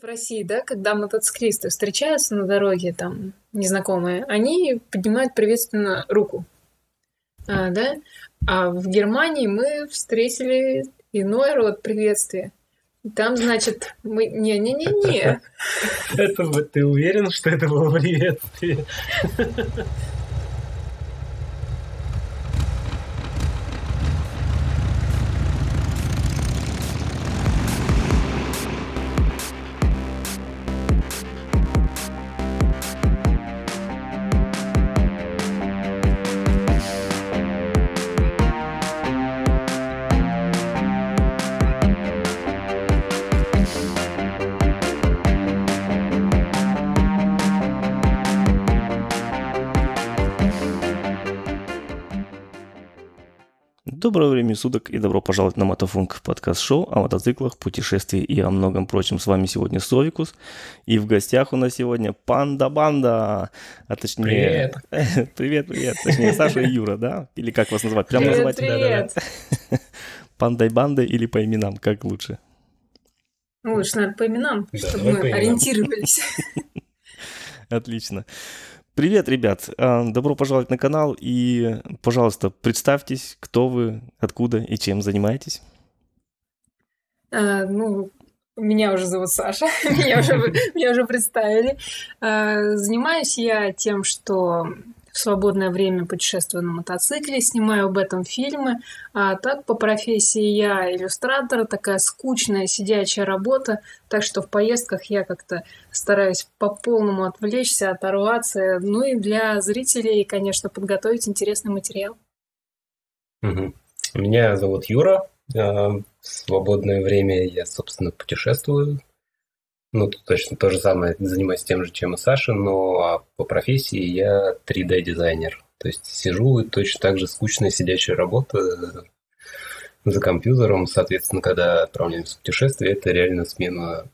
В России, да, когда мотоциклисты встречаются на дороге, там, незнакомые, они поднимают приветственно руку, а, да? А в Германии мы встретили иной род приветствия. Там, значит, мы... Не-не-не-не. Это ты уверен, что это было приветствие? времени суток и добро пожаловать на Мотофунк подкаст-шоу о мотоциклах, путешествии и о многом прочем. С вами сегодня Совикус. И в гостях у нас сегодня Панда Банда. А точнее... Привет. привет, привет. Точнее, Саша и Юра, да? Или как вас называть? Прям называть? Привет. Пандой Бандой или по именам? Как лучше? Ну, лучше, наверное, по именам, да, чтобы мы ориентировались. Отлично. Привет, ребят! А, добро пожаловать на канал и, пожалуйста, представьтесь, кто вы, откуда и чем занимаетесь. А, ну, меня уже зовут Саша, меня, уже, представили. А, занимаюсь я тем, что свободное время путешествую на мотоцикле, снимаю об этом фильмы. А так по профессии я иллюстратор, такая скучная сидячая работа, так что в поездках я как-то стараюсь по полному отвлечься, оторваться, ну и для зрителей, конечно, подготовить интересный материал. Угу. Меня зовут Юра. А, в свободное время я, собственно, путешествую, ну, тут точно то же самое, занимаюсь тем же, чем и Саша, но а по профессии я 3D-дизайнер. То есть сижу и точно так же скучная сидячая работа за компьютером. Соответственно, когда отправляемся в путешествие, это реально смена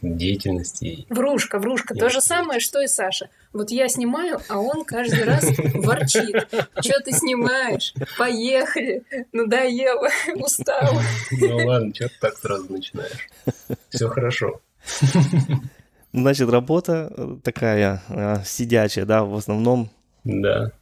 деятельности. Врушка, врушка. И... То же самое, что и Саша. Вот я снимаю, а он каждый раз ворчит. Что ты снимаешь? Поехали. Надоело. Устал. Ну ладно, что ты так сразу начинаешь? Все хорошо. Значит, работа э, такая э, сидячая, да, в основном. Да.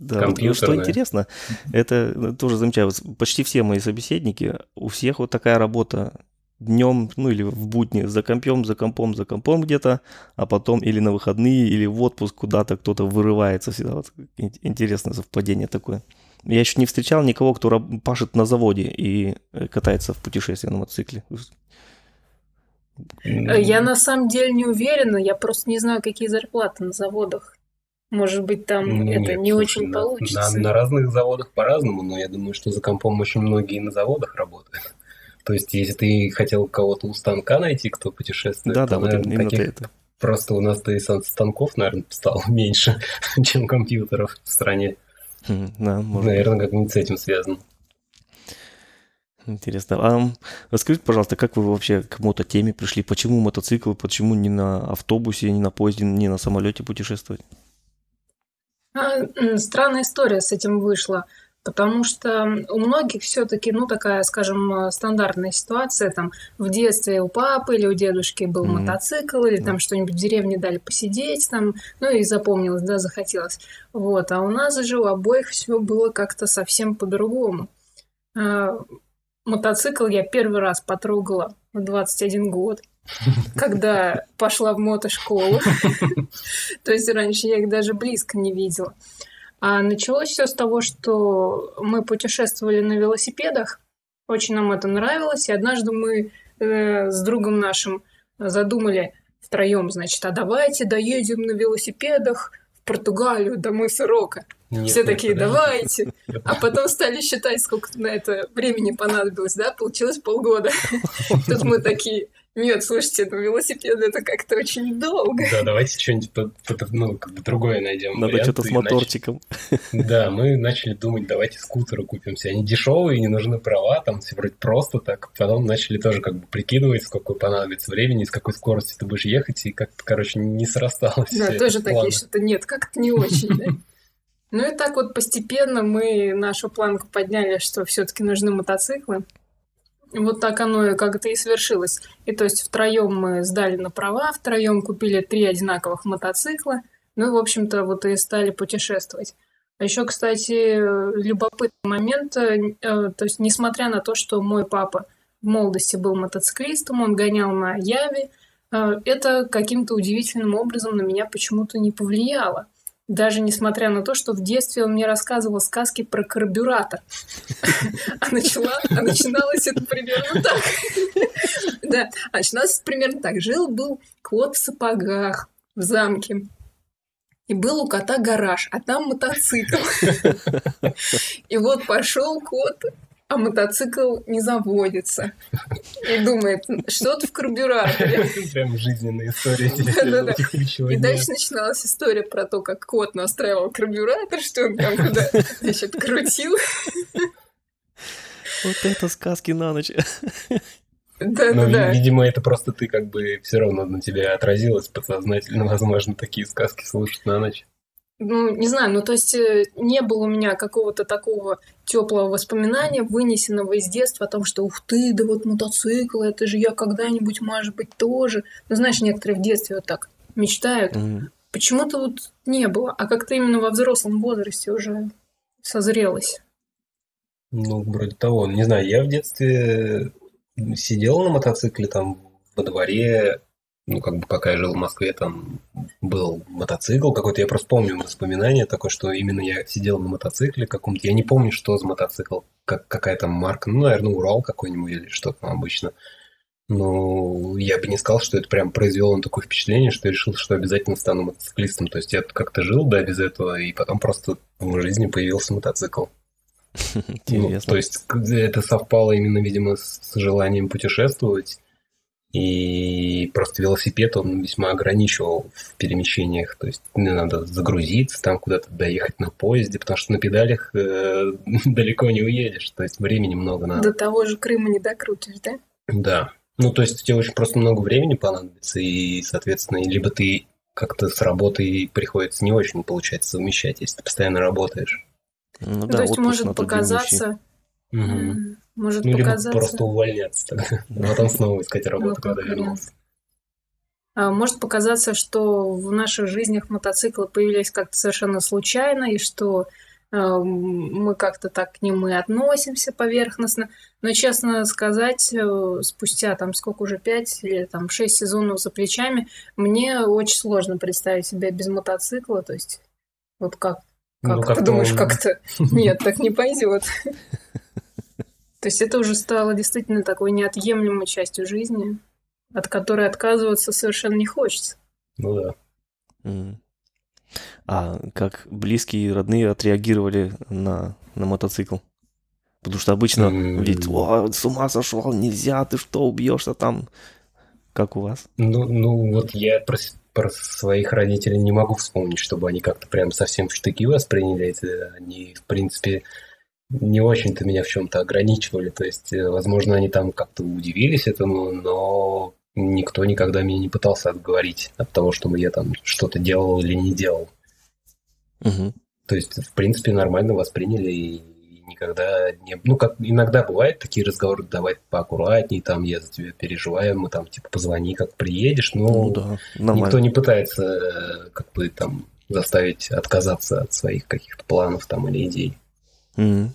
Да, вот, что интересно, это э, тоже замечаю, почти все мои собеседники, у всех вот такая работа днем, ну или в будни за компом, за компом, за компом где-то, а потом или на выходные, или в отпуск куда-то кто-то вырывается всегда. Вот интересное совпадение такое. Я еще не встречал никого, кто пашет на заводе и катается в путешествии на мотоцикле. Э, я на самом деле не уверена, я просто не знаю, какие зарплаты на заводах. Может быть, там ну, это нет, не слушай, очень на, получится. На, на разных заводах по-разному, но я думаю, что за компом очень многие на заводах работают. То есть, если ты хотел кого-то у станка найти, кто путешествует, да, то, да, наверное, вот таких... это. Просто у нас-то и станков, наверное, стало меньше, чем компьютеров в стране. Да, может Наверное, как-нибудь с этим связано. Интересно. А расскажите, пожалуйста, как вы вообще к мототеме пришли? Почему мотоцикл? Почему не на автобусе, не на поезде, не на самолете путешествовать? А, странная история с этим вышла. Потому что у многих все-таки, ну, такая, скажем, стандартная ситуация, там, в детстве у папы или у дедушки был mm-hmm. мотоцикл, или там что-нибудь в деревне дали посидеть, там, ну, и запомнилось, да, захотелось. Вот, а у нас же у обоих все было как-то совсем по-другому. Мотоцикл я первый раз потрогала в 21 год, когда пошла в мотошколу. То есть раньше я их даже близко не видела. А началось все с того, что мы путешествовали на велосипедах. Очень нам это нравилось. И однажды мы э, с другом нашим задумали втроем, значит, а давайте доедем на велосипедах в Португалию до мыса Рока. Нет, Все такие, давайте. А потом стали считать, сколько на это времени понадобилось, да? Получилось полгода. Тут мы такие, нет, слушайте, ну велосипед это как-то очень долго. Да, давайте что-нибудь ну, как бы другое найдем. Надо что-то с моторчиком. Да, мы начали думать, давайте скутеры купимся. Они дешевые, не нужны права, там все вроде просто так. Потом начали тоже как бы прикидывать, сколько понадобится времени, с какой скоростью ты будешь ехать, и как-то, короче, не срасталось. Да, тоже такие, что-то нет, как-то не очень, да? Ну и так вот постепенно мы нашу планку подняли, что все-таки нужны мотоциклы. вот так оно и как-то и свершилось. И то есть втроем мы сдали на права, втроем купили три одинаковых мотоцикла, ну и, в общем-то, вот и стали путешествовать. А еще, кстати, любопытный момент, э, то есть несмотря на то, что мой папа в молодости был мотоциклистом, он гонял на Яве, э, это каким-то удивительным образом на меня почему-то не повлияло. Даже несмотря на то, что в детстве он мне рассказывал сказки про карбюратор. А, а начиналось это примерно так. Да, а начиналось примерно так. Жил-был кот в сапогах в замке. И был у кота гараж, а там мотоцикл. И вот пошел кот а мотоцикл не заводится. И думает, что-то в карбюраторе. Прям жизненная история. И дальше начиналась история про то, как кот настраивал карбюратор, что он там куда значит, крутил. Вот это сказки на ночь. Да, Но, да, да. видимо, это просто ты как бы все равно на тебя отразилось подсознательно, возможно, такие сказки слушать на ночь. Ну, не знаю, ну то есть э, не было у меня какого-то такого теплого воспоминания, вынесенного из детства о том, что ух ты, да вот мотоцикл, это же я когда-нибудь, может быть, тоже. Ну, знаешь, некоторые в детстве вот так мечтают. Mm-hmm. Почему-то вот не было, а как-то именно во взрослом возрасте уже созрелось. Ну, вроде того. Не знаю, я в детстве сидел на мотоцикле там во дворе, ну, как бы, пока я жил в Москве, там был мотоцикл какой-то. Я просто помню воспоминание такое, что именно я сидел на мотоцикле каком-то. Я не помню, что за мотоцикл, как, какая там марка. Ну, наверное, Урал какой-нибудь или что-то там обычно. Но я бы не сказал, что это прям произвело на такое впечатление, что я решил, что обязательно стану мотоциклистом. То есть я как-то жил, да, без этого, и потом просто в жизни появился мотоцикл. Ну, то есть это совпало именно, видимо, с желанием путешествовать и просто велосипед, он весьма ограничивал в перемещениях. То есть мне надо загрузиться, там куда-то доехать на поезде, потому что на педалях э, далеко не уедешь. То есть времени много надо. До того же Крыма не докрутишь, да? Да. Ну, то есть тебе очень просто много времени понадобится, и, соответственно, либо ты как-то с работой приходится не очень получается совмещать, если ты постоянно работаешь. Ну, ну да, то есть может показаться... Угу. Может ну, показаться... либо просто увольняться тогда, а потом снова искать работу, ну, когда вернулся. А, может показаться, что в наших жизнях мотоциклы появились как-то совершенно случайно, и что э, мы как-то так к ним и относимся поверхностно. Но, честно сказать, э, спустя там сколько уже, пять или там шесть сезонов за плечами, мне очень сложно представить себя без мотоцикла. То есть, вот как, как ну, ты как думаешь, он... как-то... Нет, так не пойдет. То есть это уже стало действительно такой неотъемлемой частью жизни, от которой отказываться совершенно не хочется. Ну да. Mm. А как близкие и родные отреагировали на, на мотоцикл? Потому что обычно mm. ведь О, с ума сошел, нельзя, ты что, убьешься там? Как у вас? Ну, ну вот я про, про своих родителей не могу вспомнить, чтобы они как-то прям совсем в штыки восприняли это. Они, в принципе, не очень-то меня в чем-то ограничивали. То есть, э, возможно, они там как-то удивились этому, но никто никогда меня не пытался отговорить от того, чтобы я там что-то делал или не делал. Угу. То есть, в принципе, нормально восприняли и никогда не... Ну, как иногда бывают такие разговоры, давай поаккуратней, там, я за тебя переживаю, мы там, типа, позвони, как приедешь, но ну, да, никто не пытается, э, как бы, там, заставить отказаться от своих каких-то планов там или идей. Mm.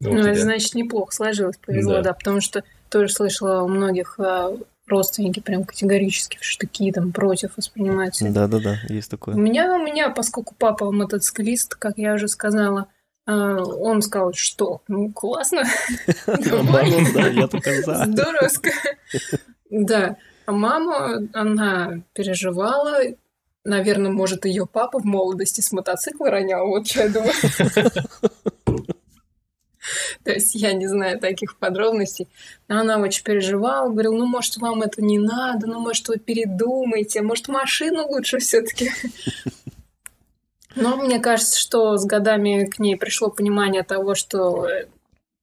Ну, ну это значит неплохо сложилось, повезло, да. да, потому что тоже слышала у многих а, родственники прям категорически в штыки там против воспринимаются. Да, да, да, есть такое. У меня, у меня, поскольку папа мотоциклист, как я уже сказала, а, он сказал, что ну классно, я только за. Здорово. Да, а мама, она переживала, наверное, может, ее папа в молодости с мотоцикла ронял, вот что я думаю. То есть я не знаю таких подробностей. Но она очень переживала, говорила, ну, может, вам это не надо, ну, может, вы передумаете, может, машину лучше все таки Но мне кажется, что с годами к ней пришло понимание того, что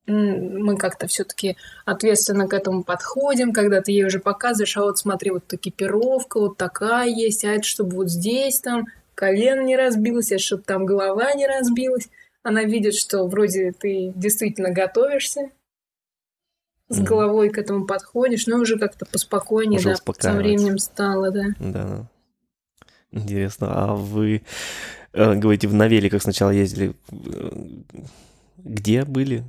мы как-то все-таки ответственно к этому подходим, когда ты ей уже показываешь, а вот смотри, вот экипировка вот такая есть, а это чтобы вот здесь там колено не разбилось, а чтобы там голова не разбилась она видит, что вроде ты действительно готовишься, с головой к этому подходишь, но уже как-то поспокойнее, уже да, со временем стало, да. Да. Интересно, а вы э, говорите, в великах сначала ездили, э, где были?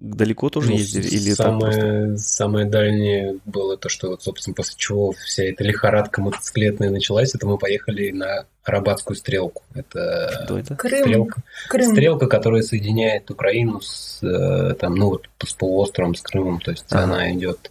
Далеко тоже ну, ездили? Или самое, просто... самое дальнее было то, что, вот, собственно, после чего вся эта лихорадка мотоциклетная началась, это мы поехали на Арабатскую стрелку. Это, Что это? Крым. Стрелка, Крым. стрелка, которая соединяет Украину с, э, там, ну, вот, с полуостровом, с Крымом. То есть ага. она идет...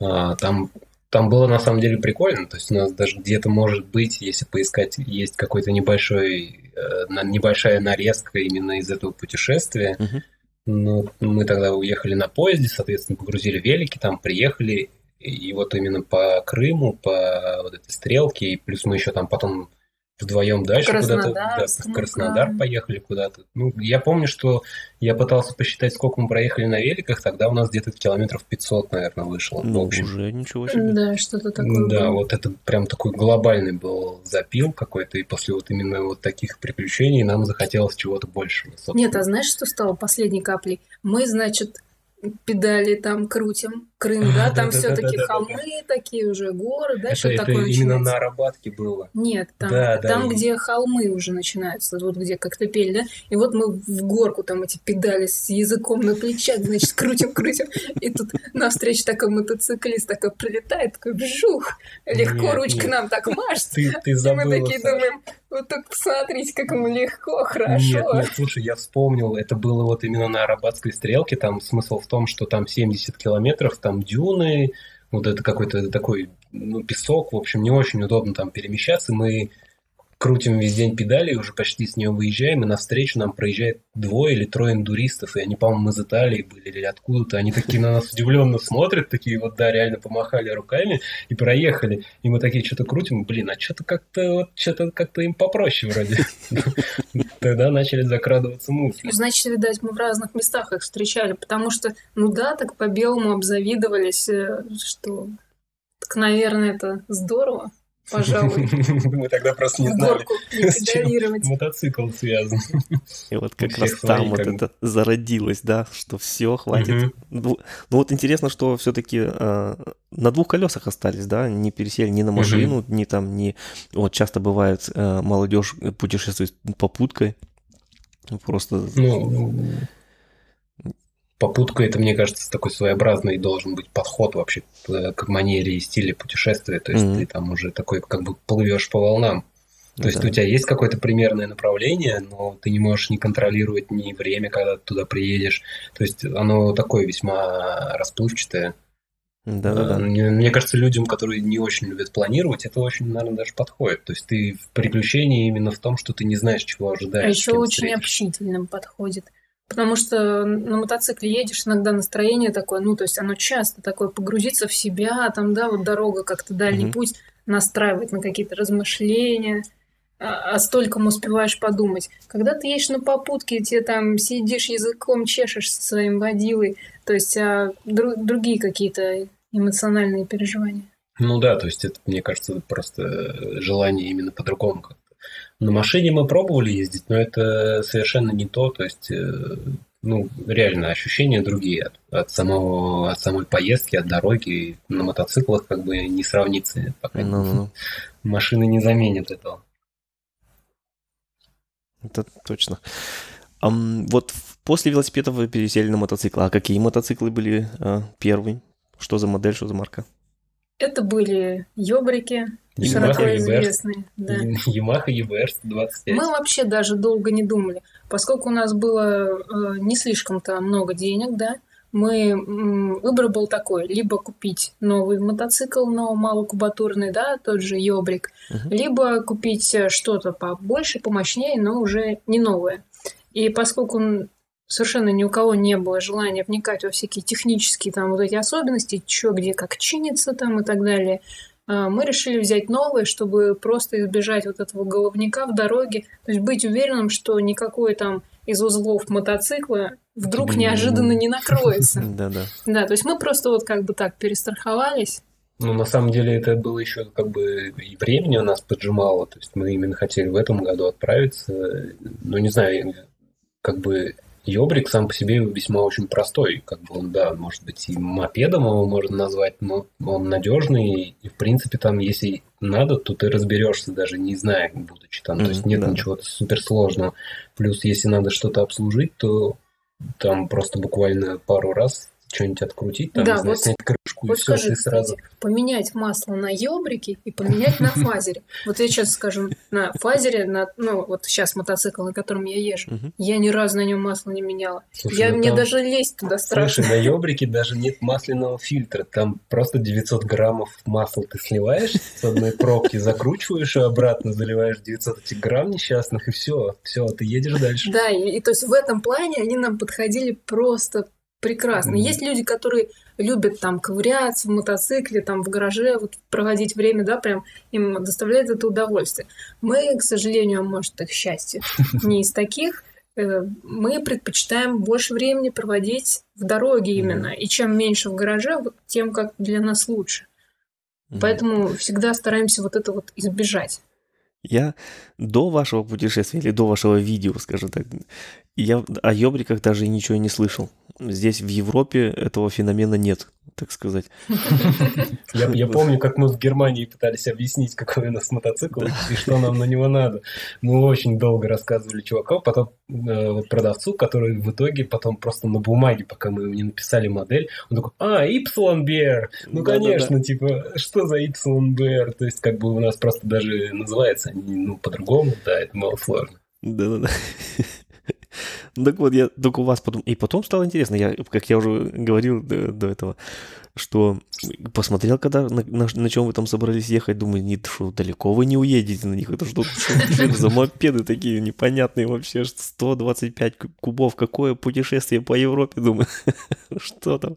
А, там там было на самом деле прикольно, то есть у нас даже где-то может быть, если поискать, есть какой-то небольшой, э, небольшая нарезка именно из этого путешествия, uh-huh. Ну, мы тогда уехали на поезде, соответственно, погрузили велики, там приехали, и вот именно по Крыму, по вот этой стрелке, и плюс мы еще там потом вдвоем дальше куда-то, да, в Краснодар поехали куда-то. Ну, я помню, что я пытался посчитать, сколько мы проехали на великах, тогда у нас где-то километров 500, наверное, вышло. Ну, в общем. уже ничего себе. Да, что-то такое Да, было. вот это прям такой глобальный был запил какой-то, и после вот именно вот таких приключений нам захотелось чего-то большего. Нет, а знаешь, что стало последней каплей? Мы, значит, педали там крутим, Крым, да, там все-таки холмы такие уже, горы, да, что такое именно на Арабатке было. Нет, там, там где холмы уже начинаются, вот где как-то пели, да, и вот мы в горку там эти педали с языком на плечах, значит, крутим, крутим, и тут навстречу такой мотоциклист такой прилетает, такой вжух, легко ручка нам так машет, ты, ты забыла, мы такие думаем, вот так посмотрите, как ему легко, хорошо. Нет, нет, слушай, я вспомнил, это было вот именно на Арабатской стрелке, там смысл в том, что там 70 километров, там дюны, вот это какой-то такой ну, песок, в общем, не очень удобно там перемещаться. Мы крутим весь день педали, уже почти с нее выезжаем, и навстречу нам проезжает двое или трое индуристов, и они, по-моему, из Италии были или откуда-то, они такие на нас удивленно смотрят, такие вот, да, реально помахали руками и проехали, и мы такие что-то крутим, блин, а что-то как-то вот, что-то как-то им попроще вроде. Тогда начали закрадываться мысли. Значит, видать, мы в разных местах их встречали, потому что, ну да, так по белому обзавидовались, э, что так, наверное, это здорово пожалуй. Мы тогда просто не знали, с чем мотоцикл связан. И вот как раз там вот это зародилось, да, что все, хватит. Ну, ну вот интересно, что все-таки а, на двух колесах остались, да, не пересели ни на машину, ни там, ни... Вот часто бывает, а, молодежь путешествует попуткой, просто... Ну, попутка это, мне кажется, такой своеобразный должен быть подход вообще к манере и стиле путешествия. То есть mm-hmm. ты там уже такой как бы плывешь по волнам. То да. есть у тебя есть какое-то примерное направление, но ты не можешь не контролировать ни время, когда ты туда приедешь. То есть оно такое весьма расплывчатое. Да, да, да. Мне кажется, людям, которые не очень любят планировать, это очень, наверное, даже подходит. То есть ты в приключении именно в том, что ты не знаешь, чего ожидаешь. А еще очень встретишь. общительным подходит. Потому что на мотоцикле едешь, иногда настроение такое, ну, то есть оно часто такое погрузиться в себя, там, да, вот дорога как-то дальний mm-hmm. путь настраивает на какие-то размышления, а, а стольком успеваешь подумать. Когда ты едешь на попутке, тебе там сидишь языком, чешешь со своим водилой, то есть а дру- другие какие-то эмоциональные переживания. Ну да, то есть это, мне кажется, просто желание именно по-другому на машине мы пробовали ездить, но это совершенно не то, то есть, э, ну, реально ощущения другие от, от, самого, от самой поездки, от дороги. На мотоциклах как бы не сравнится. Пока ну, ну. машины не заменят этого. Это точно. А, вот после велосипеда вы пересели на мотоцикл. А какие мотоциклы были а, первые? Что за модель, что за марка? Это были ёбрики, широко известные. Да. Yamaha EBR 125. Мы вообще даже долго не думали. Поскольку у нас было э, не слишком-то много денег, да, мы выбор был такой: либо купить новый мотоцикл, но малокубатурный, да, тот же Йобрик, uh-huh. либо купить э, что-то побольше, помощнее, но уже не новое. И поскольку совершенно ни у кого не было желания вникать во всякие технические там вот эти особенности, что где как чинится там и так далее, а, мы решили взять новое, чтобы просто избежать вот этого головника в дороге, то есть быть уверенным, что никакой там из узлов мотоцикла вдруг неожиданно не накроется. Да-да. Да, то есть мы просто вот как бы так перестраховались. Ну, на самом деле, это было еще как бы и времени у нас поджимало, то есть мы именно хотели в этом году отправиться, ну, не знаю, как бы Йобрик сам по себе весьма очень простой. Как бы он, да, может быть, и мопедом его можно назвать, но он надежный. И, в принципе, там, если надо, то ты разберешься, даже не зная, будучи там. Mm-hmm, то есть нет да. ничего суперсложного. Плюс, если надо что-то обслужить, то там просто буквально пару раз что-нибудь открутить, там, да, не знаю, вот, снять крышку, вот и все, скажи, ты сразу... Кстати, поменять масло на ёбрике и поменять на фазере. Вот я сейчас скажем, на фазере, на, ну, вот сейчас мотоцикл, на котором я езжу, я ни разу на нем масло не меняла. Слушай, я, ну мне там- даже лезть туда страшно. Слушай, на ёбрике даже нет масляного фильтра. Там просто 900 граммов масла ты сливаешь с одной пробки, закручиваешь и обратно заливаешь 900 этих грамм несчастных, и все, все, ты едешь дальше. Да, и, и то есть в этом плане они нам подходили просто прекрасно. Мгм. Есть люди, которые любят там ковыряться в мотоцикле, там в гараже, вот проводить время, да, прям им доставляет это удовольствие. Мы, к сожалению, а может, их счастье, не из таких. Э, Мы предпочитаем больше времени проводить в дороге именно. И чем меньше в гараже, тем как для нас лучше. Поэтому всегда стараемся вот это вот избежать. Я до вашего путешествия или до вашего видео, скажем так, я о ёбриках даже ничего не слышал. Здесь в Европе этого феномена нет, так сказать. Я, я помню, как мы в Германии пытались объяснить, какой у нас мотоцикл и что нам на него надо. Мы очень долго рассказывали чуваку, потом э, вот продавцу, который в итоге потом просто на бумаге, пока мы ему не написали модель, он такой, а, YBR, ну Да-да-да. конечно, типа, что за YBR? То есть как бы у нас просто даже называется они, ну, по-другому, да, это мало сложно. Да-да-да. Ну Так вот, я только у вас потом... И потом стало интересно, я, как я уже говорил до, до этого, что посмотрел, когда на, на, чем вы там собрались ехать, думаю, нет, что далеко вы не уедете на них, это что, что- за мопеды такие непонятные вообще, 125 ку- кубов, какое путешествие по Европе, думаю, что там.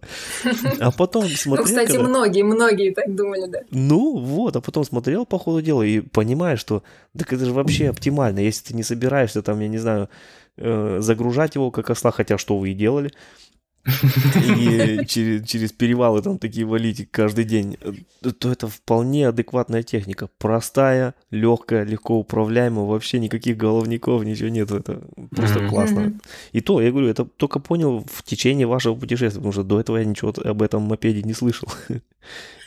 А потом Ну, смотрел, кстати, когда- многие, многие так думали, да. ну вот, а потом смотрел по ходу дела и понимаешь, что так это же вообще оптимально, если ты не собираешься там, я не знаю, загружать его как осла, хотя что вы и делали, и через, через перевалы там такие валить каждый день, э, то это вполне адекватная техника. Простая, легкая, легко управляемая, вообще никаких головников, ничего нет. Это просто классно. И то, я говорю, это только понял в течение вашего путешествия, потому что до этого я ничего об этом мопеде не слышал.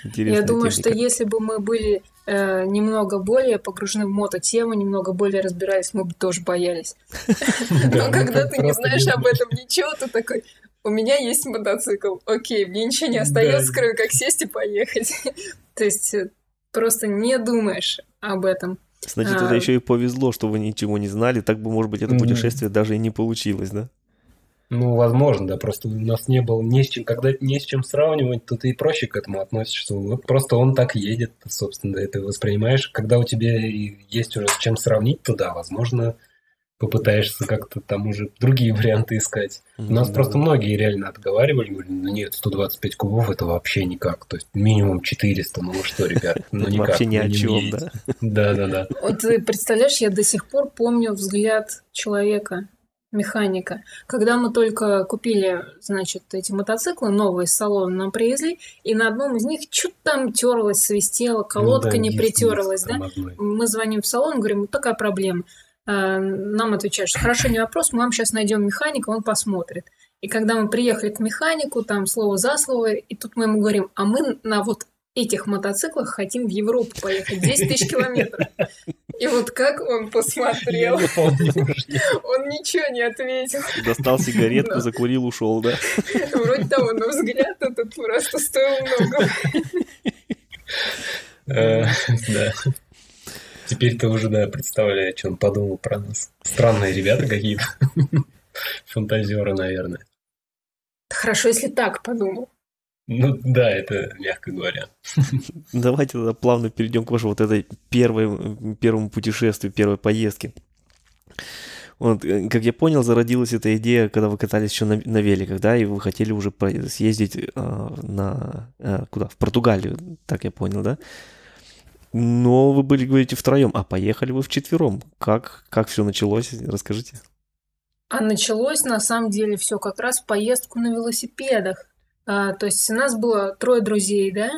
Интересная Я думаю, что техника. если бы мы были э, немного более погружены в мототему, немного более разбирались, мы бы тоже боялись. Но когда ну, ты не знаешь об этом ничего, ты такой, у меня есть мотоцикл, окей, мне ничего не остается, Да. кроме как сесть и поехать. То есть э, просто не думаешь об этом. Значит, А. это еще и повезло, что вы ничего не знали, так бы, может быть, это путешествие даже и не получилось, да? Ну, возможно, да, просто у нас не было не с чем, когда не с чем сравнивать, то ты и проще к этому относишься. Вот просто он так едет, собственно, это воспринимаешь. Когда у тебя есть уже с чем сравнить, то да, возможно, попытаешься как-то там уже другие варианты искать. У нас Да, просто да. многие реально отговаривали, говорили, ну нет, 125 кубов это вообще никак. То есть минимум 400, ну вы что, ребят, ну никак. вообще ни вы о чем, да. Да-да-да. Вот ты представляешь, я до сих пор помню взгляд человека, механика. Когда мы только купили, значит, эти мотоциклы новые из салона нам привезли, и на одном из них что-то там терлось, свистело, колодка Ну да, не есть, притерлась, есть да? Мы звоним в салон, говорим, вот такая проблема. А, Нам отвечают, что хорошо, не вопрос, мы вам сейчас найдем механика, он посмотрит. И когда мы приехали к механику, там слово за слово, и тут мы ему говорим, а мы на вот этих мотоциклах хотим в Европу поехать, 10 тысяч километров. И вот как он посмотрел, он ничего не ответил. Достал сигаретку, закурил, ушел, да? Вроде того, но взгляд этот просто стоил много. Э, Да. Теперь ты уже, да, представляешь, что он подумал про нас. Странные ребята какие-то. Фантазеры, наверное. Хорошо, если так подумал. Ну да, это мягко говоря. Давайте тогда плавно перейдем к вашей вот этой первой, первому путешествию, первой поездке. Вот, э, как я понял, зародилась эта идея, когда вы катались еще на, на великах, да, и вы хотели уже съездить а, на... а, куда? В Португалию, так я понял, да? Но вы были, говорите, втроем, а поехали вы вчетвером. Как, как все началось? Расскажите. А началось на самом деле все как раз в поездку на велосипедах. А, то есть у нас было трое друзей, да?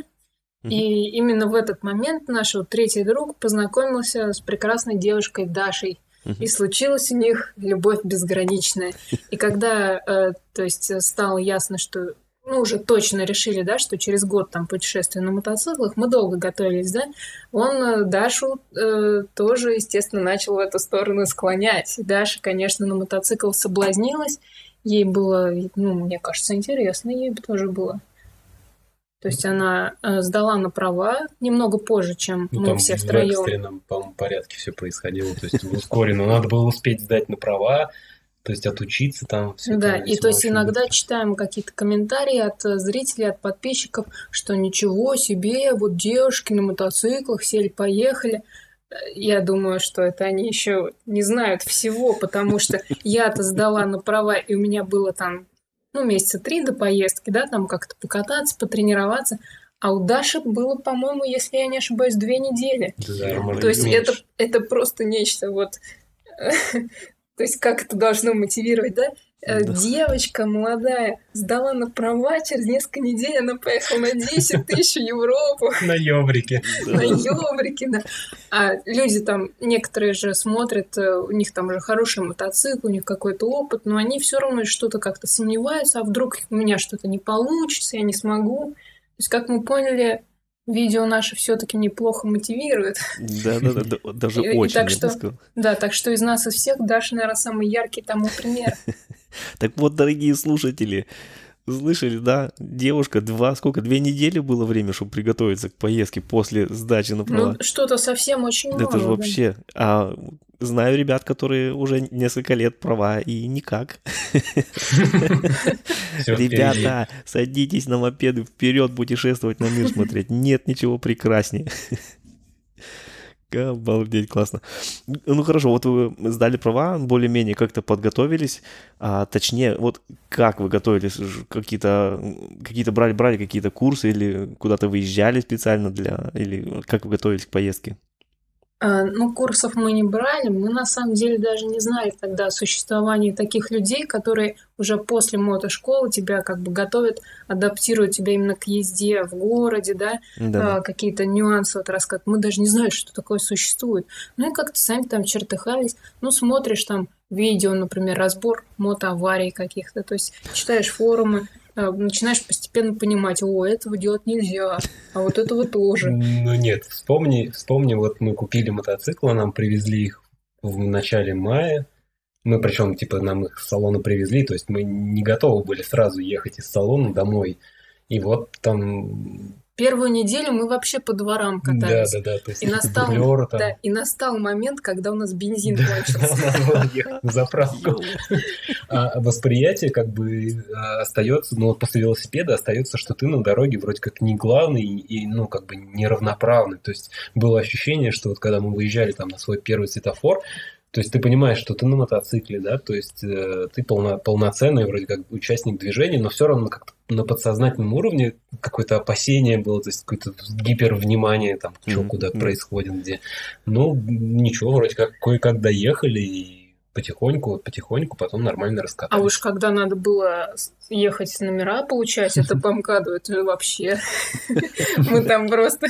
И именно в этот момент наш вот третий друг познакомился с прекрасной девушкой Дашей. И случилась у них любовь безграничная. И когда, э, то есть, стало ясно, что ну, уже точно решили, да, что через год там путешествия на мотоциклах, мы долго готовились, да, он э, Дашу э, тоже, естественно, начал в эту сторону склонять. Даша, конечно, на мотоцикл соблазнилась, ей было, ну, мне кажется, интересно, ей тоже было. То есть она э, сдала на права немного позже, чем ну, мы там все втроем. В экстренном, по порядке все происходило, то есть ускоренно. Надо было успеть сдать на права, то есть отучиться там. Все да, и то есть иногда быстро. читаем какие-то комментарии от э, зрителей, от подписчиков, что ничего себе, вот девушки на мотоциклах сели, поехали. Я думаю, что это они еще не знают всего, потому что я-то сдала на права, и у меня было там, ну, месяца три до поездки, да, там как-то покататься, потренироваться. А у Даши было, по-моему, если я не ошибаюсь, две недели. Да, То есть это, это просто нечто вот то есть как это должно мотивировать, да? Э, да. Девочка молодая сдала на права, через несколько недель она поехала на 10 тысяч в Европу. На ёбрике. На ёбрике, да. А люди там, некоторые же смотрят, э, у них там уже хороший мотоцикл, у них какой-то опыт, но они все равно что-то как-то сомневаются, а вдруг у меня что-то не получится, я не смогу. То есть, как мы поняли, видео наши все-таки неплохо мотивирует. Да, да, да, даже очень. Так что, да, так что из нас из всех Даша, наверное, самый яркий тому пример. Так вот, дорогие слушатели, Слышали, да? Девушка, два, сколько, две недели было время, чтобы приготовиться к поездке после сдачи на права? Ну, что-то совсем очень мало. Это же вообще... А знаю ребят, которые уже несколько лет права, и никак. Ребята, садитесь на мопеды, вперед путешествовать на мир смотреть. Нет ничего прекраснее. Обалдеть, классно. Ну хорошо, вот вы сдали права, более-менее как-то подготовились, а, точнее, вот как вы готовились, какие-то какие брали, брали какие-то курсы или куда-то выезжали специально для, или как вы готовились к поездке? А, ну, курсов мы не брали. Мы на самом деле даже не знали тогда о существовании таких людей, которые уже после мотошколы тебя как бы готовят, адаптируют тебя именно к езде в городе, да, да. А, какие-то нюансы вот рассказывают. Мы даже не знали, что такое существует. Ну и как-то сами там чертыхались. Ну, смотришь там видео, например, разбор мотоаварий каких-то, то есть читаешь форумы, начинаешь постепенно понимать, о, этого делать нельзя, а вот этого тоже. Ну нет, вспомни, вспомни, вот мы купили мотоциклы, нам привезли их в начале мая, мы причем, типа, нам их с салона привезли, то есть мы не готовы были сразу ехать из салона домой. И вот там Первую неделю мы вообще по дворам катались. Да, да, да. То есть и, настал, дублеры, там. да, и настал момент, когда у нас бензин кончился. на заправку. А восприятие как бы а, остается, ну, после велосипеда остается, что ты на дороге вроде как не главный и, ну, как бы неравноправный. То есть было ощущение, что вот когда мы выезжали там на свой первый светофор, то есть ты понимаешь, что ты на мотоцикле, да, то есть э, ты полно, полноценный вроде как участник движения, но все равно как-то на подсознательном уровне какое-то опасение было, то есть какое-то гипервнимание, там, что mm-hmm. куда mm-hmm. происходит, где. Ну, ничего, вроде как кое-как доехали и потихоньку, потихоньку потом нормально раскатались. А уж когда надо было ехать номера получать, это по МКАДу, это вообще... Мы там просто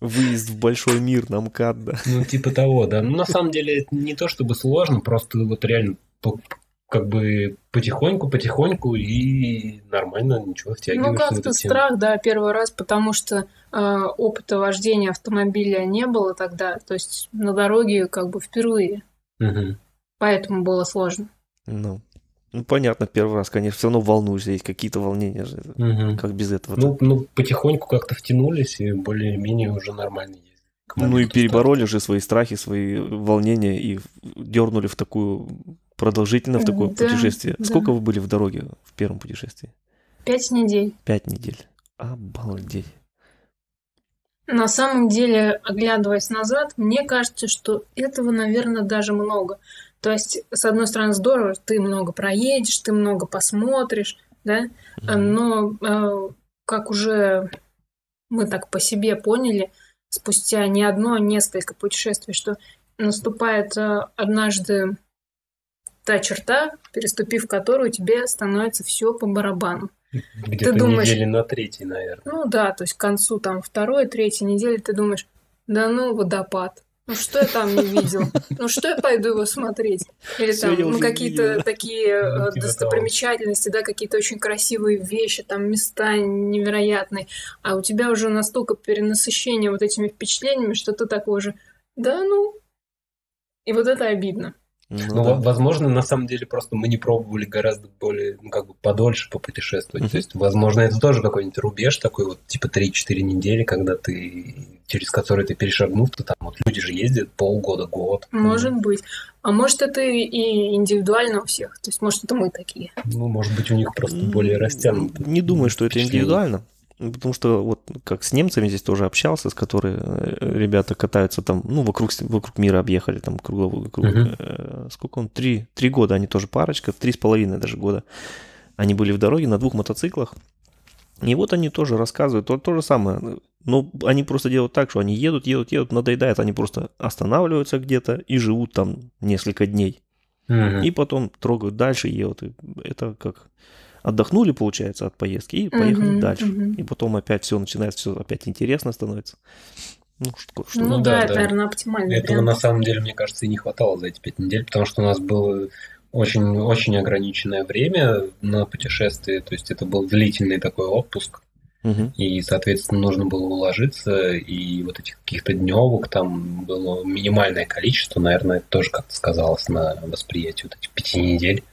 выезд в большой мир на МКАД, да. Ну, типа того, да. Ну, на самом деле, это не то чтобы сложно, просто вот реально как бы потихоньку, потихоньку и нормально ничего втягиваешься. Ну, как-то страх, да, первый раз, потому что э, опыта вождения автомобиля не было тогда, то есть на дороге как бы впервые. Угу. Поэтому было сложно. Ну, ну, понятно, первый раз, конечно, все равно волнуешься, есть какие-то волнения же. Угу. Как без этого? Ну, ну, потихоньку как-то втянулись и более-менее уже нормально ездили. Ну и перебороли же свои страхи, свои волнения и дернули в такую продолжительно в такое да, путешествие. Да. Сколько вы были в дороге в первом путешествии? Пять недель. Пять недель. Обалдеть. На самом деле, оглядываясь назад, мне кажется, что этого, наверное, даже много. То есть, с одной стороны, здорово, ты много проедешь, ты много посмотришь, да, но э, как уже мы так по себе поняли, спустя не одно, а несколько путешествий, что наступает э, однажды та черта, переступив которую тебе становится все по барабану. Где-то ты думаешь, недели на третьей, наверное. Ну да, то есть к концу там второй, третьей недели ты думаешь, да ну водопад, ну что я там не видел? Ну что я пойду его смотреть? Или там ну, какие-то такие ну, э, типа достопримечательности, да, какие-то очень красивые вещи, там места невероятные. А у тебя уже настолько перенасыщение вот этими впечатлениями, что ты такой же, да ну. И вот это обидно. Ну, ну да. возможно, на самом деле просто мы не пробовали гораздо более, ну, как бы подольше попутешествовать. Mm-hmm. То есть, возможно, это тоже какой-нибудь рубеж такой вот, типа 3-4 недели, когда ты, через который ты перешагнул, то там вот люди же ездят полгода, год. Может mm-hmm. быть. А может, это и индивидуально у всех. То есть, может, это мы такие. Ну, может быть, у них просто более растянуто. Не думаю, что это индивидуально. Ну, потому что вот как с немцами здесь тоже общался, с которыми э, ребята катаются там, ну, вокруг, вокруг мира объехали, там, кругло, круг, uh-huh. э, сколько он, три, три года, они тоже парочка, три с половиной даже года. Они были в дороге на двух мотоциклах, и вот они тоже рассказывают то, то же самое. Но они просто делают так, что они едут, едут, едут, надоедает, они просто останавливаются где-то и живут там несколько дней. Uh-huh. И потом трогают дальше, едут. Это как отдохнули, получается, от поездки и поехали угу, дальше. Угу. И потом опять все начинается, все опять интересно становится. Ну, что, что ну, да, да, это, наверное, оптимально. Этого на самом деле, мне кажется, и не хватало за эти пять недель, потому что у нас было очень, очень ограниченное время на путешествие, то есть это был длительный такой отпуск, угу. и, соответственно, нужно было уложиться, и вот этих каких-то дневок там было минимальное количество, наверное, это тоже как-то сказалось на восприятии вот этих пяти недель.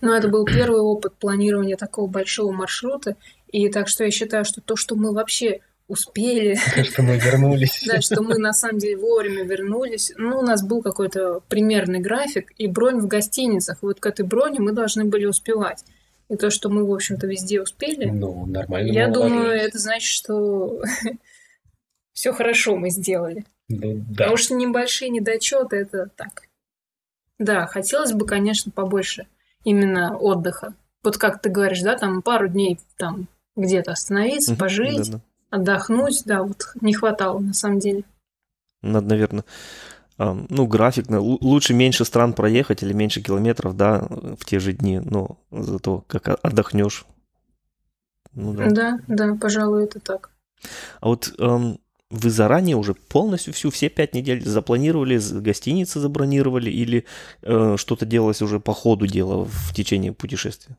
Но это был первый опыт планирования такого большого маршрута. И так что я считаю, что то, что мы вообще успели. Что мы вернулись. Да, что мы на самом деле вовремя вернулись. Ну, у нас был какой-то примерный график и бронь в гостиницах. Вот к этой броне мы должны были успевать. И то, что мы, в общем-то, везде успели. Ну, нормально. Я думаю, это значит, что все хорошо мы сделали. Ну, да. Потому что небольшие недочеты это так. Да, хотелось бы, конечно, побольше именно отдыха. Вот как ты говоришь, да, там пару дней там где-то остановиться, пожить, да, да. отдохнуть, да, вот не хватало на самом деле. Надо, наверное, ну, график, лучше меньше стран проехать или меньше километров, да, в те же дни, но зато как отдохнешь. Ну, да. да, да, пожалуй, это так. А вот вы заранее уже полностью всю, все пять недель запланировали, гостиницы забронировали или э, что-то делалось уже по ходу дела в течение путешествия?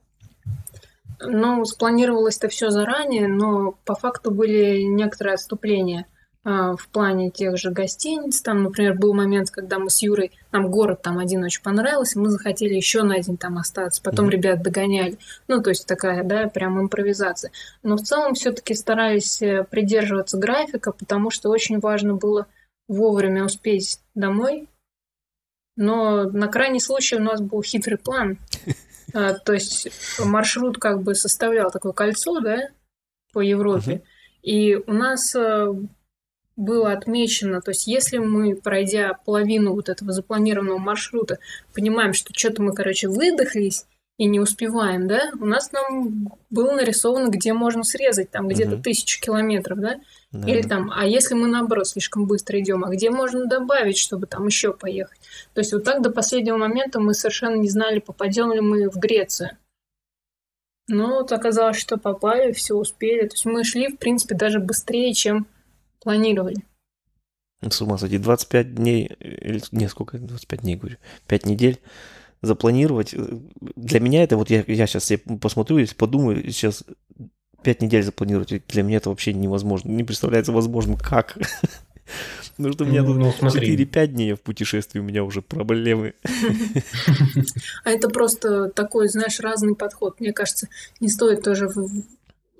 Ну, спланировалось это все заранее, но по факту были некоторые отступления. А, в плане тех же гостиниц. Там, например, был момент, когда мы с Юрой, нам город там один очень понравился, мы захотели еще на день там остаться, потом mm-hmm. ребят догоняли. Ну, то есть такая, да, прям импровизация. Но в целом все-таки старались э, придерживаться графика, потому что очень важно было вовремя успеть домой. Но на крайний случай у нас был хитрый план. А, то есть маршрут как бы составлял такое кольцо, да, по Европе. И у нас э, было отмечено, то есть если мы, пройдя половину вот этого запланированного маршрута, понимаем, что что-то мы, короче, выдохлись и не успеваем, да, у нас там было нарисовано, где можно срезать, там где-то угу. тысячу километров, да? да, или там, а если мы наоборот слишком быстро идем, а где можно добавить, чтобы там еще поехать? То есть вот так до последнего момента мы совершенно не знали, попадем ли мы в Грецию. Но вот оказалось, что попали, все успели. То есть мы шли, в принципе, даже быстрее, чем планировали. С ума сойти. 25 дней, или не, сколько, 25 дней, говорю, 5 недель запланировать. Для меня это, вот я, я сейчас я посмотрю, если подумаю, сейчас 5 недель запланировать, для меня это вообще невозможно. Не представляется возможным, как. Потому что у меня ну, тут ну, 4-5 дней в путешествии, у меня уже проблемы. А это просто такой, знаешь, разный подход. Мне кажется, не стоит тоже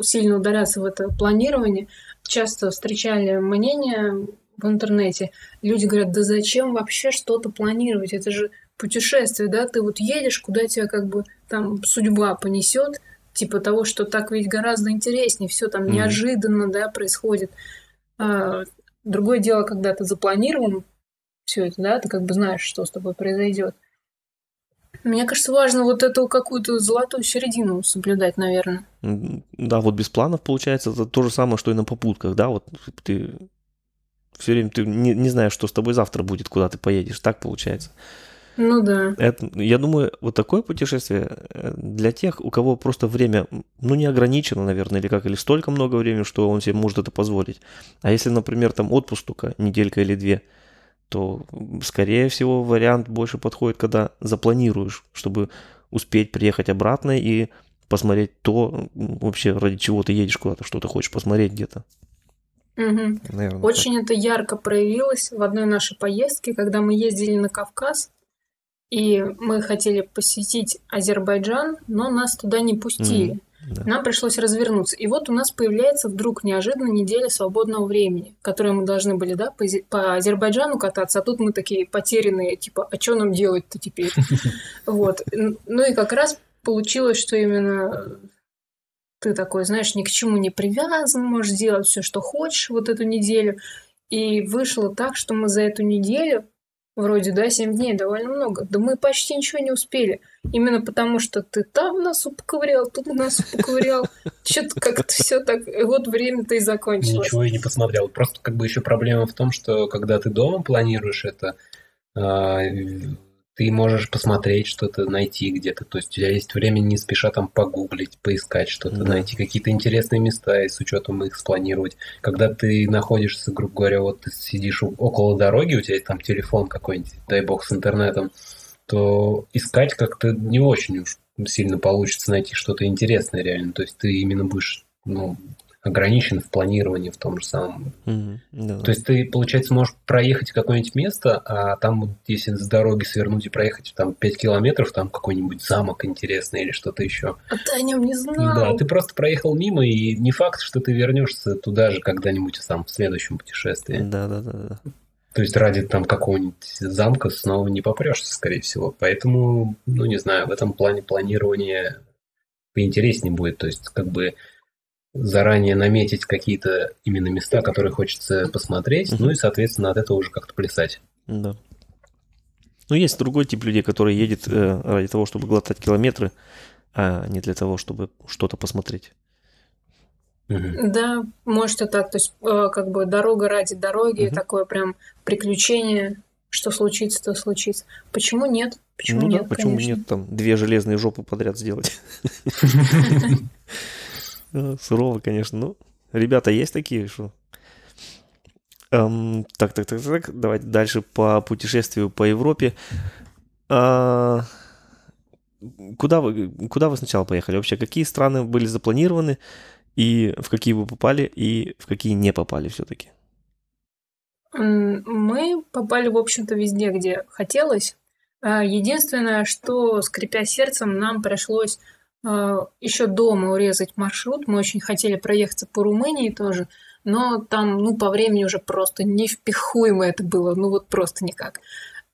сильно ударяться в это планирование, часто встречали мнение в интернете. Люди говорят, да зачем вообще что-то планировать? Это же путешествие, да? Ты вот едешь, куда тебя как бы там судьба понесет, типа того, что так ведь гораздо интереснее, все там mm-hmm. неожиданно, да, происходит. А, другое дело, когда ты запланирован все это, да, ты как бы знаешь, что с тобой произойдет. Мне кажется, важно вот эту какую-то золотую середину соблюдать, наверное. Да, вот без планов получается это то же самое, что и на попутках, да, вот ты все время ты не, не знаешь, что с тобой завтра будет, куда ты поедешь, так получается. Ну да. Это, я думаю, вот такое путешествие э, для тех, у кого просто время, ну, не ограничено, наверное, или как, или столько много времени, что он себе может это позволить. А если, например, там отпуск только неделька или две, то, скорее всего, вариант больше подходит, когда запланируешь, чтобы успеть приехать обратно и посмотреть то, вообще ради чего ты едешь куда-то, что ты хочешь посмотреть где-то. Угу. Наверное, Очень так. это ярко проявилось в одной нашей поездке, когда мы ездили на Кавказ, и мы хотели посетить Азербайджан, но нас туда не пустили. Mm, да. Нам пришлось развернуться. И вот у нас появляется вдруг неожиданно неделя свободного времени, которое мы должны были, да, по, по Азербайджану кататься, а тут мы такие потерянные, типа, а что нам делать-то теперь? Вот. Ну и как раз получилось, что именно ты такой, знаешь, ни к чему не привязан, можешь делать все, что хочешь вот эту неделю. И вышло так, что мы за эту неделю, вроде, да, 7 дней, довольно много, да мы почти ничего не успели. Именно потому, что ты там носу поковырял, тут носу поковырял. Что-то как-то все так, вот время-то и закончилось. Ничего и не посмотрел. Просто как бы еще проблема в том, что когда ты дома планируешь это, а, ты можешь посмотреть что-то, найти где-то. То есть у тебя есть время не спеша там погуглить, поискать что-то, да. найти какие-то интересные места и с учетом их спланировать. Когда ты находишься, грубо говоря, вот ты сидишь около дороги, у тебя есть там телефон какой-нибудь, дай бог, с интернетом, то искать как-то не очень уж сильно получится найти что-то интересное реально. То есть ты именно будешь ну, ограничен в планировании в том же самом. Mm-hmm, да. То есть ты, получается, можешь проехать какое-нибудь место, а там, если с дороги свернуть и проехать там 5 километров, там какой-нибудь замок интересный или что-то еще. А ты о нем не знал. Да, ты просто проехал мимо, и не факт, что ты вернешься туда же когда-нибудь сам в следующем путешествии. Да, да, да, да. То есть ради там какого-нибудь замка снова не попрешься, скорее всего. Поэтому, ну не знаю, в этом плане планирование поинтереснее будет. То есть как бы заранее наметить какие-то именно места, которые хочется посмотреть, угу. ну и, соответственно, от этого уже как-то плясать. Да. Ну, есть другой тип людей, который едет э, ради того, чтобы глотать километры, а не для того, чтобы что-то посмотреть. Угу. Да, может и так. То есть, э, как бы дорога ради дороги, угу. такое прям приключение, что случится, то случится. Почему нет? Почему ну, нет? Да, почему конечно. нет там две железные жопы подряд сделать? Сурово, конечно. Ну, ребята есть такие, что... Эм, так, так, так, так. Давайте дальше по путешествию по Европе. А, куда, вы, куда вы сначала поехали? Вообще, какие страны были запланированы, и в какие вы попали, и в какие не попали все-таки? Мы попали, в общем-то, везде, где хотелось. А, единственное, что, скрипя сердцем, нам пришлось еще дома урезать маршрут. Мы очень хотели проехаться по Румынии тоже, но там, ну, по времени уже просто невпихуемо это было, ну, вот просто никак.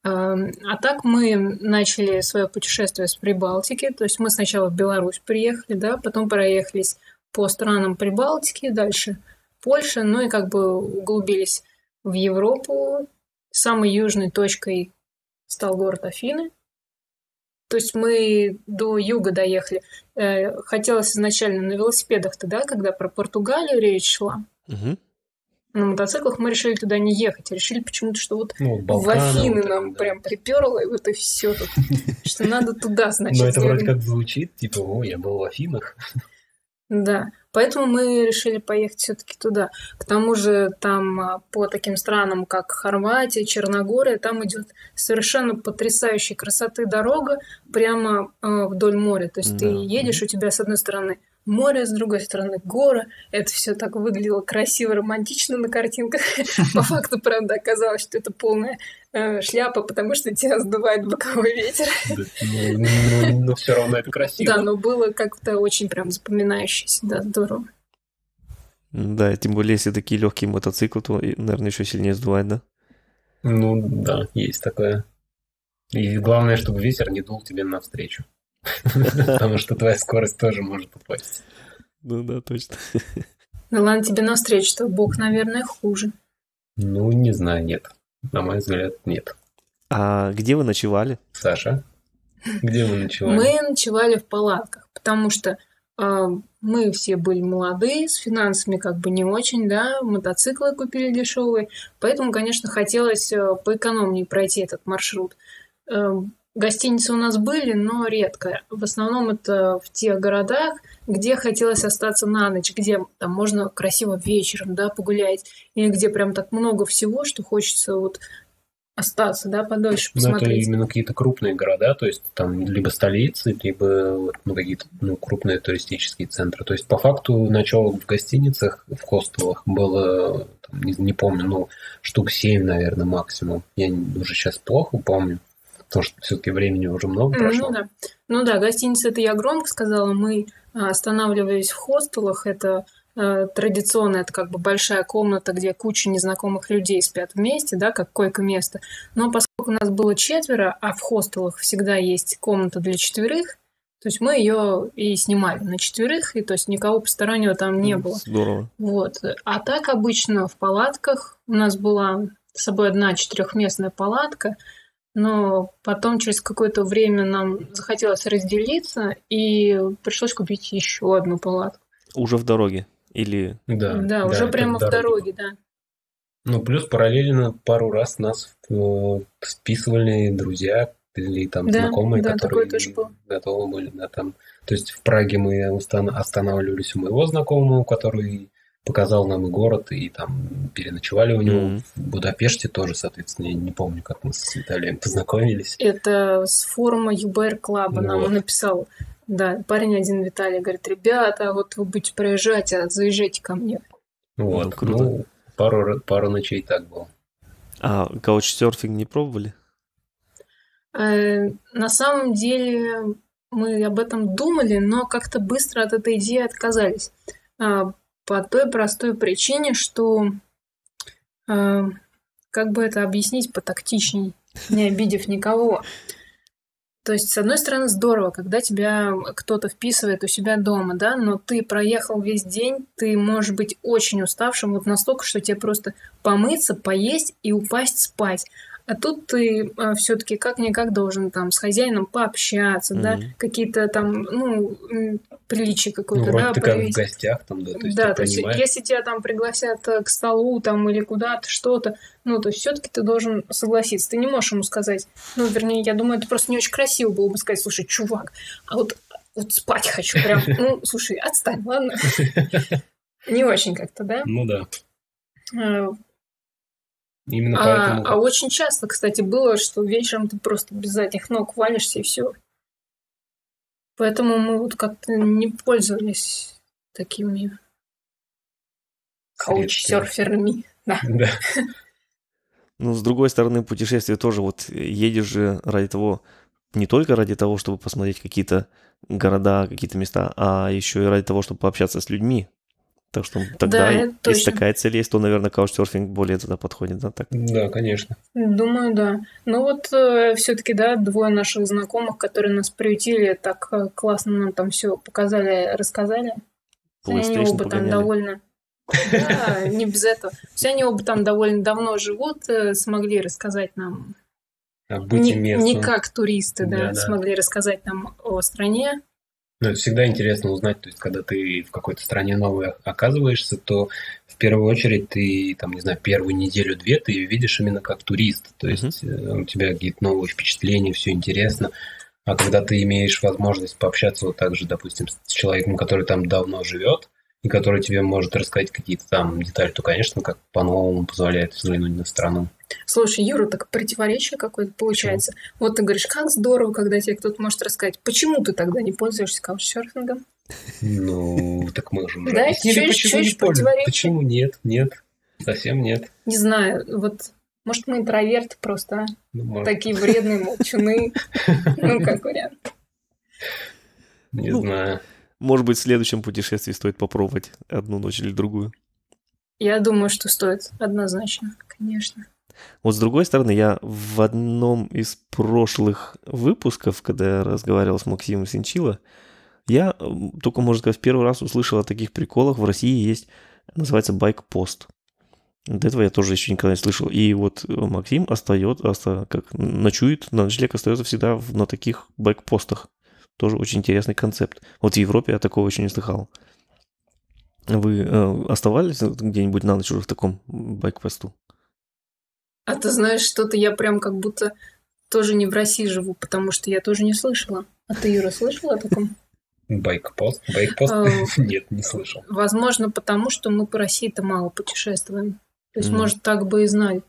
А, а так мы начали свое путешествие с Прибалтики, то есть мы сначала в Беларусь приехали, да, потом проехались по странам Прибалтики, дальше Польша, ну и как бы углубились в Европу. Самой южной точкой стал город Афины – то есть мы до юга доехали. Э, хотелось изначально на велосипедах тогда, когда про Португалию речь шла. Угу. На мотоциклах мы решили туда не ехать, а решили почему-то, что вот ну, в Афины вот нам да. прям приперло, и вот и все тут, что надо туда, значит. Ну, это вроде как звучит, типа, о, я был в Афинах. Да, поэтому мы решили поехать все-таки туда. К тому же там а, по таким странам, как Хорватия, Черногория, там идет совершенно потрясающей красоты дорога прямо э, вдоль моря. То есть да. ты едешь, у тебя с одной стороны море, с другой стороны горы. Это все так выглядело красиво, романтично на картинках. По факту, правда, оказалось, что это полная э, шляпа, потому что тебя сдувает боковой ветер. Но все равно это красиво. Да, но было как-то очень прям запоминающееся, да, здорово. Да, тем более, если такие легкие мотоциклы, то, наверное, еще сильнее сдувает, да? Ну, да, есть такое. И главное, чтобы ветер не дул тебе навстречу. Потому что твоя скорость тоже может упасть. Ну да, точно. Ну ладно, тебе навстречу, что Бог, наверное, хуже. Ну, не знаю, нет. На мой взгляд, нет. А где вы ночевали? Саша, где вы ночевали? Мы ночевали в палатках, потому что э, мы все были молодые, с финансами как бы не очень, да, мотоциклы купили дешевые, поэтому, конечно, хотелось э, поэкономнее пройти этот маршрут. Э, Гостиницы у нас были, но редко. В основном это в тех городах, где хотелось остаться на ночь, где там можно красиво вечером да, погулять, или где прям так много всего, что хочется вот остаться, да, подольше посмотреть. Ну, это именно какие-то крупные города, то есть там либо столицы, либо ну, какие-то ну, крупные туристические центры. То есть по факту ночевок в гостиницах, в хостелах было, там, не, не помню, ну, штук 7, наверное, максимум. Я уже сейчас плохо помню, потому что все-таки времени уже много прошло. Ну да, ну да гостиница это я громко сказала, мы а, останавливались в хостелах, это Э, традиционно это как бы большая комната, где куча незнакомых людей спят вместе, да, как койко-место. Но поскольку у нас было четверо, а в хостелах всегда есть комната для четверых, то есть мы ее и снимали на четверых, и то есть никого постороннего там не было. Здорово. Вот. А так обычно в палатках у нас была с собой одна четырехместная палатка, но потом через какое-то время нам захотелось разделиться, и пришлось купить еще одну палатку. Уже в дороге. Или... Да, да, да уже прямо в дороге, да. Ну, плюс параллельно пару раз нас списывали друзья или там да, знакомые, да, которые готовы были, да, там. То есть в Праге мы останавливались у моего знакомого, который показал нам и город, и там переночевали у него mm-hmm. в Будапеште тоже, соответственно, я не помню, как мы с Виталием познакомились. Это с форума ЮБР Клаба вот. нам написал да, парень один Виталий говорит, ребята, вот вы будете проезжать, а заезжайте ко мне. Вот, ну, круто. Ну, пару, пару ночей так было. А каучсерфинг не пробовали? Э, на самом деле мы об этом думали, но как-то быстро от этой идеи отказались. По той простой причине, что э, как бы это объяснить потактичней, не обидев никого. То есть, с одной стороны, здорово, когда тебя кто-то вписывает у себя дома, да, но ты проехал весь день, ты можешь быть очень уставшим, вот настолько, что тебе просто помыться, поесть и упасть спать. А тут ты а, все-таки как-никак должен там с хозяином пообщаться, mm-hmm. да, какие-то там, ну, приличия какое-то, ну, да, ты проявить. как в гостях там, да, то есть Да, то есть если тебя там пригласят э, к столу там или куда-то, что-то, ну, то есть все-таки ты должен согласиться. Ты не можешь ему сказать, ну, вернее, я думаю, это просто не очень красиво было бы сказать, слушай, чувак, а вот, вот спать хочу прям, ну, слушай, отстань, ладно? Не очень как-то, да? Ну да. Именно а, поэтому... А очень часто, кстати, было, что вечером ты просто без задних ног валишься и все. Поэтому мы вот как-то не пользовались такими каучсерферами. Да. да. Ну, с другой стороны, путешествие тоже вот едешь же ради того, не только ради того, чтобы посмотреть какие-то города, какие-то места, а еще и ради того, чтобы пообщаться с людьми. Так что тогда, да, если точно. такая цель есть, то, наверное, каучсерфинг более туда подходит, да? Так? Да, конечно. Думаю, да. Ну вот э, все-таки, да, двое наших знакомых, которые нас приютили, так э, классно нам там все показали, рассказали. Они оба там довольно... Да, не без этого. Все они оба там довольно давно живут, э, смогли рассказать нам... Не, не как туристы, да, смогли рассказать нам о стране, ну, это всегда интересно узнать, то есть, когда ты в какой-то стране новой оказываешься, то в первую очередь ты, там, не знаю, первую неделю-две ты ее видишь именно как турист, то есть mm-hmm. у тебя какие-то новые впечатления, все интересно. А когда ты имеешь возможность пообщаться вот так же, допустим, с человеком, который там давно живет, и который тебе может рассказать какие-то там детали, то, конечно, как по-новому позволяет взглянуть на страну. Слушай, Юра, так противоречие какое-то получается. Почему? Вот ты говоришь, как здорово, когда тебе кто-то может рассказать. Почему ты тогда не пользуешься каучсерфингом? Ну, так мы же уже да, объяснили, почему не пользуемся. Почему нет? Нет, совсем нет. Не знаю, вот может, мы интроверты просто, а? Ну, Такие вредные молчуны. Ну, как вариант. Не ну, знаю. Может быть, в следующем путешествии стоит попробовать одну ночь или другую. Я думаю, что стоит однозначно, конечно. Вот с другой стороны, я в одном из прошлых выпусков, когда я разговаривал с Максимом Синчила, я только, можно сказать, в первый раз услышал о таких приколах. В России есть, называется байк-пост. До этого я тоже еще никогда не слышал. И вот Максим остается, оста, как ночует, на ночлег остается всегда на таких байк-постах. Тоже очень интересный концепт. Вот в Европе я такого еще не слыхал. Вы э, оставались где-нибудь на ночь уже в таком байк-посту? А ты знаешь, что-то я прям как будто тоже не в России живу, потому что я тоже не слышала. А ты, Юра, слышала о таком? Байкпост? Байкпост? А, Нет, не слышал. Возможно, потому что мы по России-то мало путешествуем. То есть, может, так бы и знали.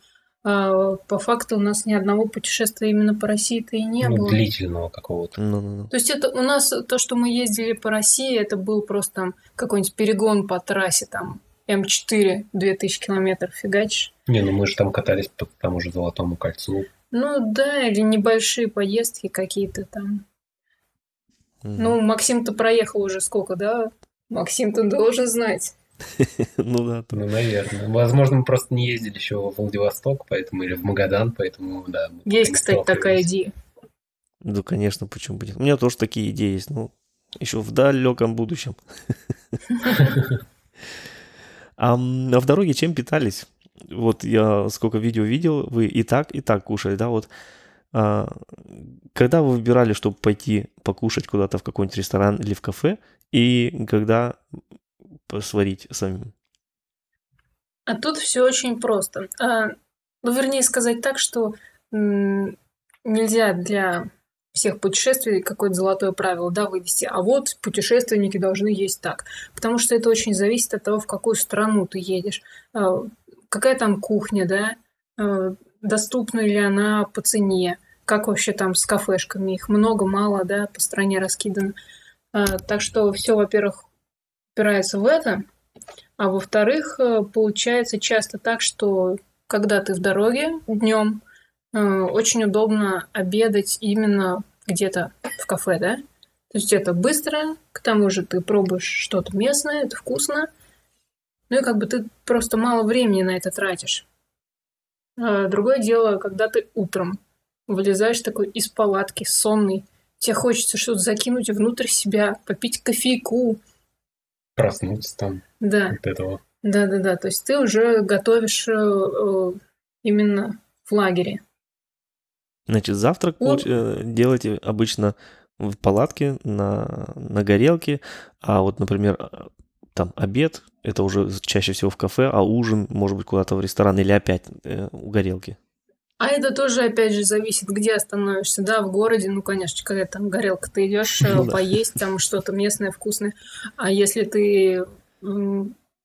А по факту у нас ни одного путешествия именно по России-то и не ну, было. длительного какого-то. Ну, ну, ну. То есть это у нас то, что мы ездили по России, это был просто там какой-нибудь перегон по трассе там М4 2000 километров, фигачишь. Не, ну мы же там катались по тому же Золотому кольцу. Ну да, или небольшие поездки какие-то там. Ну, Максим-то проехал уже сколько, да? Максим-то должен знать. Ну да. Ну, наверное. Возможно, мы просто не ездили еще в Владивосток, поэтому или в Магадан, поэтому, да. Есть, кстати, такая идея. Ну, конечно, почему бы нет. У меня тоже такие идеи есть, ну, еще в далеком будущем. А а в дороге чем питались? Вот я сколько видео видел, вы и так, и так кушали, да, вот. а, когда вы выбирали, чтобы пойти покушать куда-то в какой-нибудь ресторан или в кафе, и когда сварить самим? А тут все очень просто. А, ну, вернее сказать так, что нельзя для всех путешествий какое-то золотое правило, да, вывести. А вот путешественники должны есть так. Потому что это очень зависит от того, в какую страну ты едешь. А, Какая там кухня, да, А, доступна ли она по цене, как вообще там с кафешками, их много, мало, да, по стране раскидано. А, Так что все, во-первых, упирается в это. А во-вторых, э, получается часто так, что когда ты в дороге днем, очень удобно обедать именно где-то в кафе, да? То есть это быстро, к тому же ты пробуешь что-то местное, это вкусно. Ну и как бы ты просто мало времени на это тратишь. А Другое дело, когда ты утром вылезаешь такой из палатки, сонный, тебе хочется что-то закинуть внутрь себя, попить кофейку. Проснуться там Да, от этого. да, да, да. То есть ты уже готовишь э, э, именно в лагере. Значит, завтрак Ну- получ- э, делаете обычно в палатке на, на горелке, а вот, например, там обед, это уже чаще всего в кафе, а ужин, может быть, куда-то в ресторан или опять э, у горелки. А это тоже, опять же, зависит, где остановишься. Да, в городе, ну, конечно, когда там горелка, ты идешь э, Ну да. поесть, там что-то местное, вкусное. А если ты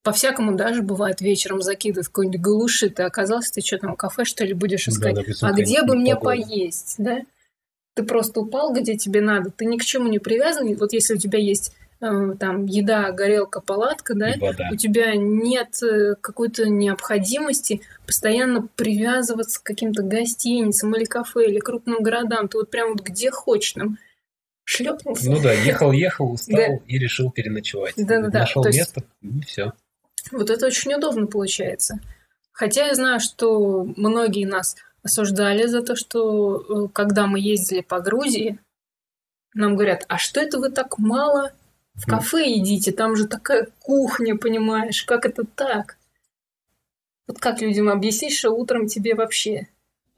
по-всякому даже бывает вечером закидывают в какой-нибудь глуши, ты оказался, ты что там, кафе, что ли, будешь Да, искать? допустим, а где бы мне погода. поесть, да? Ты просто упал, где тебе надо, ты ни к чему не привязан. Вот если у тебя есть там еда, горелка, палатка, да, вода. у тебя нет э, какой-то необходимости постоянно привязываться к каким-то гостиницам или кафе, или крупным городам. Ты вот прям вот где хочешь там шлепнулся. Ну да, ехал-ехал, устал Да. и решил переночевать. Да-да-да, Нашел то есть- место, и все. Вот это очень удобно получается. Хотя я знаю, что многие нас осуждали за то, что э, когда мы ездили по Грузии, нам говорят, а что это вы так мало в кафе едите? Там же такая кухня, понимаешь? Как это так? Вот как людям объяснить, что утром тебе вообще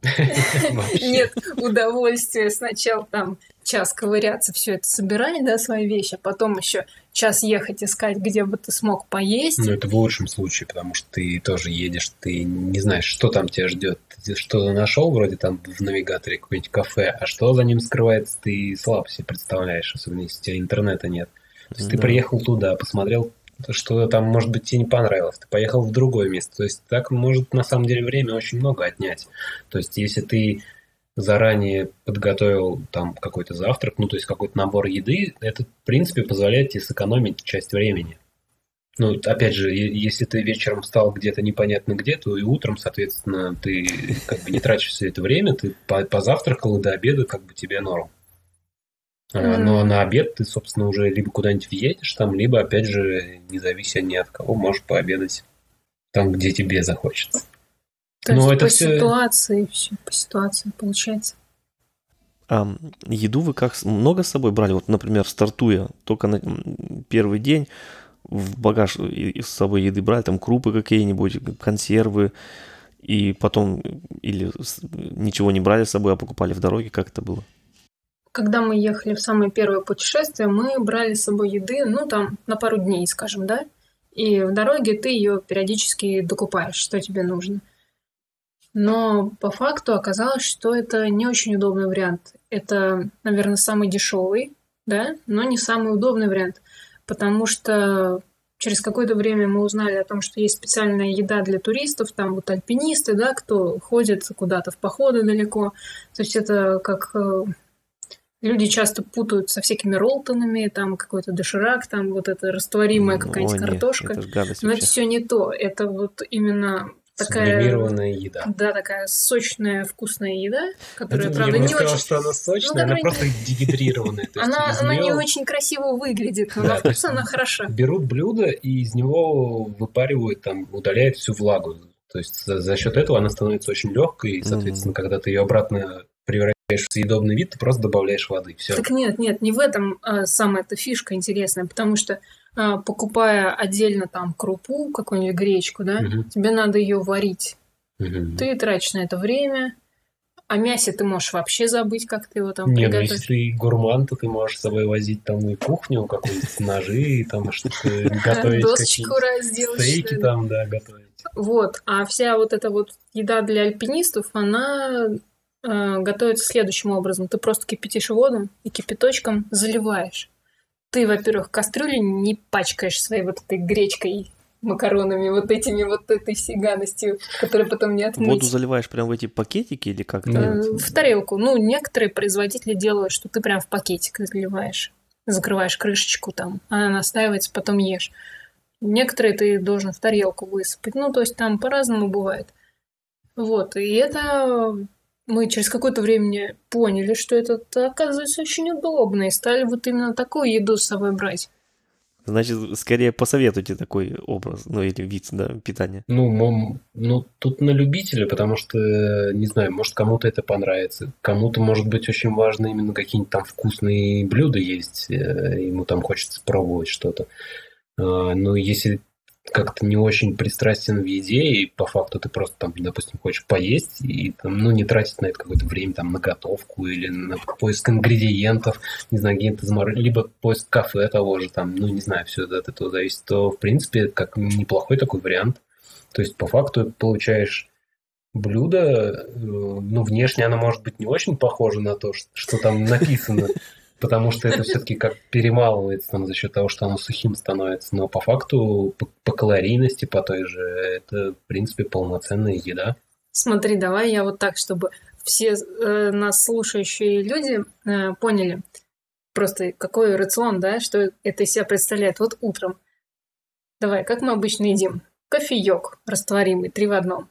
нет удовольствия сначала там час ковыряться, все это собирать, да, свои вещи, а потом еще час ехать искать, где бы ты смог поесть. Ну, это в лучшем случае, потому что ты тоже едешь, ты не знаешь, что там тебя ждет. Ты что-то нашел вроде там в навигаторе какое-нибудь кафе, а что за ним скрывается, ты слабо себе представляешь, особенно если у тебя интернета нет. То есть ты Да. приехал туда, посмотрел, что там, может быть, тебе не понравилось, ты поехал в другое место. То есть так может на самом деле время очень много отнять. То есть если ты заранее подготовил там какой-то завтрак, ну то есть какой-то набор еды, это в принципе позволяет тебе сэкономить часть времени. Ну, опять же, если ты вечером встал где-то непонятно где, то и утром, соответственно, ты как бы не тратишь все это время, ты по- позавтракал и до обеда как бы тебе норм. А. Но на обед ты, собственно, уже либо куда-нибудь въедешь там, либо, опять же, не завися ни от кого, можешь пообедать там, где тебе захочется. То Ну, есть это по всё- ситуации все, по ситуации получается. А еду вы как много с собой брали? Вот, например, стартуя только на первый день в багаж и с собой еды брали, там крупы какие-нибудь, консервы, и потом или с- ничего не брали с собой, а покупали в дороге, как это было? Когда мы ехали в самое первое путешествие, мы брали с собой еды, ну, там, на пару дней, скажем, да? И в дороге ты ее периодически докупаешь, что тебе нужно. Но по факту оказалось, что это не очень удобный вариант. Это, наверное, самый дешевый, да, но не самый удобный вариант, потому что через какое-то время мы узнали о том, что есть специальная еда для туристов, там вот альпинисты, да, кто ходит куда-то в походы далеко. То есть это как э, люди часто путают со всякими роллтонами, там какой-то доширак, там вот это растворимая какая-нибудь О, нет, картошка. это Но вообще. это все не то. Это вот именно такая, Сублимированная еда. да, такая сочная, вкусная еда, которая, Это правда, я бы не сказал, очень... что она сочная, Ну, она просто дегидрированная. То есть Она, она не очень красиво выглядит, но Да, на вкус она хороша. Берут блюдо и из него выпаривают, там, удаляют всю влагу. То есть за, за счет этого она становится очень легкой, и, соответственно, когда ты ее обратно превращаешь в съедобный вид, ты просто добавляешь воды. Все. Так нет, нет, не в этом а, самая эта фишка интересная, потому что а, покупая отдельно там крупу, какую-нибудь гречку, да, Мгм. тебе надо ее варить. Мгм. Ты тратишь на это время. О мясе ты можешь вообще забыть, как ты его там Не, ну если ты гурман, то ты можешь с собой возить там и кухню, какую-нибудь ножи, там что-то готовить Досочку какие-нибудь раз сделать. стейки там, да, готовить. Вот. А вся вот эта вот еда для альпинистов, она готовится следующим образом. Ты просто кипятишь воду и кипяточком заливаешь. Ты, во-первых, кастрюлю не пачкаешь своей вот этой гречкой, макаронами, вот этими вот этой всей гадостью, которую потом не отмыть. Воду заливаешь прям в эти пакетики или как. Э, В тарелку. Ну, некоторые производители делают, что ты прям в пакетик заливаешь, закрываешь крышечку там, она настаивается, потом ешь. Некоторые ты должен в тарелку высыпать. Ну, то есть там по-разному бывает. Вот, и это мы через какое-то время поняли, что это оказывается очень удобно, и стали вот именно такую еду с собой брать. Значит, скорее посоветуйте такой образ, ну или вид да, питания. Ну, мом- ну, тут на любителя, потому что, не знаю, может, кому-то это понравится. Кому-то, может быть, очень важно именно какие-нибудь там вкусные блюда есть, э, ему там хочется пробовать что-то. А, Но если как-то не очень пристрастен в еде, и по факту ты просто там, допустим, хочешь поесть, и там, ну, не тратить на это какое-то время там на готовку или на поиск ингредиентов, не знаю, где-то замор... либо поиск кафе того же, там, ну, не знаю, все от этого зависит, то, в принципе, как неплохой такой вариант. То есть, по факту, получаешь блюдо, э, ну, внешне оно может быть не очень похоже на то, что, что там написано, потому что это все-таки как перемалывается там за счет того, что оно сухим становится, но по факту, по, по калорийности, по той же, это, в принципе, полноценная еда. Смотри, давай я вот так, чтобы все э, нас слушающие люди э, поняли просто какой рацион, да, что это из себя представляет. Вот утром. Давай, как мы обычно едим? Кофеек растворимый, три в одном.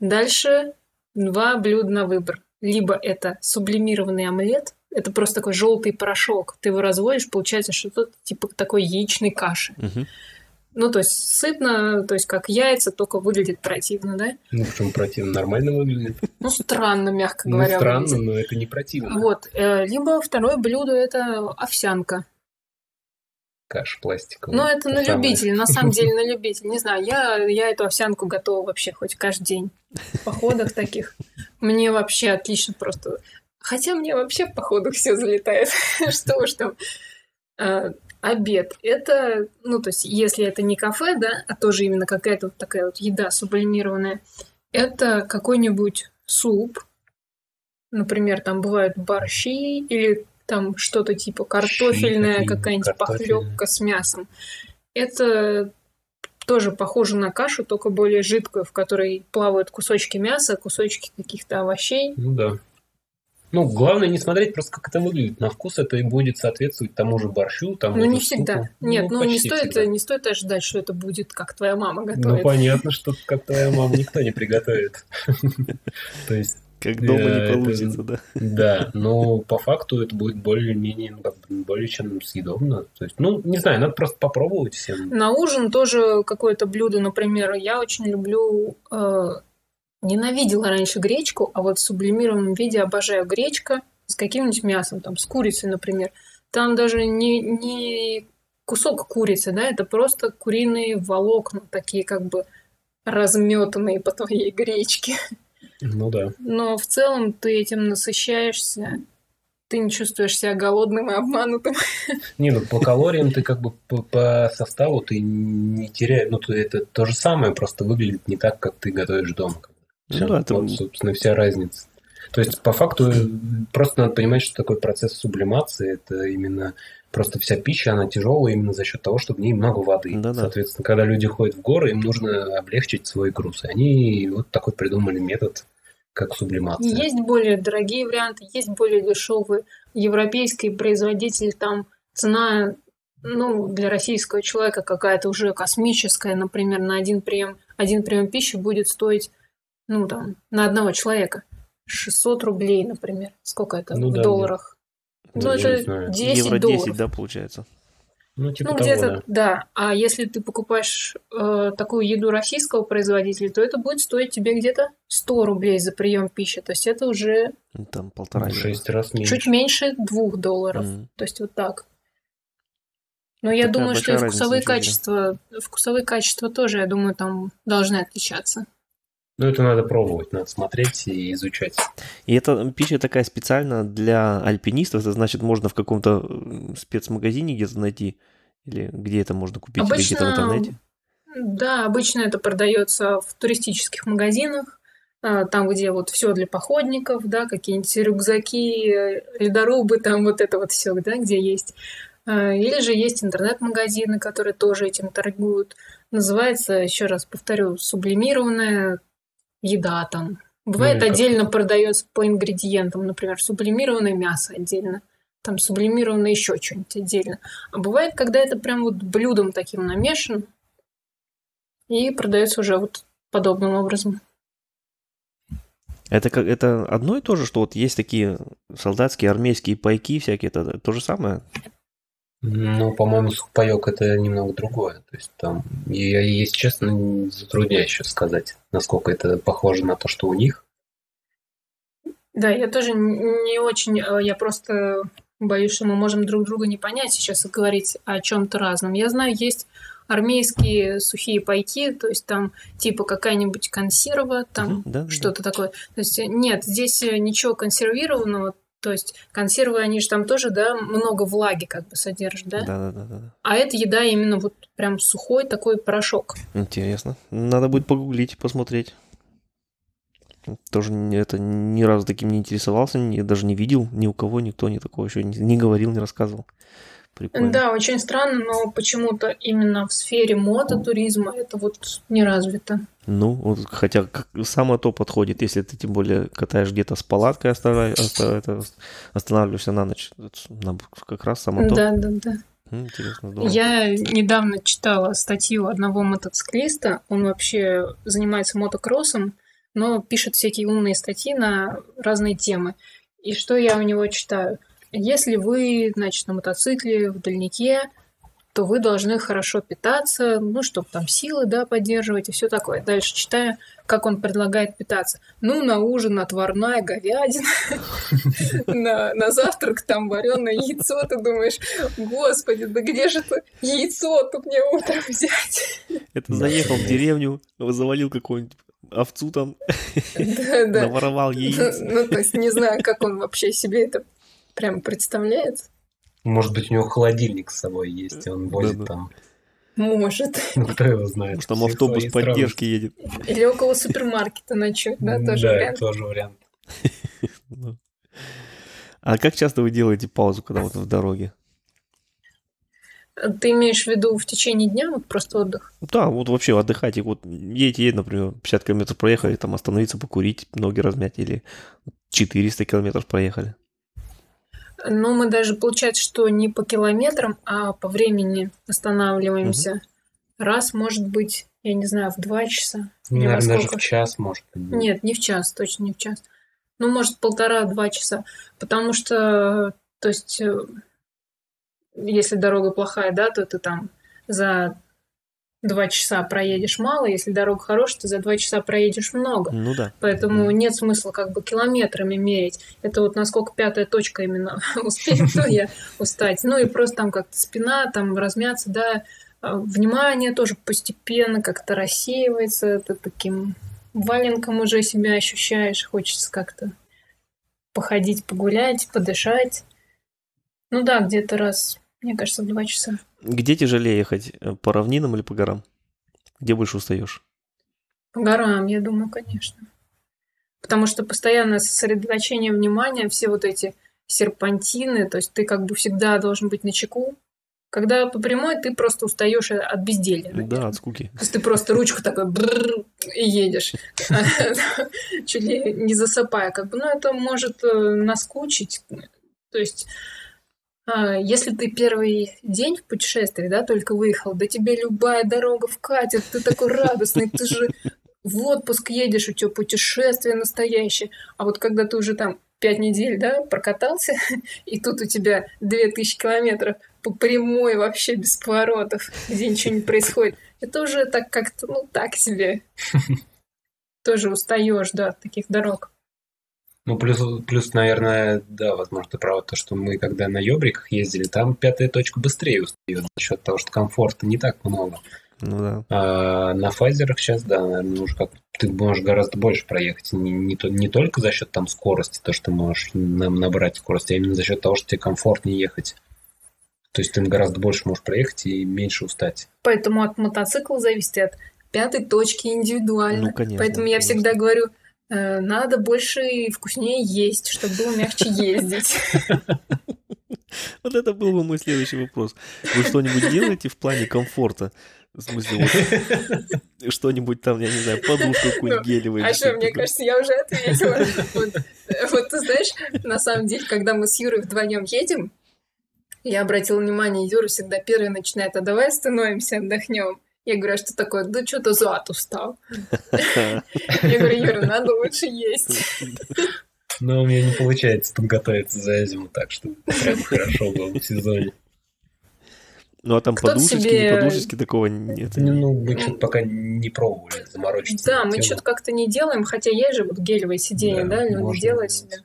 Дальше два блюда на выбор. Либо это сублимированный омлет, это просто такой желтый порошок. Ты его разводишь, получается что-то типа такой яичной каши. Ну, то есть сытно, то есть как яйца, только выглядит противно, да? Ну, почему противно? Нормально выглядит. Ну, странно, мягко Ну, говоря. странно, выглядит. но это не противно. Вот. э, Либо второе блюдо это овсянка. Каша пластиковая. Ну, это на самое. любителя, на самом деле на любителя. Не знаю, я, я эту овсянку готова вообще хоть каждый день. В походах таких. Мне вообще отлично просто. Хотя мне вообще в походах все залетает. Что уж там. А, Обед. Это, ну, то есть, если это не кафе, да, а тоже именно какая-то вот такая вот еда сублимированная, это какой-нибудь суп. Например, там бывают борщи или там что-то типа картофельная какая-нибудь похлебка с мясом. Это тоже похоже на кашу, только более жидкую, в которой плавают кусочки мяса, кусочки каких-то овощей. Ну да. Ну, главное не смотреть просто, как это выглядит. На вкус это и будет соответствовать тому же борщу, тому Ну, же не всегда. Нет, ну, не почти стоит, всегда. не стоит ожидать, что это будет, как твоя мама Ну, готовит. понятно, что как твоя мама никто не приготовит. То есть, Как дома Э, не это- получится, да. да, но по факту это будет более-менее, ну, как бы, более чем съедобно. То есть, ну, не знаю, надо просто попробовать всем. На ужин тоже какое-то блюдо, например, я очень люблю, э, ненавидела раньше гречку, а вот в сублимированном виде обожаю гречка с каким-нибудь мясом, там, с курицей, например. Там даже не, не кусок курицы, да, это просто куриные волокна, такие как бы разметанные по твоей гречке. Ну да. Но в целом ты этим насыщаешься, ты не чувствуешь себя голодным и обманутым. Не, ну по калориям ты как бы по, по составу ты не теряешь. Ну, ты- это то же самое, просто выглядит не так, как ты готовишь дома. Ну Всё. да, это- Вот, собственно, вся разница. То есть, по факту, просто надо понимать, что такое процесс сублимации. Это именно просто вся пища, она тяжелая именно за счет того, что в ней много воды. Да-да. Соответственно, когда люди ходят в горы, им нужно облегчить свой груз. И они вот такой придумали метод, как сублимация. Есть более дорогие варианты, есть более дешевые. Европейский производитель, там цена ну, для российского человека какая-то уже космическая, например, на один прием, один прием пищи будет стоить, ну, там, на одного человека 600 рублей, например. Сколько это ну, в да, долларах? Нет. Ну, это 10 Евро 10, долларов. да, получается? Ну, типа ну где-то, да. да. А если ты покупаешь э, такую еду российского производителя, то это будет стоить тебе где-то 100 рублей за прием пищи. То есть это уже... Ну, там полтора. Шесть раз меньше. Чуть меньше двух долларов. Mm. То есть вот так. Но я Такая думаю, что и вкусовые качества, вкусовые качества тоже, я думаю, там должны отличаться. Ну, это надо пробовать, надо смотреть и изучать. И эта пища такая специально для альпинистов, это значит, можно в каком-то спецмагазине где-то найти, или где это можно купить, обычно, или где-то в интернете? Да, обычно это продается в туристических магазинах, а, там, где вот все для походников, да, какие-нибудь рюкзаки, ледорубы, там вот это вот все, да, где есть. А, или же есть интернет-магазины, которые тоже этим торгуют. Называется, еще раз повторю, сублимированная еда там. Бывает ну, отдельно как... продается по ингредиентам, например, сублимированное мясо отдельно, там сублимированное еще что-нибудь отдельно. А бывает, когда это прям вот блюдом таким намешан и продается уже вот подобным образом. Это, как, это одно и то же, что вот есть такие солдатские, армейские пайки всякие, это то же самое? Ну, по-моему, сухпайок это немного другое. То есть там, я, если честно, затрудняюсь еще сказать, насколько это похоже на то, что у них. Да, я тоже не очень, э, я просто боюсь, что мы можем друг друга не понять сейчас и говорить о чем-то разном. Я знаю, есть армейские сухие пайки, то есть там типа какая-нибудь консерва, там угу, да, что-то да. такое. То есть нет, здесь ничего консервированного, то есть консервы, они же там тоже, да, много влаги как бы содержат, да? Да, да, да, да. А это еда именно вот прям сухой такой порошок. Интересно. Надо будет погуглить, посмотреть. Тоже это ни разу таким не интересовался, не, даже не видел ни у кого, никто не такого еще не, не говорил, не рассказывал. Прикольно. Да, очень странно, но почему-то именно в сфере мототуризма это вот не развито. Ну, хотя как, самое то подходит, если ты тем более катаешь где-то с палаткой, останавливаешься на ночь. Как раз самое то. Да, да, да. Интересно, здорово. Я недавно читала статью одного мотоциклиста. Он вообще занимается мотокроссом, но пишет всякие умные статьи на разные темы. И что я у него читаю? Если вы, значит, на мотоцикле, в дальнике, то вы должны хорошо питаться, ну, чтобы там силы, да, поддерживать и все такое. Дальше читаю, как он предлагает питаться. Ну, на ужин отварная говядина, на, завтрак там вареное яйцо. Ты думаешь, господи, да где же это яйцо тут мне утром взять? Это заехал в деревню, завалил какую-нибудь овцу там, наворовал яиц. Ну, то есть не знаю, как он вообще себе это прям представляет. Может быть, у него холодильник с собой есть, и он возит да, да. там. Может. Ну, кто его знает. Может, там автобус поддержки едет. Или около супермаркета ночует, да, тоже да, вариант. тоже вариант. Ну. А как часто вы делаете паузу, когда вот в дороге? Ты имеешь в виду в течение дня, вот просто отдых? Да, вот вообще отдыхать. И вот едете, едете, например, 50 километров проехали, там остановиться, покурить, ноги размять, или 400 километров проехали. Ну, мы даже, получается, что не по километрам, а по времени останавливаемся. Угу. Раз, может быть, я не знаю, в два часа. Наверное, даже в час, может быть. Нет, не в час, точно не в час. Ну, может, полтора-два часа. Потому что, то есть, э, если дорога плохая, да, то ты там за два часа проедешь мало, если дорога хорошая, то за два часа проедешь много. Ну да. Поэтому mm. нет смысла как бы километрами мерить. Это вот насколько пятая точка именно успеет, я устать. Ну и просто там как-то спина, там размяться, да. А, внимание тоже постепенно как-то рассеивается. Ты таким валенком уже себя ощущаешь. Хочется как-то походить, погулять, подышать. Ну да, где-то раз, мне кажется, в два часа. Где тяжелее ехать, э, по равнинам или по горам? Где больше устаешь? По горам, я думаю, конечно. Потому что постоянное сосредоточение внимания, все вот эти серпантины, то есть ты как бы всегда должен быть на чеку. Когда по прямой ты просто устаешь от безделья. Наверное. Да, от скуки. То есть ты просто ручку такой и едешь, чуть ли не засыпая. Как бы, ну, это может э, наскучить. То есть если ты первый день в путешествии, да, только выехал, да тебе любая дорога вкатит, ты такой радостный, ты же в отпуск едешь, у тебя путешествие настоящее. А вот когда ты уже там пять недель, да, прокатался, и тут у тебя две тысячи километров по прямой вообще без поворотов, где ничего не происходит, это уже так как-то, ну, так себе. Тоже устаешь, да, от таких дорог. Ну, плюс, плюс, наверное, да, возможно, ты прав, то, что мы, когда на Йобриках ездили, там пятая точка быстрее устает за счет того, что комфорта не так много. Ну да. А на файзерах сейчас, да, наверное, уже как ты можешь гораздо больше проехать. Не, не, то, не только за счет там скорости, то, что ты можешь нам набрать скорость, а именно за счет того, что тебе комфортнее ехать. То есть ты гораздо больше можешь проехать и меньше устать. Поэтому от мотоцикла зависит от пятой точки индивидуально. Ну, конечно. Поэтому я конечно. всегда говорю, надо больше и вкуснее есть, чтобы было мягче ездить. Вот это был бы мой следующий вопрос. Вы что-нибудь делаете в плане комфорта? В смысле, вот, что-нибудь там, я не знаю, подушку какую-нибудь ну, гелевую. А что, мне кажется, я уже ответила. Вот, вот ты знаешь, на самом деле, когда мы с Юрой вдвоем едем, я обратила внимание, Юра всегда первый начинает, а давай остановимся, отдохнем. Я говорю, а что такое? Да что-то зад устал. Я говорю, Юра, надо лучше есть. Но у меня не получается подготовиться за зиму так, чтобы прям хорошо было в сезоне. Ну, а там Кто подушечки, себе... не подушечки, такого нет. Ну, мы что-то пока не пробовали заморочиться. Да, мы что-то как-то не делаем, хотя есть же вот гелевые сиденья, да, да люди делают себе.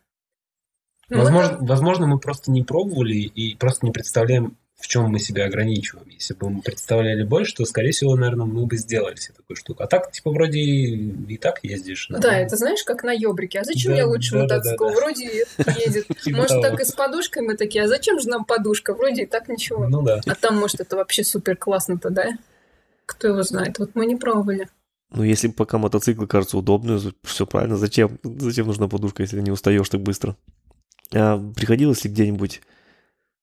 Ну, возможно, это... возможно, мы просто не пробовали и просто не представляем, в чем мы себя ограничиваем. Если бы мы представляли больше, то, скорее всего, наверное, мы бы сделали себе такую штуку. А так, типа, вроде и так ездишь. Да, да это знаешь, как на ёбрике. А зачем да, я лучше да, мотоцикл? Да, да, Вроде едет. Типа может, так и с подушкой мы такие, а зачем же нам подушка? Вроде и так ничего. Ну да. А там, может, это вообще супер классно-то, да? Кто его знает? Вот мы не пробовали. Ну, если пока мотоцикл кажется удобным, все правильно. Зачем? Зачем нужна подушка, если не устаешь так быстро? А приходилось ли где-нибудь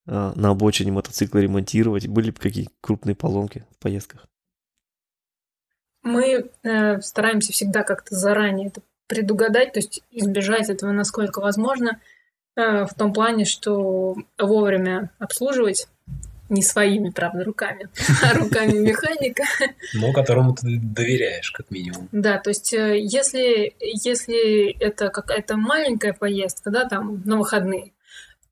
на обочине мотоцикла ремонтировать? Были бы какие крупные поломки в поездках? Мы э, стараемся всегда как-то заранее это предугадать, то есть избежать этого насколько возможно, э, в том плане, что вовремя обслуживать не своими, правда, руками, а руками механика. Но которому ты доверяешь, как минимум. Да, то есть э, если, если это какая-то маленькая поездка, да, там на выходные,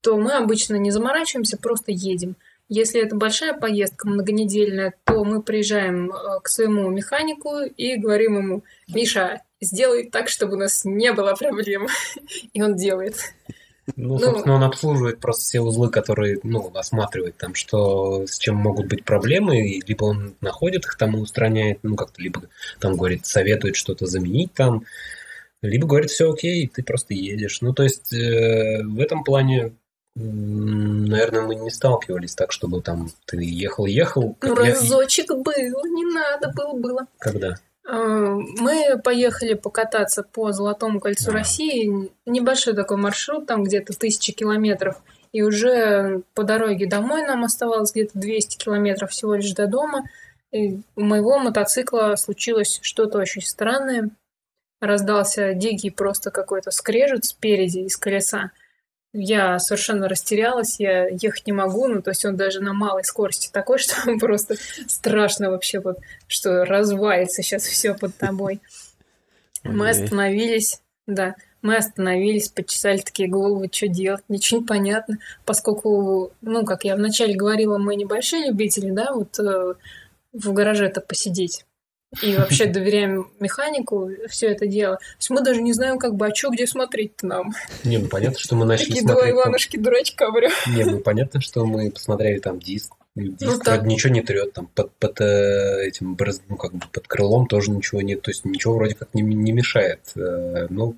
то мы обычно не заморачиваемся, просто едем. Если это большая поездка, многонедельная, то мы приезжаем э, к своему механику и говорим ему, Миша, сделай так, чтобы у нас не было проблем. И он делает. Ну, ну, собственно, он обслуживает просто все узлы, которые, ну, осматривает там, что с чем могут быть проблемы, и либо он находит их там и устраняет, ну, как-то, либо там говорит, советует что-то заменить там, либо говорит, все окей, ты просто едешь. Ну, то есть, э, в этом плане Наверное, мы не сталкивались так, чтобы там ты ехал-ехал. Ну, разочек я... был, не надо было, было. Когда? А, мы поехали покататься по Золотому кольцу а. России. Небольшой такой маршрут, там где-то тысячи километров. И уже по дороге домой нам оставалось где-то 200 километров всего лишь до дома. И у моего мотоцикла случилось что-то очень странное. Раздался дикий просто какой-то скрежет спереди из колеса я совершенно растерялась, я ехать не могу, ну, то есть он даже на малой скорости такой, что просто страшно вообще, вот, что развалится сейчас все под тобой. Мы остановились, да, мы остановились, почесали такие головы, что делать, ничего не понятно, поскольку, ну, как я вначале говорила, мы небольшие любители, да, вот э, в гараже это посидеть и вообще доверяем механику все это дело. То есть мы даже не знаем, как бы, а что где смотреть-то нам. Не, ну понятно, что мы начали Такие смотреть... два Иванушки там... дурачка, говорю. Не, ну понятно, что мы посмотрели там диск, диск ну, так. ничего не трет, там под, под э, этим, ну, как бы под крылом тоже ничего нет, то есть ничего вроде как не, не мешает. Э, ну,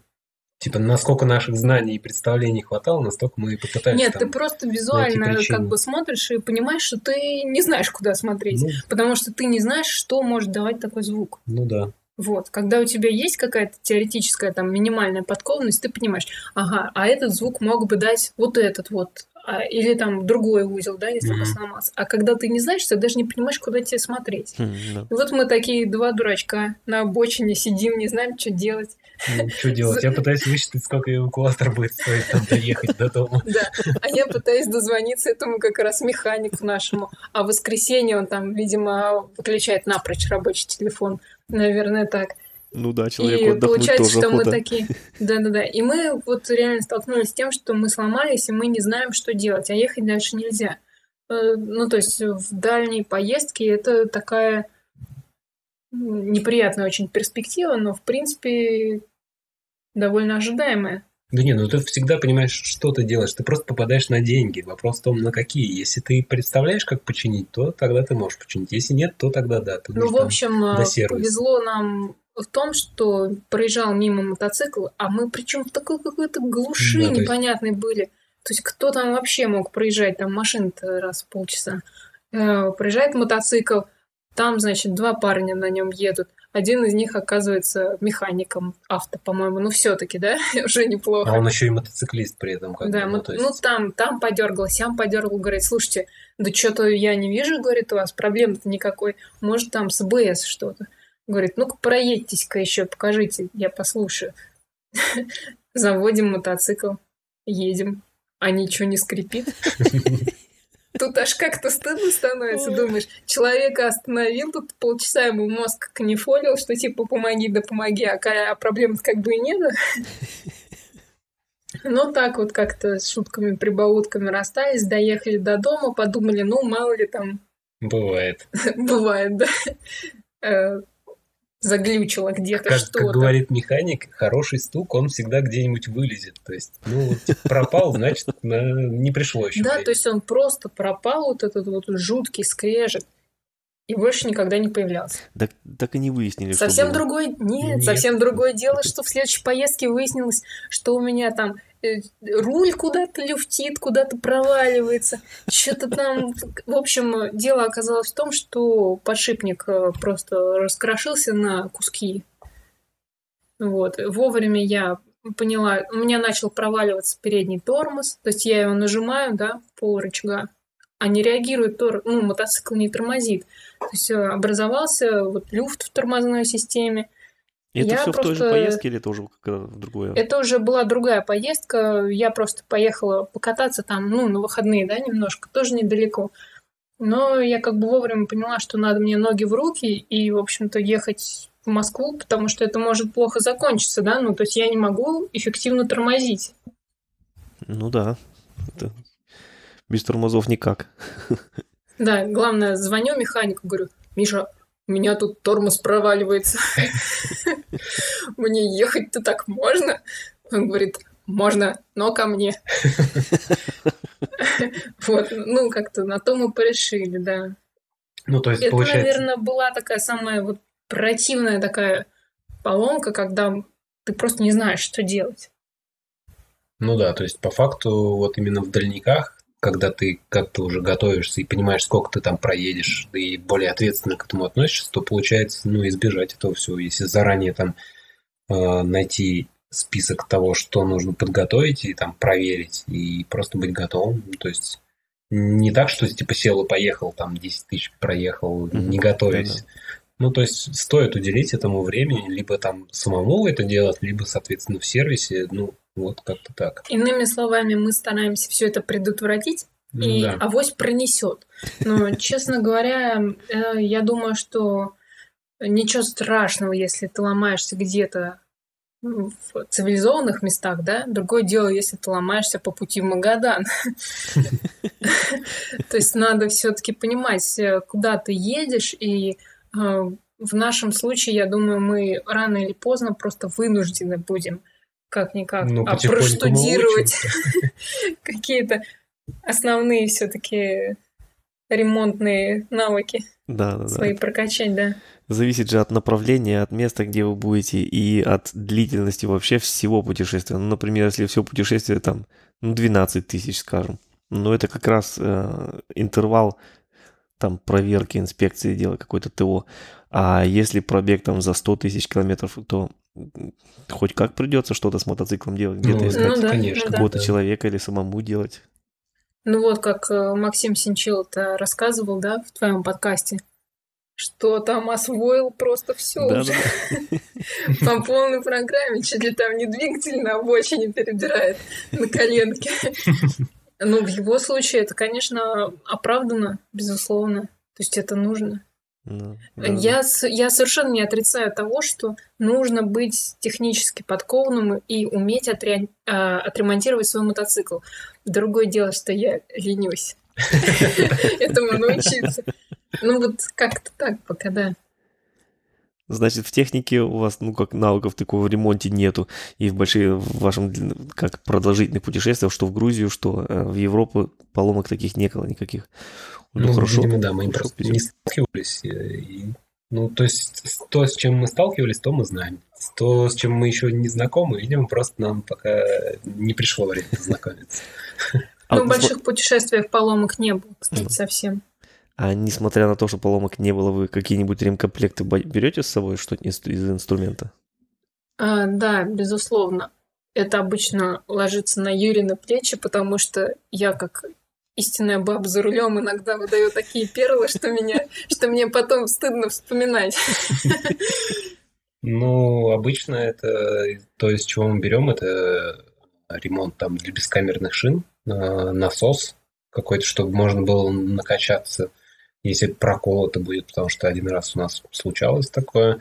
Типа, насколько наших знаний и представлений хватало, настолько мы и попытались. Нет, там, ты просто визуально как бы смотришь и понимаешь, что ты не знаешь, куда смотреть. Ну, потому что ты не знаешь, что может давать такой звук. Ну да. Вот, когда у тебя есть какая-то теоретическая там минимальная подкованность, ты понимаешь, ага, а этот звук мог бы дать вот этот вот, а, или там другой узел, да, если mm-hmm. сломался. А когда ты не знаешь, ты даже не понимаешь, куда тебе смотреть. Mm-hmm. И вот мы такие два дурачка на обочине сидим, не знаем, что делать. Ну, что делать? Я пытаюсь высчитать, сколько эвакуатор будет стоить там доехать до дома. Да, а я пытаюсь дозвониться этому как раз механику нашему. А в воскресенье он там, видимо, выключает напрочь рабочий телефон. Наверное, так. Ну да, человек И получается, тоже что охота. мы такие... Да-да-да. И мы вот реально столкнулись с тем, что мы сломались, и мы не знаем, что делать, а ехать дальше нельзя. Э, ну, то есть в дальней поездке это такая неприятная очень перспектива, но, в принципе, довольно ожидаемая. Да не, ну ты всегда понимаешь, что ты делаешь. Ты просто попадаешь на деньги. Вопрос в том, на какие. Если ты представляешь, как починить, то тогда ты можешь починить. Если нет, то тогда да. Ты ну, в общем, повезло нам в том, что проезжал мимо мотоцикл, а мы причем в такой какой-то глуши да, непонятной есть... были. То есть кто там вообще мог проезжать? Там машина-то раз в полчаса. Э, проезжает мотоцикл, там, значит, два парня на нем едут. Один из них оказывается механиком авто, по-моему. Ну, все-таки, да, уже неплохо. А он еще и мотоциклист при этом. Как да, ну, то есть... ну там, там подергал, сям подергал, говорит, слушайте, да что-то я не вижу, говорит, у вас проблем-то никакой. Может, там с БС что-то. Говорит, ну-ка проедьтесь-ка еще, покажите, я послушаю. Заводим мотоцикл, едем, а ничего не скрипит. Тут аж как-то стыдно становится, думаешь, человека остановил, тут полчаса ему мозг канифолил, что типа помоги, да помоги, а, а проблем как бы и нет. Ну, так вот как-то с шутками, прибаутками расстались, доехали до дома, подумали, ну, мало ли там... Бывает. Бывает, да. Заглючило где-то как, что-то. Как говорит механик, хороший стук, он всегда где-нибудь вылезет. То есть, ну, типа, пропал, значит, не пришло еще. Да, то есть он просто пропал, вот этот вот жуткий скрежет. И больше никогда не появлялся. Так, так и не выяснили. Совсем другой... Нет, Нет, совсем другое дело, что в следующей поездке выяснилось, что у меня там руль куда-то люфтит, куда-то проваливается. Что-то там... В общем, дело оказалось в том, что подшипник э, просто раскрошился на куски. Вот. Вовремя я поняла, у меня начал проваливаться передний тормоз, то есть я его нажимаю, да, пол рычага, а не реагирует, тор... ну, мотоцикл не тормозит. То есть э, образовался вот люфт в тормозной системе, это я все просто... в той же поездке или это уже в другое? Это уже была другая поездка. Я просто поехала покататься там, ну, на выходные, да, немножко, тоже недалеко. Но я как бы вовремя поняла, что надо мне ноги в руки и, в общем-то, ехать в Москву, потому что это может плохо закончиться, да, ну, то есть я не могу эффективно тормозить. Ну да, это без тормозов никак. Да, главное, звоню механику, говорю, Миша, у меня тут тормоз проваливается. Мне ехать-то так можно? Он говорит, можно, но ко мне. Вот, ну, как-то на то мы порешили, да. Ну, то есть, Это, наверное, была такая самая вот противная такая поломка, когда ты просто не знаешь, что делать. Ну да, то есть по факту вот именно в дальниках когда ты как-то уже готовишься и понимаешь, сколько ты там проедешь, и более ответственно к этому относишься, то получается, ну, избежать этого всего. Если заранее там э, найти список того, что нужно подготовить и там проверить, и просто быть готовым, то есть не так, что типа сел и поехал, там 10 тысяч проехал, mm-hmm. не готовясь. Да-да. Ну, то есть стоит уделить этому времени, либо там самому это делать, либо, соответственно, в сервисе, ну, вот как-то так. Иными словами, мы стараемся все это предотвратить, и да. авось пронесет. Но, честно говоря, э, я думаю, что ничего страшного, если ты ломаешься где-то в цивилизованных местах, да. Другое дело, если ты ломаешься по пути в Магадан. То есть надо все-таки понимать, э, куда ты едешь, и э, в нашем случае, я думаю, мы рано или поздно просто вынуждены будем как-никак, ну, а проштудировать какие-то основные все-таки ремонтные навыки. Да, да, свои да. прокачать, да. Зависит же от направления, от места, где вы будете, и от длительности вообще всего путешествия. Ну, например, если все путешествие там ну, 12 тысяч, скажем, ну, это как раз э, интервал там проверки, инспекции, дела какой-то ТО. А если пробег там за 100 тысяч километров, то хоть как придется что-то с мотоциклом делать, где-то ну, искать ну, да, конечно, какого-то да. человека или самому делать. Ну вот, как э, Максим Синчил-то рассказывал, да, в твоем подкасте, что там освоил просто все да, уже. Да. По полной программе, чуть ли там не двигатель на обочине перебирает на коленке. Ну, в его случае это, конечно, оправдано, безусловно. То есть это нужно. Ну, да. я, я совершенно не отрицаю того, что нужно быть технически подкованным и уметь отре, а, отремонтировать свой мотоцикл. Другое дело, что я ленюсь этому научиться. Ну вот как-то так пока, да. Значит, в технике у вас, ну, как навыков такого в ремонте нету. И в большие, в вашем, как продолжительных путешествиях, что в Грузию, что э, в Европу поломок таких не было никаких. Ну, ну хорошо. Видимо, да, мы просто не сталкивались. Э, и, ну, то есть то, с чем мы сталкивались, то мы знаем. То, с чем мы еще не знакомы, видимо, просто нам пока не пришло время познакомиться. А ну, в больших путешествиях поломок не было, кстати, совсем. А несмотря на то, что поломок не было, вы какие-нибудь ремкомплекты берете с собой что-то из, из инструмента? А, да, безусловно. Это обычно ложится на Юрина плечи, потому что я как истинная баба за рулем иногда выдаю такие перлы, что меня, что мне потом стыдно вспоминать. Ну, обычно это то, из чего мы берем, это ремонт там для бескамерных шин, насос какой-то, чтобы можно было накачаться, если прокол это будет, потому что один раз у нас случалось такое.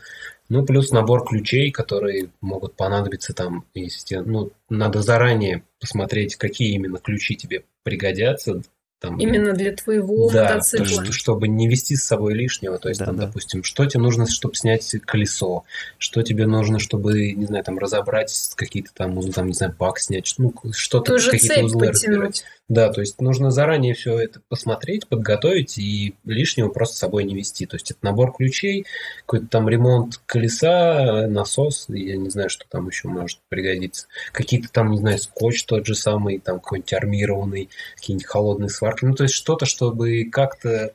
Ну, плюс набор ключей, которые могут понадобиться там, если, ну, надо заранее посмотреть, какие именно ключи тебе пригодятся там, Именно для твоего да, мотоцикла. Что, чтобы не вести с собой лишнего. То есть, да, там, да. допустим, что тебе нужно, чтобы снять колесо, что тебе нужно, чтобы, не знаю, там разобрать какие-то там, узлы, там, не знаю, бак снять, ну, что-то, какие-то узлы потянуть. разбирать. Да, то есть нужно заранее все это посмотреть, подготовить и лишнего просто с собой не вести. То есть это набор ключей, какой-то там ремонт колеса, насос, я не знаю, что там еще может пригодиться. Какие-то там, не знаю, скотч тот же самый, там какой-нибудь армированный, какие-нибудь холодные сварки. Ну, то есть что-то, чтобы как-то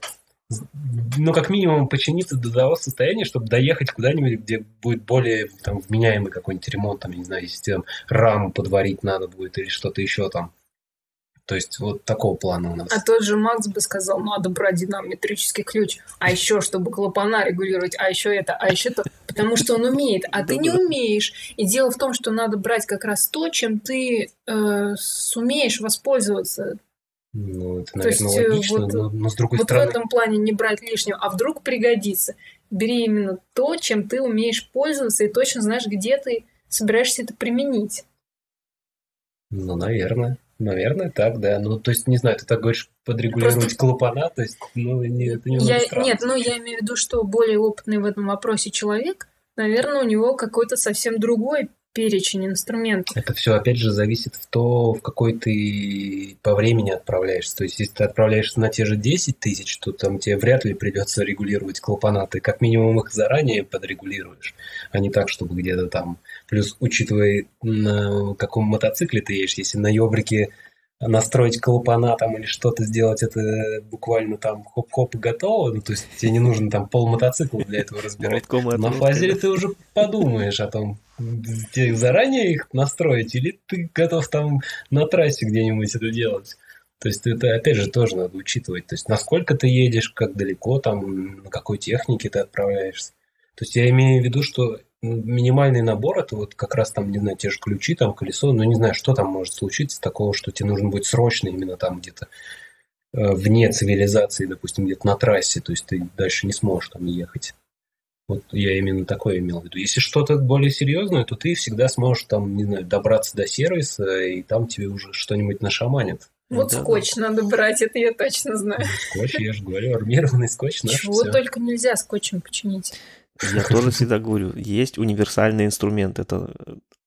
ну, как минимум, починиться до того состояния, чтобы доехать куда-нибудь, где будет более там, вменяемый какой-нибудь ремонт, там, не знаю, если там раму подварить надо будет или что-то еще там. То есть вот такого плана у нас. А тот же Макс бы сказал, надо брать динамометрический ключ, а еще чтобы клапана регулировать, а еще это, а еще то, потому что он умеет, а ты не умеешь. И дело в том, что надо брать как раз то, чем ты э, сумеешь воспользоваться. Ну, это, наверное, То есть, логично, вот, но, но с другой вот стороны... в этом плане не брать лишнего, а вдруг пригодится. Бери именно то, чем ты умеешь пользоваться, и точно знаешь, где ты собираешься это применить. Ну, наверное. Наверное, так, да. Ну, то есть, не знаю, ты так говоришь, подрегулировать Просто... клапана, то есть, ну, не, это не я... Нет, ну, я имею в виду, что более опытный в этом вопросе человек, наверное, у него какой-то совсем другой перечень инструментов. Это все, опять же, зависит в то, в какой ты по времени отправляешься. То есть, если ты отправляешься на те же 10 тысяч, то там тебе вряд ли придется регулировать клапана. Ты как минимум их заранее подрегулируешь, а не так, чтобы где-то там... Плюс, учитывая, на каком мотоцикле ты едешь, если на ёбрике настроить клапана там или что-то сделать, это буквально там хоп-хоп и готово. Ну, то есть тебе не нужно там пол мотоцикла для этого разбирать. На фазере ты уже подумаешь о том, тебе заранее их настроить, или ты готов там на трассе где-нибудь это делать. То есть это, опять же, тоже надо учитывать. То есть насколько ты едешь, как далеко там, на какой технике ты отправляешься. То есть я имею в виду, что минимальный набор это вот как раз там, не знаю, те же ключи, там колесо, но не знаю, что там может случиться такого, что тебе нужно будет срочно именно там где-то э, вне цивилизации, допустим, где-то на трассе, то есть ты дальше не сможешь там ехать. Вот я именно такое имел в виду. Если что-то более серьезное, то ты всегда сможешь там, не знаю, добраться до сервиса, и там тебе уже что-нибудь нашаманят. Вот да, скотч да. надо брать, это я точно знаю. Скотч, я же говорю, армированный скотч. Чего только нельзя скотчем починить. Я тоже всегда говорю, есть универсальный инструмент. Это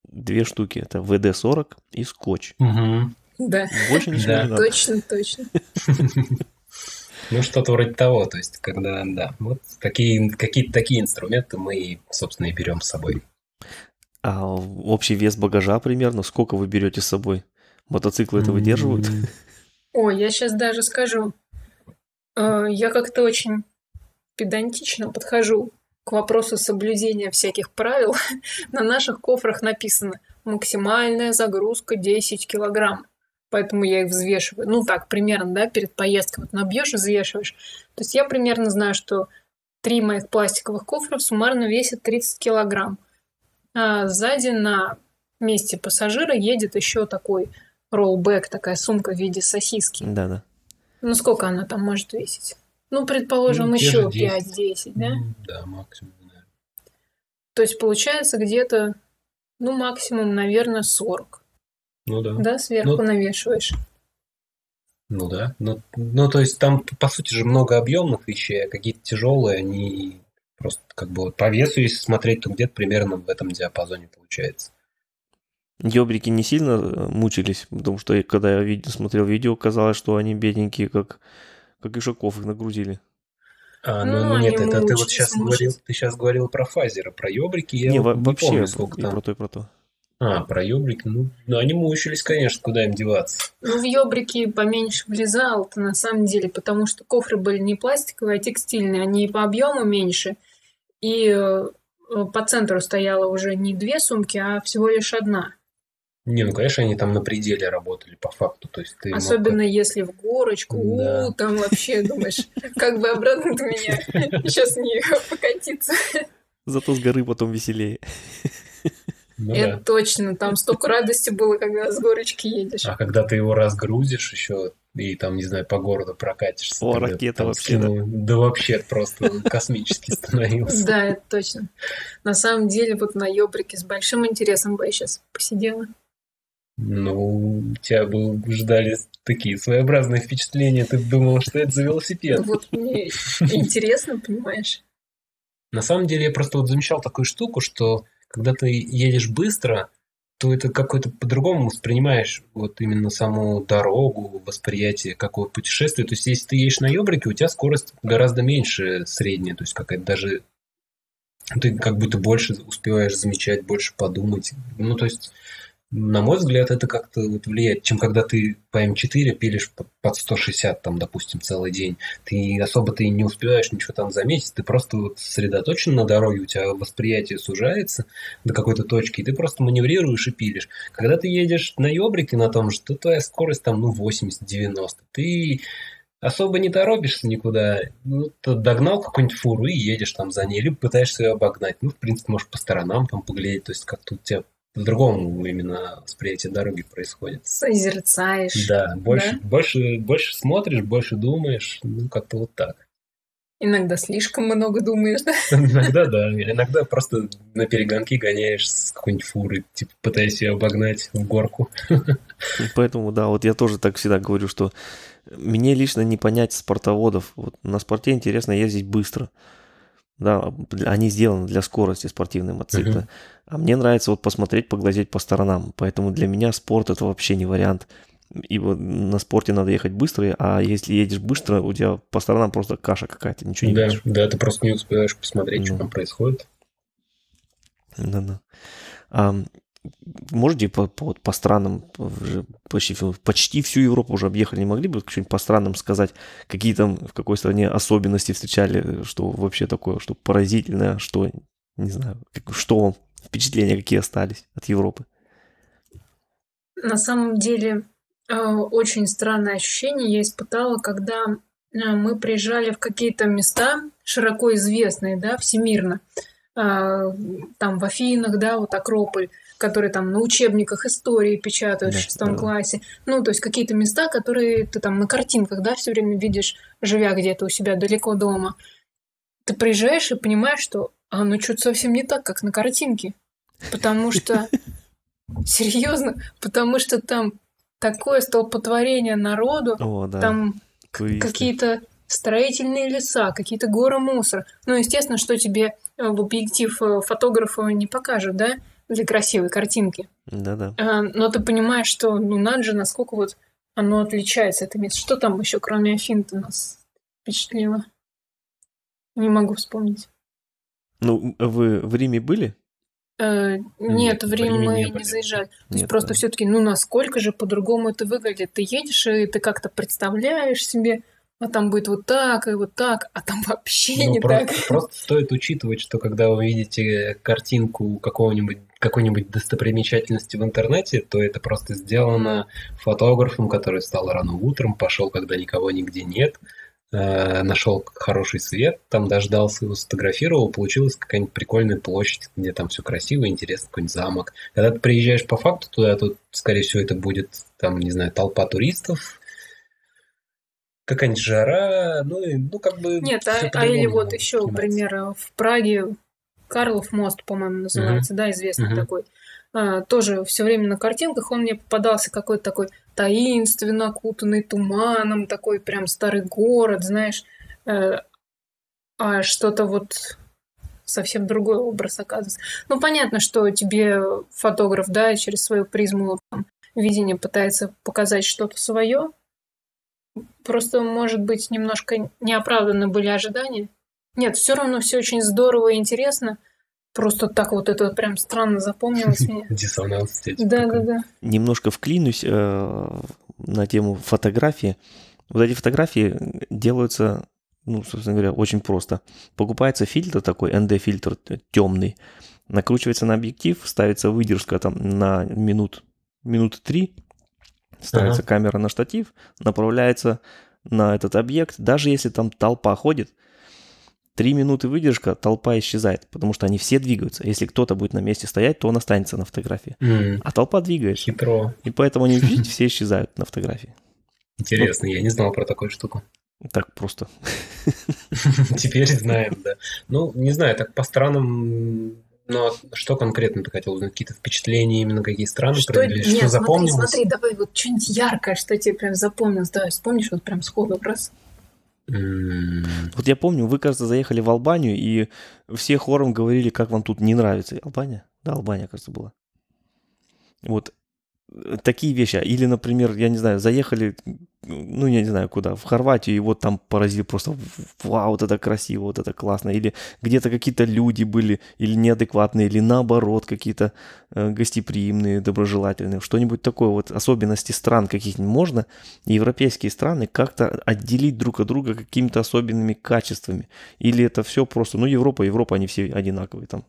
две штуки. Это ВД-40 и скотч. Угу. Да. Больше ничего да. не надо. Точно, точно. Ну, что-то вроде того. То есть, когда, да, вот такие, какие-то такие инструменты мы, собственно, и берем с собой. А общий вес багажа примерно сколько вы берете с собой? Мотоциклы это выдерживают? Ой, я сейчас даже скажу. Э, я как-то очень педантично подхожу к вопросу соблюдения всяких правил, на наших кофрах написано максимальная загрузка 10 килограмм. Поэтому я их взвешиваю. Ну так, примерно, да, перед поездкой. Вот набьешь и взвешиваешь. То есть я примерно знаю, что три моих пластиковых кофра суммарно весят 30 килограмм. А сзади на месте пассажира едет еще такой роллбэк, такая сумка в виде сосиски. Да-да. Ну, сколько она там может весить? Ну, предположим, ну, еще 5-10, да? Да, максимум, да. То есть получается где-то, ну, максимум, наверное, 40. Ну да. Да, сверху ну, навешиваешь. Ну да. Ну, ну, то есть там, по сути же, много объемных вещей, а какие-то тяжелые, они просто как бы вот по весу, если смотреть, то где-то примерно в этом диапазоне получается. Ёбрики не сильно э, мучились, потому что когда я смотрел видео, казалось, что они бедненькие, как как Ишаков их нагрузили. А, ну, ну нет, это ты вот сейчас говорил, ты сейчас говорил про фазера, про ёбрики, я не, вот не вообще, помню, сколько там. про то и про то. А, про ёбрики, ну, ну, они мучились, конечно, куда им деваться. Ну, в ёбрики поменьше влезал-то на самом деле, потому что кофры были не пластиковые, а текстильные, они по объему меньше, и э, по центру стояла уже не две сумки, а всего лишь одна. Не, ну, конечно, они там на пределе работали по факту. То есть ты Особенно мог... если в горочку, да. у, там вообще думаешь, как бы обратно до меня сейчас не покатиться. Зато с горы потом веселее. Ну, Это да. точно, там столько радости было, когда с горочки едешь. А когда ты его разгрузишь еще и там, не знаю, по городу прокатишься. О, ракета вообще, да. Да вообще просто космический становился. Да, это точно. На самом деле, вот на Ёбрике с большим интересом бы я сейчас посидела. Ну, тебя бы ждали такие своеобразные впечатления. Ты думал, что это за велосипед. Ну, вот мне интересно, понимаешь? На самом деле, я просто вот замечал такую штуку, что когда ты едешь быстро, то это какой-то по-другому воспринимаешь вот именно саму дорогу, восприятие какого путешествия. То есть, если ты едешь на ёбрике, у тебя скорость гораздо меньше средняя, то есть какая-то даже ты как будто больше успеваешь замечать, больше подумать. Ну, то есть на мой взгляд, это как-то вот влияет, чем когда ты по М4 пилишь под 160, там, допустим, целый день. Ты особо ты не успеваешь ничего там заметить, ты просто вот сосредоточен на дороге, у тебя восприятие сужается до какой-то точки, и ты просто маневрируешь и пилишь. Когда ты едешь на ёбрике на том же, то твоя скорость там, ну, 80-90. Ты особо не торопишься никуда. Ну, ты догнал какую-нибудь фуру и едешь там за ней, либо пытаешься ее обогнать. Ну, в принципе, можешь по сторонам там поглядеть, то есть как-то у тебя по-другому именно восприятие дороги происходит. Созерцаешь. Да, больше, да? больше, больше смотришь, больше думаешь, ну, как-то вот так. Иногда слишком много думаешь, да? Иногда, да. Иногда просто на перегонки гоняешь с какой-нибудь фуры, типа пытаясь ее обогнать в горку. Поэтому, да, вот я тоже так всегда говорю, что мне лично не понять спортоводов. Вот на спорте интересно ездить быстро да, они сделаны для скорости спортивные мотоциклы. Uh-huh. А мне нравится вот посмотреть, поглазеть по сторонам. Поэтому для меня спорт это вообще не вариант. И вот на спорте надо ехать быстро, а если едешь быстро, у тебя по сторонам просто каша какая-то, ничего не да, видишь. Да, ты просто не успеваешь посмотреть, ну. что там происходит. Да-да. А, можете по, по, по странам, почти, почти всю Европу уже объехали, не могли бы что-нибудь по странам сказать, какие там, в какой стране особенности встречали, что вообще такое, что поразительное, что, не знаю, как, что впечатления какие остались от Европы? На самом деле, э, очень странное ощущение я испытала, когда э, мы приезжали в какие-то места, широко известные, да, всемирно, э, там в Афинах, да, вот Акрополь, которые там на учебниках истории печатают да, в шестом да. классе. Ну, то есть какие-то места, которые ты там на картинках, да, все время видишь, живя где-то у себя далеко дома. Ты приезжаешь и понимаешь, что а, ну что-то совсем не так, как на картинке. Потому что... Серьезно? Потому что там такое столпотворение народу, О, да. там какие-то строительные леса, какие-то горы мусора. Ну, естественно, что тебе в объектив э, фотографа не покажет, да? Для красивой картинки. Да-да. А, но ты понимаешь, что ну надо же, насколько вот оно отличается, это место. Что там еще, кроме Афин-то нас впечатлило? Не могу вспомнить. Ну, вы в Риме были? Э, нет, нет, в Рим мы не, не заезжали. То нет, есть просто да. все-таки, ну, насколько же по-другому это выглядит? Ты едешь, и ты как-то представляешь себе, а там будет вот так и вот так, а там вообще ну, не просто, так. Просто стоит учитывать, что когда вы видите картинку какого-нибудь какой-нибудь достопримечательности в интернете, то это просто сделано фотографом, который встал рано утром, пошел, когда никого нигде нет, э, нашел хороший свет, там дождался его, сфотографировал, получилась какая-нибудь прикольная площадь, где там все красиво, интересно, какой-нибудь замок. Когда ты приезжаешь по факту туда, то, скорее всего, это будет, там, не знаю, толпа туристов, какая-нибудь жара, ну, и, ну как бы... Нет, а, а или вот еще, например, в Праге Карлов мост, по-моему, называется, mm-hmm. да, известный mm-hmm. такой. А, тоже все время на картинках он мне попадался какой-то такой таинственно окутанный туманом, такой прям старый город, знаешь, э, а что-то вот совсем другой образ оказывается. Ну, понятно, что тебе фотограф, да, через свою призму там, видения пытается показать что-то свое, Просто, может быть, немножко неоправданно были ожидания. Нет, все равно все очень здорово и интересно. Просто так вот это прям странно запомнилось мне. Диссонанс. Да, да, да. Немножко вклинусь э, на тему фотографии. Вот эти фотографии делаются, ну, собственно говоря, очень просто. Покупается фильтр такой, ND-фильтр темный, накручивается на объектив, ставится выдержка там на минут, минуты три, ставится ага. камера на штатив, направляется на этот объект, даже если там толпа ходит, три минуты выдержка, толпа исчезает, потому что они все двигаются. Если кто-то будет на месте стоять, то он останется на фотографии. Mm. А толпа двигается. Хитро. И поэтому они, видите, все исчезают на фотографии. Интересно, я не знал про такую штуку. Так просто. Теперь знаем, да. Ну, не знаю, так по странам но ну, а что конкретно ты хотел узнать? Какие-то впечатления, именно какие страны что, провели? Нет, что запомнилось? Смотри, смотри, давай вот что-нибудь яркое, что тебе прям запомнилось. Давай, вспомнишь вот прям сходу раз. Вот я помню, вы, кажется, заехали в Албанию, и все хором говорили, как вам тут не нравится. Албания? Да, Албания, кажется, была. Вот такие вещи. Или, например, я не знаю, заехали, ну, я не знаю куда, в Хорватию, и вот там поразили просто, вау, вот это красиво, вот это классно. Или где-то какие-то люди были, или неадекватные, или наоборот, какие-то э, гостеприимные, доброжелательные. Что-нибудь такое, вот особенности стран каких-нибудь можно, европейские страны как-то отделить друг от друга какими-то особенными качествами. Или это все просто, ну, Европа, Европа, они все одинаковые там.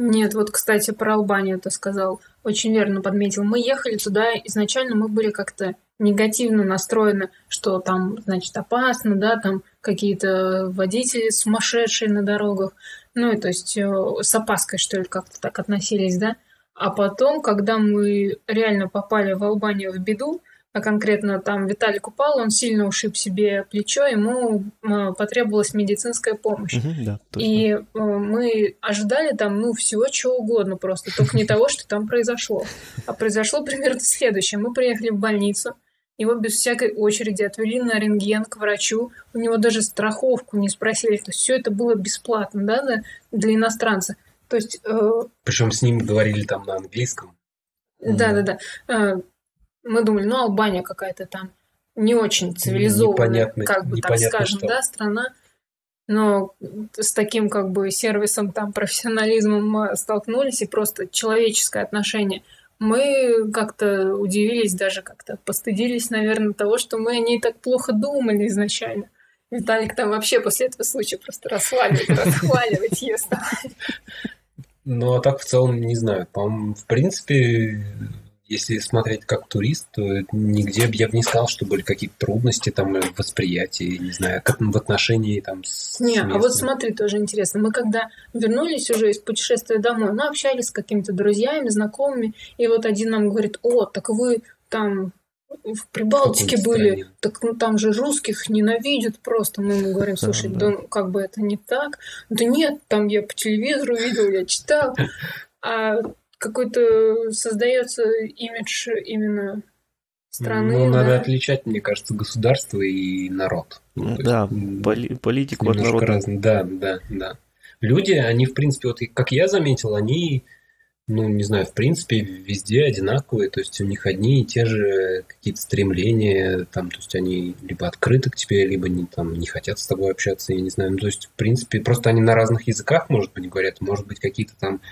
Нет, вот, кстати, про Албанию ты сказал. Очень верно подметил. Мы ехали туда, изначально мы были как-то негативно настроены, что там, значит, опасно, да, там какие-то водители сумасшедшие на дорогах. Ну, и то есть э, с опаской, что ли, как-то так относились, да. А потом, когда мы реально попали в Албанию в беду, а конкретно там Виталик упал, он сильно ушиб себе плечо, ему потребовалась медицинская помощь. Угу, да, И э, мы ожидали там, ну, всего чего угодно просто, только не того, что там произошло. А произошло примерно следующее. Мы приехали в больницу, его без всякой очереди отвели на рентген к врачу, у него даже страховку не спросили, то есть все это было бесплатно, да, для иностранца. То есть... Э... Причем с ним говорили там на английском. Да, да, да. Мы думали, ну, Албания какая-то там не очень цивилизованная, непонятно, как бы так скажем, что. да, страна. Но с таким как бы сервисом, там, профессионализмом мы столкнулись, и просто человеческое отношение. Мы как-то удивились, даже как-то постыдились, наверное, того, что мы о ней так плохо думали изначально. Виталик там вообще после этого случая просто расхваливать, расхваливать ее стал. Ну, а так в целом не знаю. По-моему, в принципе, если смотреть как турист, то нигде я бы не сказал, что были какие-то трудности там в восприятии, не знаю, как в отношении там с Не, а вот смотри, тоже интересно. Мы когда вернулись уже из путешествия домой, мы общались с какими-то друзьями, знакомыми, и вот один нам говорит, о, так вы там в Прибалтике в были, так ну, там же русских ненавидят просто. Мы ему говорим, слушай, да как бы это не так. Да нет, там я по телевизору видел, я читал. А какой-то создается имидж именно страны. Ну, надо да? отличать, мне кажется, государство и народ. Ну, да, есть, поли- политику от народа. Разные. Да, да, да. Люди, они, в принципе, вот как я заметил, они ну, не знаю, в принципе, везде одинаковые, то есть у них одни и те же какие-то стремления, там, то есть они либо открыты к тебе, либо не, там, не хотят с тобой общаться, я не знаю, ну, то есть, в принципе, просто они на разных языках, может быть, говорят, может быть, какие-то там,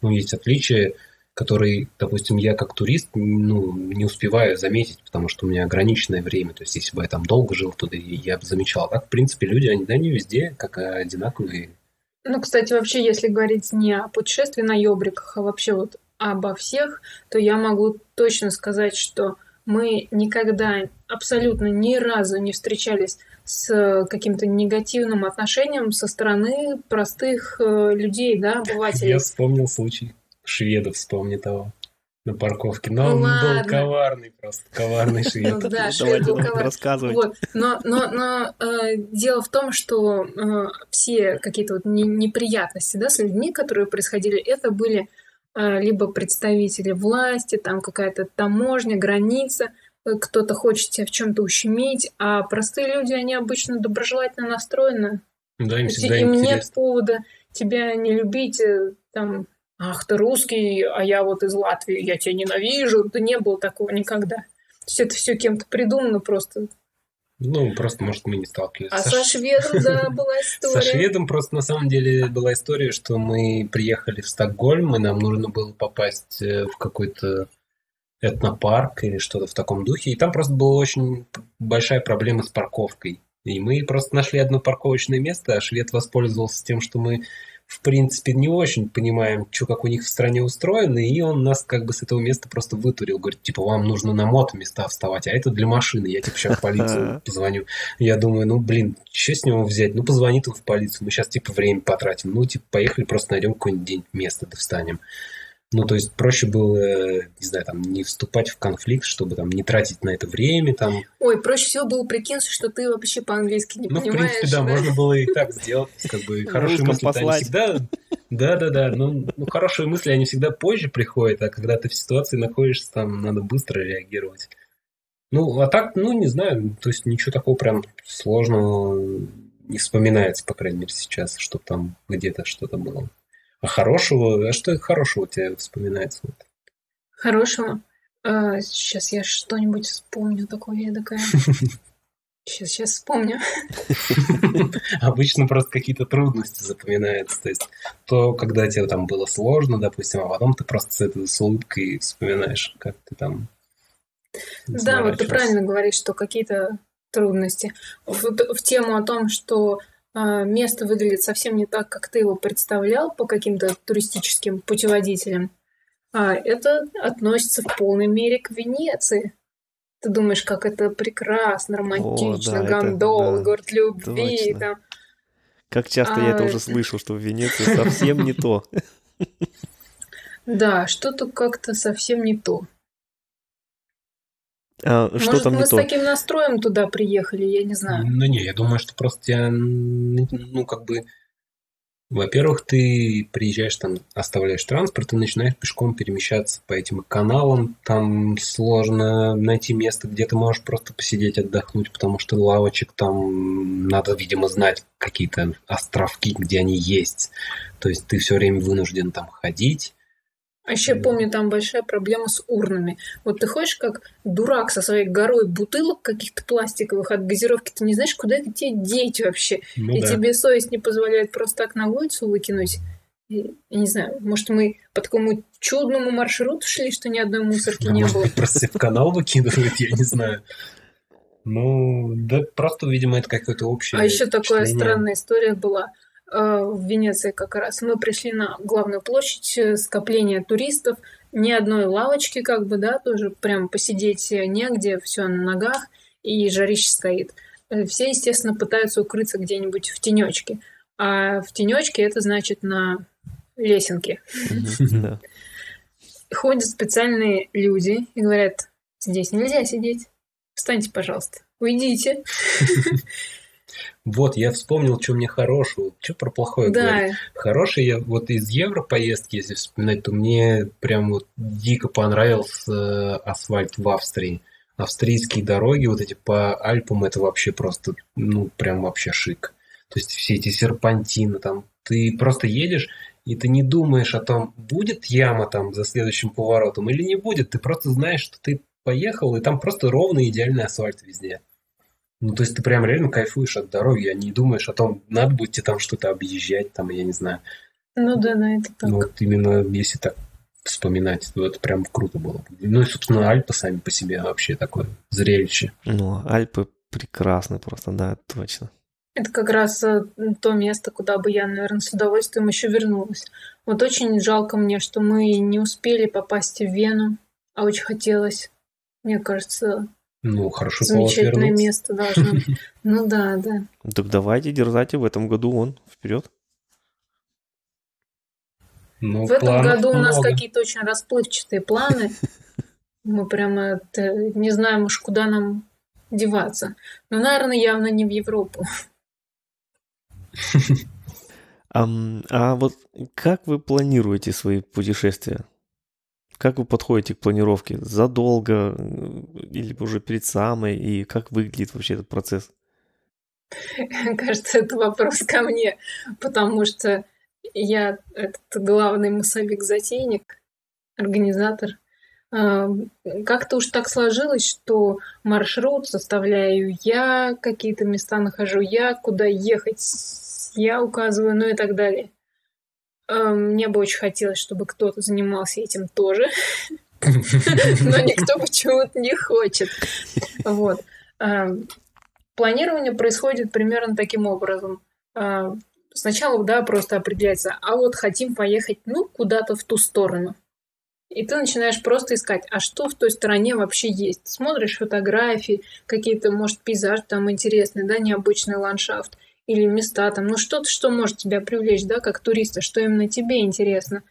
ну, есть отличия, который, допустим, я как турист ну, не успеваю заметить, потому что у меня ограниченное время. То есть, если бы я там долго жил туда, я бы замечал. Так, в принципе, люди, они, да, не везде, как одинаковые. Ну, кстати, вообще, если говорить не о путешествии на ёбриках, а вообще вот обо всех, то я могу точно сказать, что мы никогда абсолютно ни разу не встречались с каким-то негативным отношением со стороны простых э, людей, да, обывателей. Я вспомнил случай. Шведов вспомни того на парковке. Но он был коварный просто, коварный швед. Ну, да, швед был коварный. Вот. Но, но, но э, дело в том, что э, все какие-то вот не, неприятности да, с людьми, которые происходили, это были э, либо представители власти, там какая-то таможня, граница, э, кто-то хочет тебя в чем-то ущемить, а простые люди, они обычно доброжелательно настроены. Да, им всегда Им нет повода тебя не любить, э, там, ах, ты русский, а я вот из Латвии, я тебя ненавижу. Да не было такого никогда. То есть это все кем-то придумано просто. Ну, просто, может, мы не сталкивались. А со, со шведом, да, была история. Со шведом просто на самом деле была история, что мы приехали в Стокгольм, и нам нужно было попасть э, в какой-то этнопарк или что-то в таком духе. И там просто была очень большая проблема с парковкой. И мы просто нашли одно парковочное место, а швед воспользовался тем, что мы в принципе, не очень понимаем, что как у них в стране устроено, и он нас как бы с этого места просто вытурил. Говорит, типа, вам нужно на мото места вставать, а это для машины. Я типа сейчас в полицию позвоню. Я думаю, ну, блин, что с него взять? Ну, позвони ты в полицию, мы сейчас типа время потратим. Ну, типа, поехали, просто найдем какой-нибудь день место, да встанем. Ну, то есть проще было, не знаю, там, не вступать в конфликт, чтобы там не тратить на это время, там. Ой, проще всего было прикинуться, что ты вообще по-английски не ну, понимаешь. Ну, в принципе, да, да, можно было и так сделать, как бы хорошие мысли они всегда... Да, да, да. Ну, ну, хорошие мысли, они всегда позже приходят, а когда ты в ситуации находишься, там надо быстро реагировать. Ну, а так, ну, не знаю, то есть ничего такого прям сложного не вспоминается, по крайней мере, сейчас, чтобы там где-то что-то было. А хорошего, а что хорошего у тебя вспоминается? Хорошего? А, сейчас я что-нибудь вспомню такое эдакое. Сейчас, сейчас вспомню. Обычно просто какие-то трудности запоминаются. То есть то, когда тебе там было сложно, допустим, а потом ты просто с этой с улыбкой вспоминаешь, как ты там Да, вот ты правильно говоришь, что какие-то трудности. В, в тему о том, что а, место выглядит совсем не так, как ты его представлял по каким-то туристическим путеводителям, а это относится в полной мере к Венеции. Ты думаешь, как это прекрасно, романтично, О, да, гондол, это, да, город любви. Там. Как часто а, я это уже слышу, что в Венеции совсем не то. Да, что-то как-то совсем не то. А, что Может, там мы не с то? таким настроем туда приехали, я не знаю. Ну не, я думаю, что просто тебя, ну как бы, во-первых, ты приезжаешь там, оставляешь транспорт и начинаешь пешком перемещаться по этим каналам. Там сложно найти место, где ты можешь просто посидеть, отдохнуть, потому что лавочек там надо, видимо, знать какие-то островки, где они есть. То есть ты все время вынужден там ходить. А еще помню, там большая проблема с урнами. Вот ты ходишь как дурак со своей горой бутылок каких-то пластиковых от газировки, ты не знаешь, куда их тебе деть вообще. Ну, и да. тебе совесть не позволяет просто так на улицу выкинуть. Я не знаю, может, мы по такому чудному маршруту шли, что ни одной мусорки не было. Просто в канал выкидывают, я не знаю. Ну, да просто, видимо, это какое-то общее. А еще такая странная история была. Э, в Венеции как раз. Мы пришли на главную площадь, э, скопление туристов, ни одной лавочки, как бы, да, тоже прям посидеть негде, все на ногах, и жарище стоит. Э, все, естественно, пытаются укрыться где-нибудь в тенечке. А в тенечке это значит на лесенке. Ходят специальные люди и говорят, здесь нельзя сидеть. Встаньте, пожалуйста, уйдите. Вот, я вспомнил, что мне хорошего. Что про плохое да. говорить? Хороший я вот из Европоездки, если вспоминать, то мне прям вот дико понравился э, асфальт в Австрии. Австрийские дороги, вот эти по Альпам, это вообще просто, ну, прям вообще шик. То есть все эти серпантины там. Ты просто едешь, и ты не думаешь о том, будет яма там за следующим поворотом или не будет. Ты просто знаешь, что ты поехал, и там просто ровный идеальный асфальт везде. Ну, то есть ты прям реально кайфуешь от дороги, а не думаешь о том, надо будет тебе там что-то объезжать, там, я не знаю. Ну да, да, это так. Ну, вот именно если так вспоминать. Это прям круто было. Ну и, собственно, Альпы сами по себе вообще такое зрелище. Ну, Альпы прекрасны просто, да, точно. Это как раз э, то место, куда бы я, наверное, с удовольствием еще вернулась. Вот очень жалко мне, что мы не успели попасть в Вену, а очень хотелось. Мне кажется, ну, хорошо замечательное место должно быть. Ну да, да. Так давайте, дерзайте в этом году он вперед. Ну, в этом году много. у нас какие-то очень расплывчатые планы. Мы прямо не знаем уж, куда нам деваться. Но, наверное, явно не в Европу. А, а вот как вы планируете свои путешествия? Как вы подходите к планировке? Задолго э, или уже перед самой? И как выглядит вообще этот процесс? Кажется, это вопрос ко мне, потому что я этот главный массовик-затейник, организатор. А, как-то уж так сложилось, что маршрут составляю я, какие-то места нахожу я, куда ехать я указываю, ну и так далее. А, мне бы очень хотелось, чтобы кто-то занимался этим тоже, но никто почему-то не хочет. Вот. А, планирование происходит примерно таким образом сначала, да, просто определяется, а вот хотим поехать, ну, куда-то в ту сторону. И ты начинаешь просто искать, а что в той стороне вообще есть. Смотришь фотографии, какие-то, может, пейзаж там интересный, да, необычный ландшафт, или места там, ну, что-то, что может тебя привлечь, да, как туриста, что именно тебе интересно.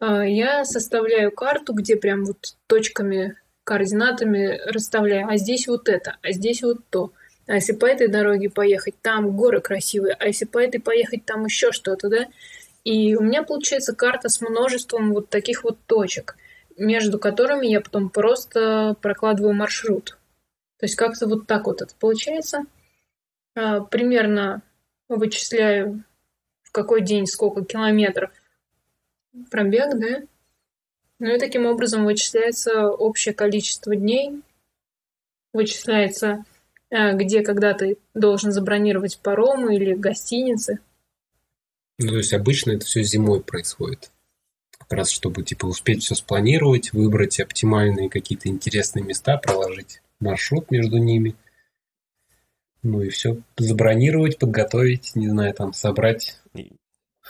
А, я составляю карту, где прям вот точками, координатами расставляю, а здесь вот это, а здесь вот то. А если по этой дороге поехать, там горы красивые, а если по этой поехать, там еще что-то, да? И у меня получается карта с множеством вот таких вот точек, между которыми я потом просто прокладываю маршрут. То есть как-то вот так вот это получается. А, примерно вычисляю, в какой день сколько километров пробег, да? Ну и таким образом вычисляется общее количество дней, вычисляется Э, где когда ты должен забронировать паромы или гостиницы. Ну, то есть обычно это все зимой происходит. Как раз чтобы типа успеть все спланировать, выбрать оптимальные какие-то интересные места, проложить маршрут между ними. Ну и все забронировать, подготовить, не знаю, там собрать.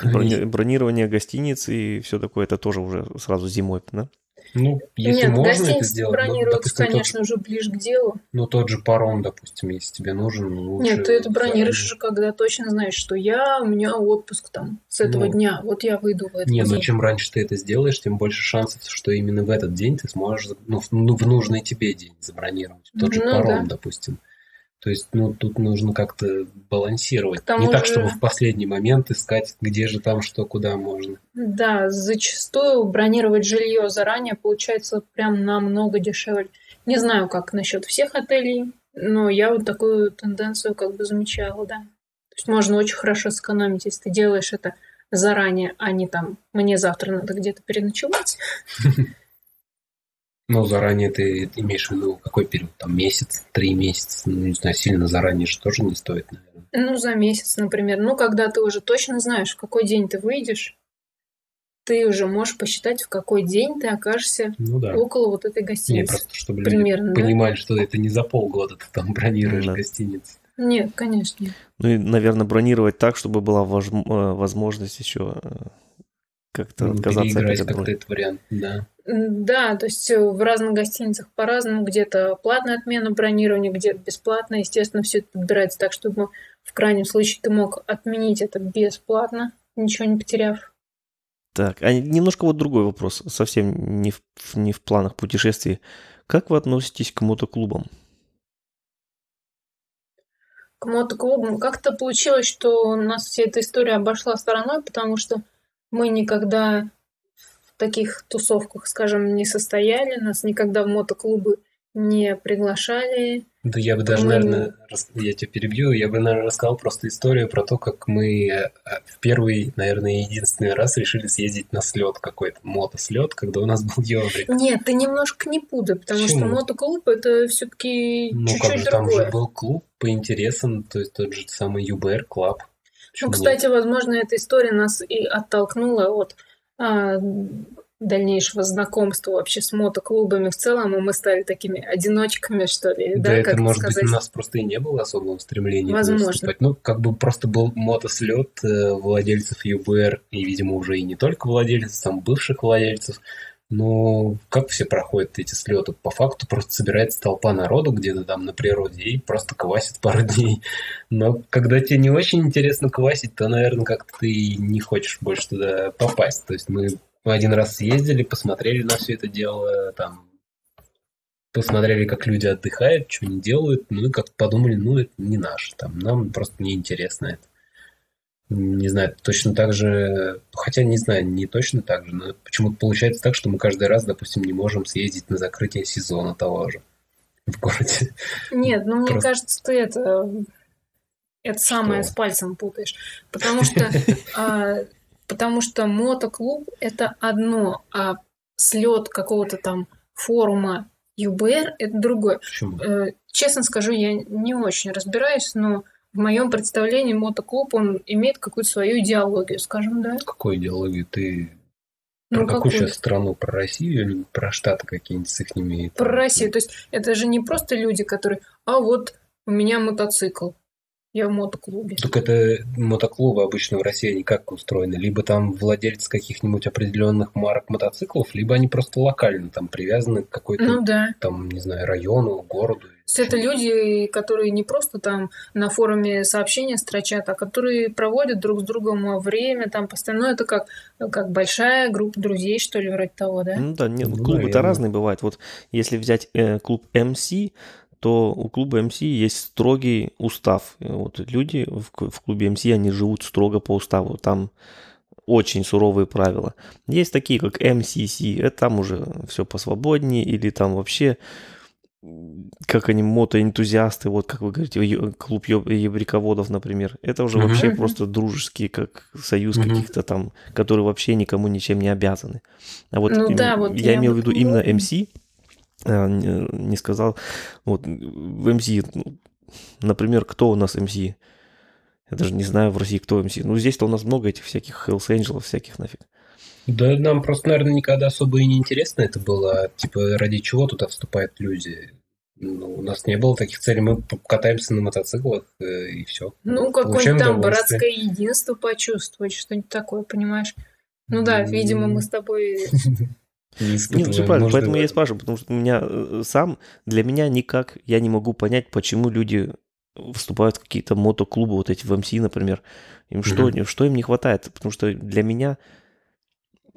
Брони- бронирование гостиниц и все такое, это тоже уже сразу зимой, да? Ну, если Нет, можно это сделать, бронируют, ну, допустим, конечно, тот, уже ближе к делу. Ну, тот же паром, допустим, если тебе нужен, лучше... Нет, ты это бронируешь уже, когда точно знаешь, что я, у меня отпуск там с этого ну, дня, вот я выйду в этот нет, день. ну чем раньше ты это сделаешь, тем больше шансов, что именно в этот день ты сможешь, ну, в, ну, в нужный тебе день забронировать. Тот же ну, паром, да. допустим. То есть, ну, тут нужно как-то балансировать. Не так, же... чтобы в последний момент искать, где же там что, куда можно. Да, зачастую бронировать жилье заранее получается прям намного дешевле. Не знаю, как насчет всех отелей, но я вот такую тенденцию как бы замечала, да. То есть можно очень хорошо сэкономить, если ты делаешь это заранее, а не там, мне завтра надо где-то переночевать. Ну, заранее ты имеешь в виду какой период? Там месяц, три месяца? Ну, не знаю, сильно заранее же тоже не стоит, наверное. Ну, за месяц, например. Ну, когда ты уже точно знаешь, в какой день ты выйдешь, ты уже можешь посчитать, в какой день ты окажешься ну, да. около вот этой гостиницы. Не, просто чтобы Примерно, люди понимали, да? что это не за полгода ты там бронируешь да. гостиницу. Нет, конечно. Ну и, наверное, бронировать так, чтобы была э, возможность еще э, как-то ну, отказаться от этой как-то этот вариант, да. Да, то есть э, в разных гостиницах по-разному, где-то платная отмена бронирования, где-то бесплатно. Естественно, все это подбирается так, чтобы в крайнем случае ты мог отменить это бесплатно, ничего не потеряв. Так, а немножко вот другой вопрос, совсем не в, не в планах путешествий. Как вы относитесь к мотоклубам? К мотоклубам как-то получилось, что у нас вся эта история обошла стороной, потому что мы никогда в таких тусовках, скажем, не состояли, нас никогда в мотоклубы не приглашали. Да я бы даже, мы... наверное, я тебя перебью, я бы, наверное, рассказал просто историю про то, как мы э, в первый, наверное, единственный раз решили съездить на слет какой-то, мотослет, когда у нас был Ёбрик. Нет, ты немножко не путай, потому Почему? что мотоклуб это все-таки ну, чуть-чуть как же, другое. там же был клуб по интересам, то есть тот же самый YBR Club. Ну, кстати, возможно, эта история нас и оттолкнула от а, дальнейшего знакомства вообще с мотоклубами в целом, и мы стали такими одиночками, что ли. Да, да это, может сказать? быть, у нас просто и не было особого стремления Возможно. выступать. Ну, как бы просто был мотослет э, владельцев ЮБР, и, видимо, уже и не только владельцев, там, бывших владельцев. Но как все проходят эти слеты? По факту просто собирается толпа народу где-то там на природе и просто квасит пару дней. Но когда тебе не очень интересно квасить, то, наверное, как-то ты не хочешь больше туда попасть. То есть мы один раз съездили, посмотрели на все это дело, там, посмотрели, как люди отдыхают, что они делают, ну и как подумали, ну это не наше, там, нам просто неинтересно это. Не знаю, точно так же, хотя не знаю, не точно так же, но почему-то получается так, что мы каждый раз, допустим, не можем съездить на закрытие сезона того же в городе. Нет, ну мне кажется, ты это это самое с пальцем путаешь. Потому что а, Потому что мотоклуб – это одно, а слет какого-то там форума ЮБР – это другое. Э, честно скажу, я не очень разбираюсь, но в моем представлении мотоклуб, он имеет какую-то свою идеологию, скажем, да? Какую идеологию? Ты ну, про какую сейчас страну? Про Россию или про Штаты какие-нибудь с их ними? Про Россию. То есть это же не просто люди, которые, а вот у меня мотоцикл. Я в мотоклубе. Так это мотоклубы обычно в России они как устроены? Либо там владельцы каких-нибудь определенных марок мотоциклов, либо они просто локально там привязаны к какой-то, ну, да. там, не знаю, району, городу. Это люди, которые не просто там на форуме сообщения строчат, а которые проводят друг с другом время, там постоянно. Ну, это как, как большая группа друзей, что ли, вроде того, да? Ну да, нет, ну, клубы-то разные бывают. Вот если взять э, клуб MC, то у клуба МС есть строгий устав. Вот люди в, в клубе МС, они живут строго по уставу. Там очень суровые правила. Есть такие, как МСС, это там уже все посвободнее, или там вообще, как они, мотоэнтузиасты, вот как вы говорите, клуб ебриководов, например. Это уже mm-hmm. вообще просто дружеские, как союз mm-hmm. каких-то там, которые вообще никому ничем не обязаны. А вот, ну, да, вот я, я имел в виду именно МС, а, не сказал. Вот в МС, ну, например, кто у нас МС? Я даже не знаю в России, кто МС. Ну, здесь-то у нас много этих всяких Hells Angels, всяких нафиг. Да нам просто, наверное, никогда особо и не интересно это было. Типа, ради чего туда вступают люди? Ну, у нас не было таких целей. Мы катаемся на мотоциклах э, и все. Ну, какое-нибудь там братское единство почувствовать, что-нибудь такое, понимаешь? Ну да, видимо, мы с тобой Не Нет, все правильно, поэтому я и спрашиваю, потому что у меня э, сам, для меня никак, я не могу понять, почему люди вступают в какие-то мотоклубы, вот эти в МС, например. Им что, mm что им не хватает? Потому что для меня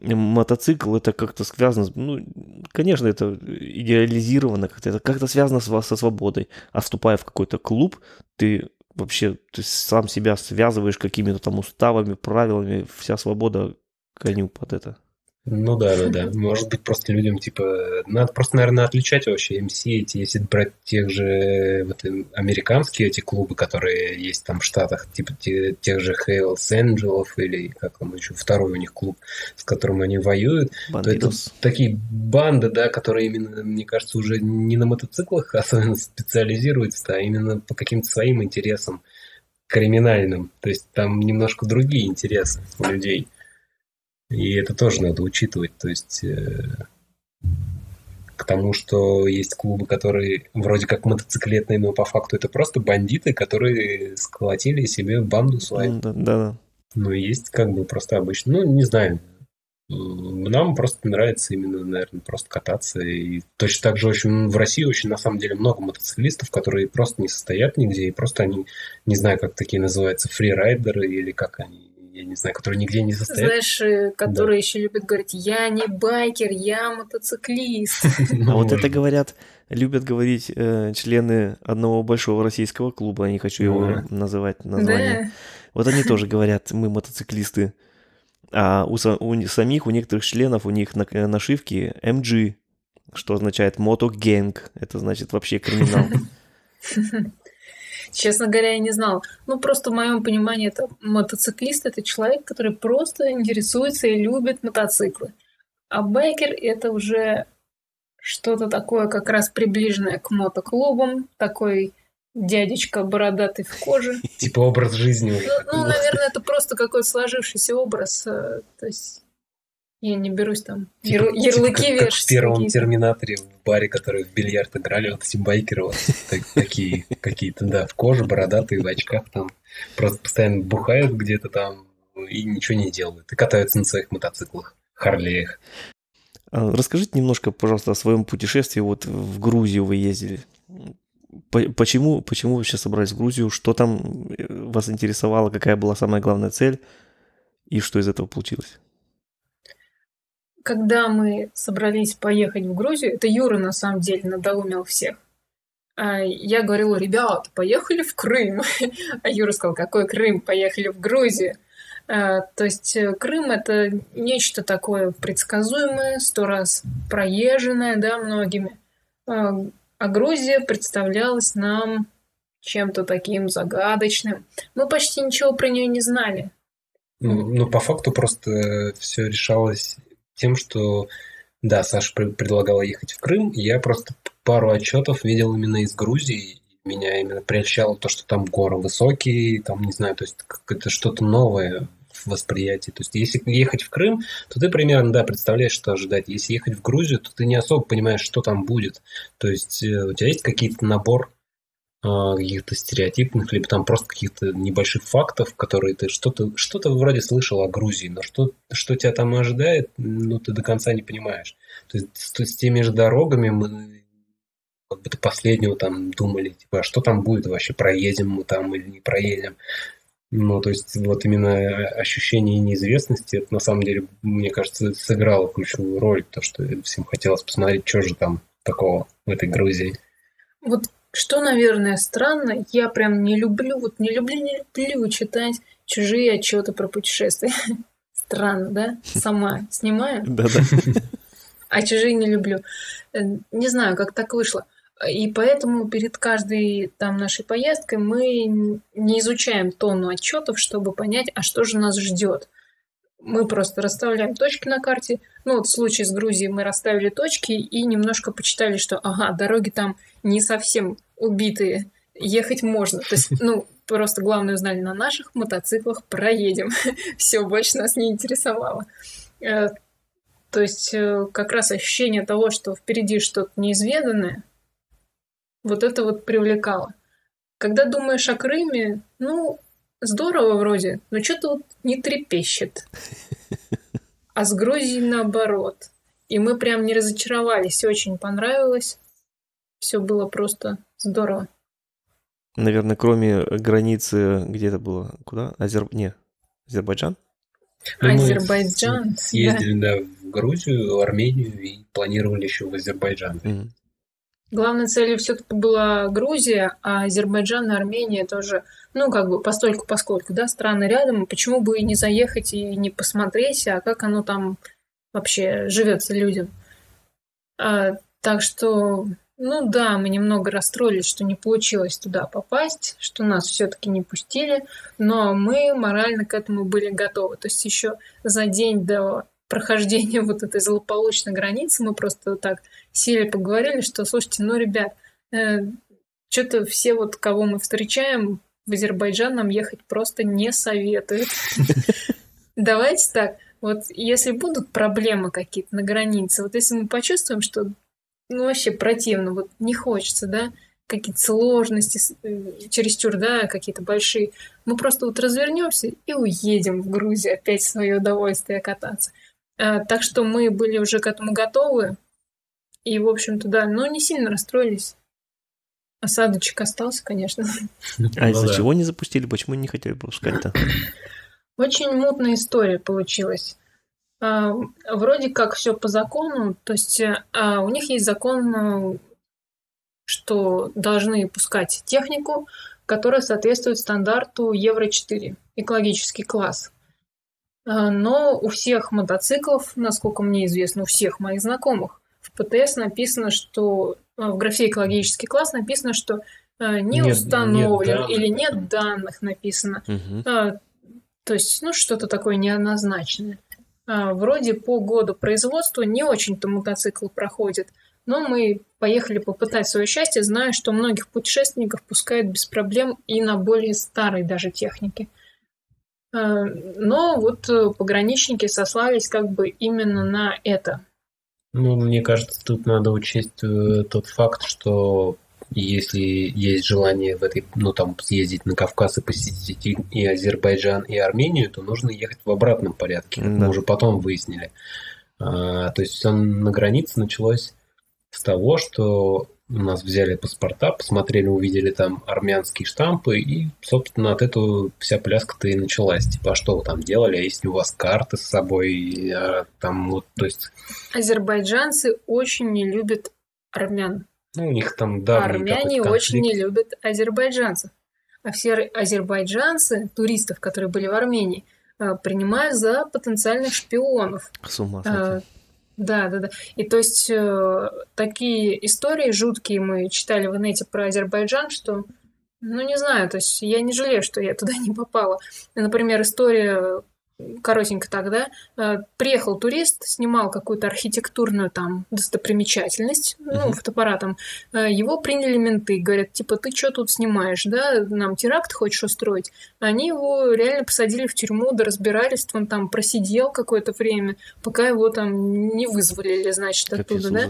мотоцикл это как-то связано, ну, конечно, это идеализировано, как-то это как-то связано с, со свободой. А вступая в какой-то клуб, ты вообще ты сам себя связываешь какими-то там уставами, правилами, вся свобода коню под это. Ну да, да, да. Может быть, просто людям, типа, надо просто, наверное, отличать вообще MC эти, если брать тех же вот, американские эти клубы, которые есть там в Штатах, типа те, тех же Hells Angels или как там еще второй у них клуб, с которым они воюют. То это такие банды, да, которые именно, мне кажется, уже не на мотоциклах особенно специализируются, а именно по каким-то своим интересам криминальным. То есть там немножко другие интересы у людей. И это тоже надо учитывать. То есть э, к тому, что есть клубы, которые вроде как мотоциклетные, но по факту это просто бандиты, которые сколотили себе банду свою. Да, да. Ну, есть как бы просто обычно. Ну, не знаю. Нам просто нравится именно, наверное, просто кататься. И точно так же очень в России очень, на самом деле, много мотоциклистов, которые просто не состоят нигде, и просто они, не знаю, как такие называются, фрирайдеры или как они, я не знаю, которые нигде не состоят. Знаешь, э, которые да. еще любят говорить, я не байкер, я мотоциклист. А вот это говорят, любят говорить э, члены одного большого российского клуба, я не хочу его называть название. Вот они тоже говорят, мы мотоциклисты. А у, у самих, у некоторых членов, у них на, э, нашивки MG, что означает мотогэнг. Это значит вообще криминал. Честно говоря, я не знал. Ну, просто в моем понимании это мотоциклист, это человек, который просто интересуется и любит мотоциклы. А байкер это уже что-то такое как раз приближенное к мотоклубам, такой дядечка бородатый в коже. Типа образ жизни. Ну, ну наверное, это просто какой-то сложившийся образ. Э, то есть Я не берусь там типа, яр... ярлыки типа, как, как в первом Терминаторе в баре, который в бильярд играли, вот эти байкеры вот такие какие-то, да, в коже, бородатые, в очках там, просто постоянно бухают где-то там и ничего не делают, и катаются на своих мотоциклах, Харлеях. А, расскажите немножко, пожалуйста, о своем путешествии. Вот в Грузию вы ездили. Почему, почему вы сейчас собрались в Грузию? Что там э, вас интересовало? Какая была самая главная цель? И что из этого получилось? Когда мы собрались поехать в Грузию, это Юра на самом деле надоумил всех. А я говорила, ребят, поехали в Крым. А Юра сказал, какой Крым? Поехали в Грузию. А, то есть э, Крым это нечто такое предсказуемое, сто раз проезженное, да, многими. А, а Грузия представлялась нам чем-то таким загадочным. Мы почти ничего про нее не знали. Ну, ну по факту просто все решалось тем, что да, Саша предлагала ехать в Крым, я просто пару отчетов видел именно из Грузии. Меня именно прельщало то, что там горы высокие, там, не знаю, то есть это что-то новое в восприятии. То есть если ехать в Крым, то ты примерно, да, представляешь, что ожидать. Если ехать в Грузию, то ты не особо понимаешь, что там будет. То есть э, у тебя есть какие-то набор каких-то стереотипных, либо там просто каких-то небольших фактов, которые ты что-то что вроде слышал о Грузии, но что, что тебя там ожидает, ну, ты до конца не понимаешь. То есть с, с теми же дорогами мы как бы до последнего там думали, типа, а что там будет вообще, проедем мы там или не проедем. Ну, то есть вот именно ощущение неизвестности, это на самом деле, мне кажется, сыграло ключевую роль, то, что всем хотелось посмотреть, что же там такого в этой Грузии. Вот что, наверное, странно, я прям не люблю, вот не люблю, не люблю читать чужие отчеты про путешествия. Странно, да? Сама снимаю. Да-да. А чужие не люблю. Э, не знаю, как так вышло. И поэтому перед каждой там нашей поездкой мы не изучаем тонну отчетов, чтобы понять, а что же нас ждет. Мы просто расставляем точки на карте. Ну вот в случае с Грузией мы расставили точки и немножко почитали, что ага, дороги там не совсем убитые, ехать можно. То есть, ну, просто главное узнали на наших мотоциклах, проедем. Все, больше нас не интересовало. Э, то есть, э, как раз ощущение того, что впереди что-то неизведанное, вот это вот привлекало. Когда думаешь о Крыме, ну, здорово вроде, но что-то вот не трепещет. А с Грузией наоборот. И мы прям не разочаровались, очень понравилось. Все было просто здорово. Наверное, кроме границы, где это было? Куда? Азер... Не, Азербайджан? Ну, Азербайджан. Ездили, да. да, в Грузию, Армению и планировали еще в Азербайджан. Mm-hmm. Главной целью все-таки была Грузия, а Азербайджан и Армения тоже, ну, как бы постольку поскольку, да, страны рядом, почему бы и не заехать и не посмотреть, а как оно там вообще живется людям. А, так что ну да, мы немного расстроились, что не получилось туда попасть, что нас все-таки не пустили, но мы морально к этому были готовы. То есть еще за день до прохождения вот этой злополучной границы мы просто так сели поговорили, что, слушайте, ну, ребят, э, что-то все вот, кого мы встречаем, в Азербайджан нам ехать просто не советуют. Давайте так, вот если будут проблемы какие-то на границе, вот если мы почувствуем, что ну, вообще противно, вот не хочется, да, какие-то сложности, э, чересчур, да, какие-то большие. Мы просто вот развернемся и уедем в Грузию опять в свое удовольствие кататься. А, так что мы были уже к этому готовы. И, в общем-то, да, но не сильно расстроились. Осадочек остался, конечно. А из-за ну чего не запустили? Почему не хотели пропускать-то? Очень мутная история получилась. А, вроде как все по закону, то есть а, у них есть закон, что должны пускать технику, которая соответствует стандарту Евро-4, экологический класс. А, но у всех мотоциклов, насколько мне известно, у всех моих знакомых, в ПТС написано, что в графе экологический класс написано, что не нет, установлен нет или нет данных написано. Угу. То есть, ну, что-то такое неоднозначное. А, вроде по году производства не очень-то мотоцикл проходит, но мы поехали попытать свое счастье, зная, что многих путешественников пускают без проблем и на более старой даже технике. Но вот пограничники сослались как бы именно на это. Ну, мне кажется, тут надо учесть тот факт, что если есть желание в этой, ну там съездить на Кавказ и посетить и Азербайджан, и Армению, то нужно ехать в обратном порядке. Да. Мы уже потом выяснили. А, то есть все на границе началось с того, что у нас взяли паспорта, посмотрели, увидели там армянские штампы, и, собственно, от этого вся пляска-то и началась. Типа, а что вы там делали? А есть у вас карты с собой? А, там, вот, то есть... Азербайджанцы очень не любят армян. Ну, у них там да. Армяне очень не любят азербайджанцев. А все азербайджанцы, туристов, которые были в Армении, а, принимают за потенциальных шпионов. С ума а, да, да, да. И то есть э, такие истории жуткие мы читали в инете про Азербайджан, что, ну не знаю, то есть я не жалею, что я туда не попала. Например, история коротенько тогда, э, приехал турист, снимал какую-то архитектурную там достопримечательность, ну, фотоаппаратом, э, его приняли менты, говорят, типа, ты что тут снимаешь, да, нам теракт хочешь устроить? Они его реально посадили в тюрьму, да разбирались, он там просидел какое-то время, пока его там не вызволили, значит, оттуда, да?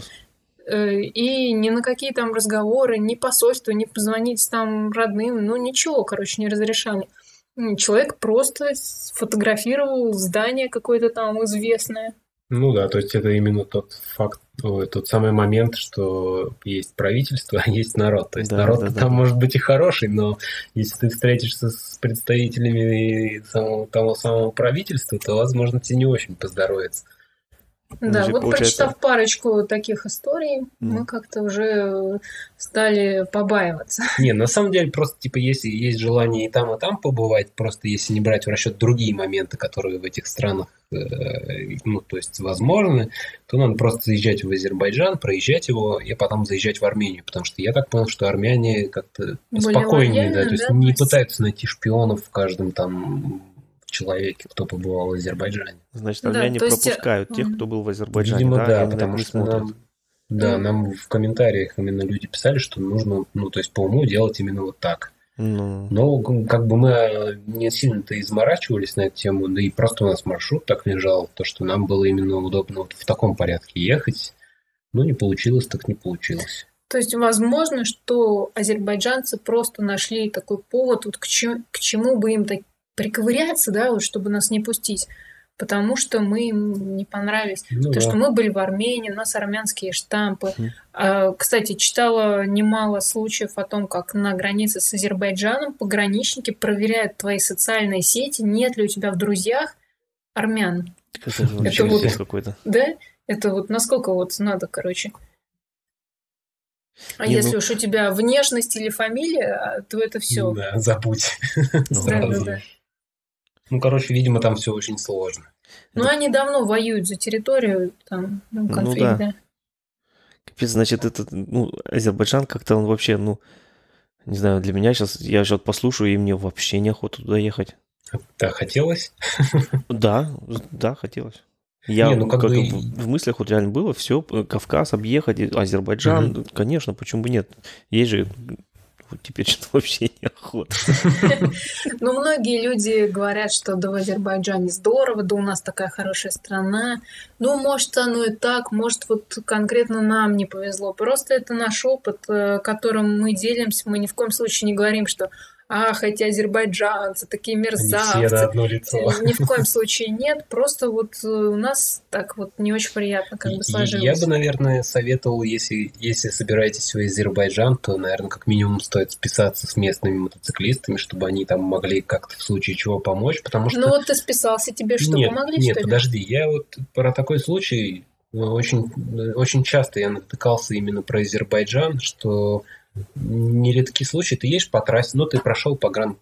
Э, и ни на какие там разговоры, ни посольства, ни позвонить там родным, ну ничего, короче, не разрешали. Человек просто сфотографировал здание какое-то там известное. Ну да, то есть это именно тот факт, тот самый момент, что есть правительство, а есть народ. То есть да, народ да, там да. может быть и хороший, но если ты встретишься с представителями самого, того самого правительства, то, возможно, тебе не очень поздоровится. Да, вот получается... прочитав парочку таких историй, mm. мы как-то уже стали побаиваться. Не, на самом деле просто типа если есть желание и там, и там побывать, просто если не брать в расчет другие моменты, которые в этих странах, э, ну то есть возможны, то надо просто заезжать в Азербайджан, проезжать его и потом заезжать в Армению, потому что я так понял, что армяне как-то спокойнее, да, то есть да, не пытаются найти шпионов в каждом там человеке, кто побывал в Азербайджане. Значит, армяне да, есть... пропускают тех, кто был в Азербайджане. Видимо, да, да потому что нам, да, нам в комментариях именно люди писали, что нужно, ну, то есть по уму делать именно вот так. Ну. Но как бы мы не сильно-то изморачивались на эту тему, да и просто у нас маршрут так лежал, то, что нам было именно удобно вот в таком порядке ехать. Ну, не получилось, так не получилось. То есть возможно, что азербайджанцы просто нашли такой повод, вот к, чему, к чему бы им так, приковыряться, да, вот, чтобы нас не пустить, потому что мы им не понравились. Ну, То, да. что мы были в Армении, у нас армянские штампы. Mm. А, кстати, читала немало случаев о том, как на границе с Азербайджаном пограничники проверяют твои социальные сети, нет ли у тебя в друзьях армян. Это, это вот какой-то. Да? Это вот насколько вот надо, короче. А не, если ну... уж у тебя внешность или фамилия, то это все. Да, забудь. Да, да. Ну, короче, видимо, там все очень сложно. Ну, они давно воюют за территорию, там, ну, конфликт, ну, да. да. Капец, значит, это, ну, Азербайджан как-то он вообще, ну, не знаю, для меня сейчас, я сейчас послушаю, и мне вообще неохота туда ехать. Да, хотелось? Да, да, хотелось. Я не, ну, как, как бы... в мыслях вот реально было все, Кавказ объехать, Азербайджан, угу. конечно, почему бы нет? Есть же теперь что вообще неохота. Ну, многие люди говорят, что да в Азербайджане здорово, да у нас такая хорошая страна. Ну, может, оно и так, может, вот конкретно нам не повезло. Просто это наш опыт, э, которым мы делимся. Мы ни в коем случае не говорим, что ах, эти азербайджанцы, такие мерзавцы. Они все одно лицо. Ни в коем случае нет, просто вот э, у нас так вот не очень приятно как бы сложилось. Я бы, наверное, советовал, если, если собираетесь в Азербайджан, то, наверное, как минимум стоит списаться с местными мотоциклистами, чтобы они там могли как-то в случае чего помочь, потому что... Ну вот ты списался, тебе что, нет, помогли, Нет, что ли? подожди, я вот про такой случай э, очень, э, очень часто я натыкался именно про Азербайджан, что нередки случаи, ты едешь по трассе, ну, ты прошел по гран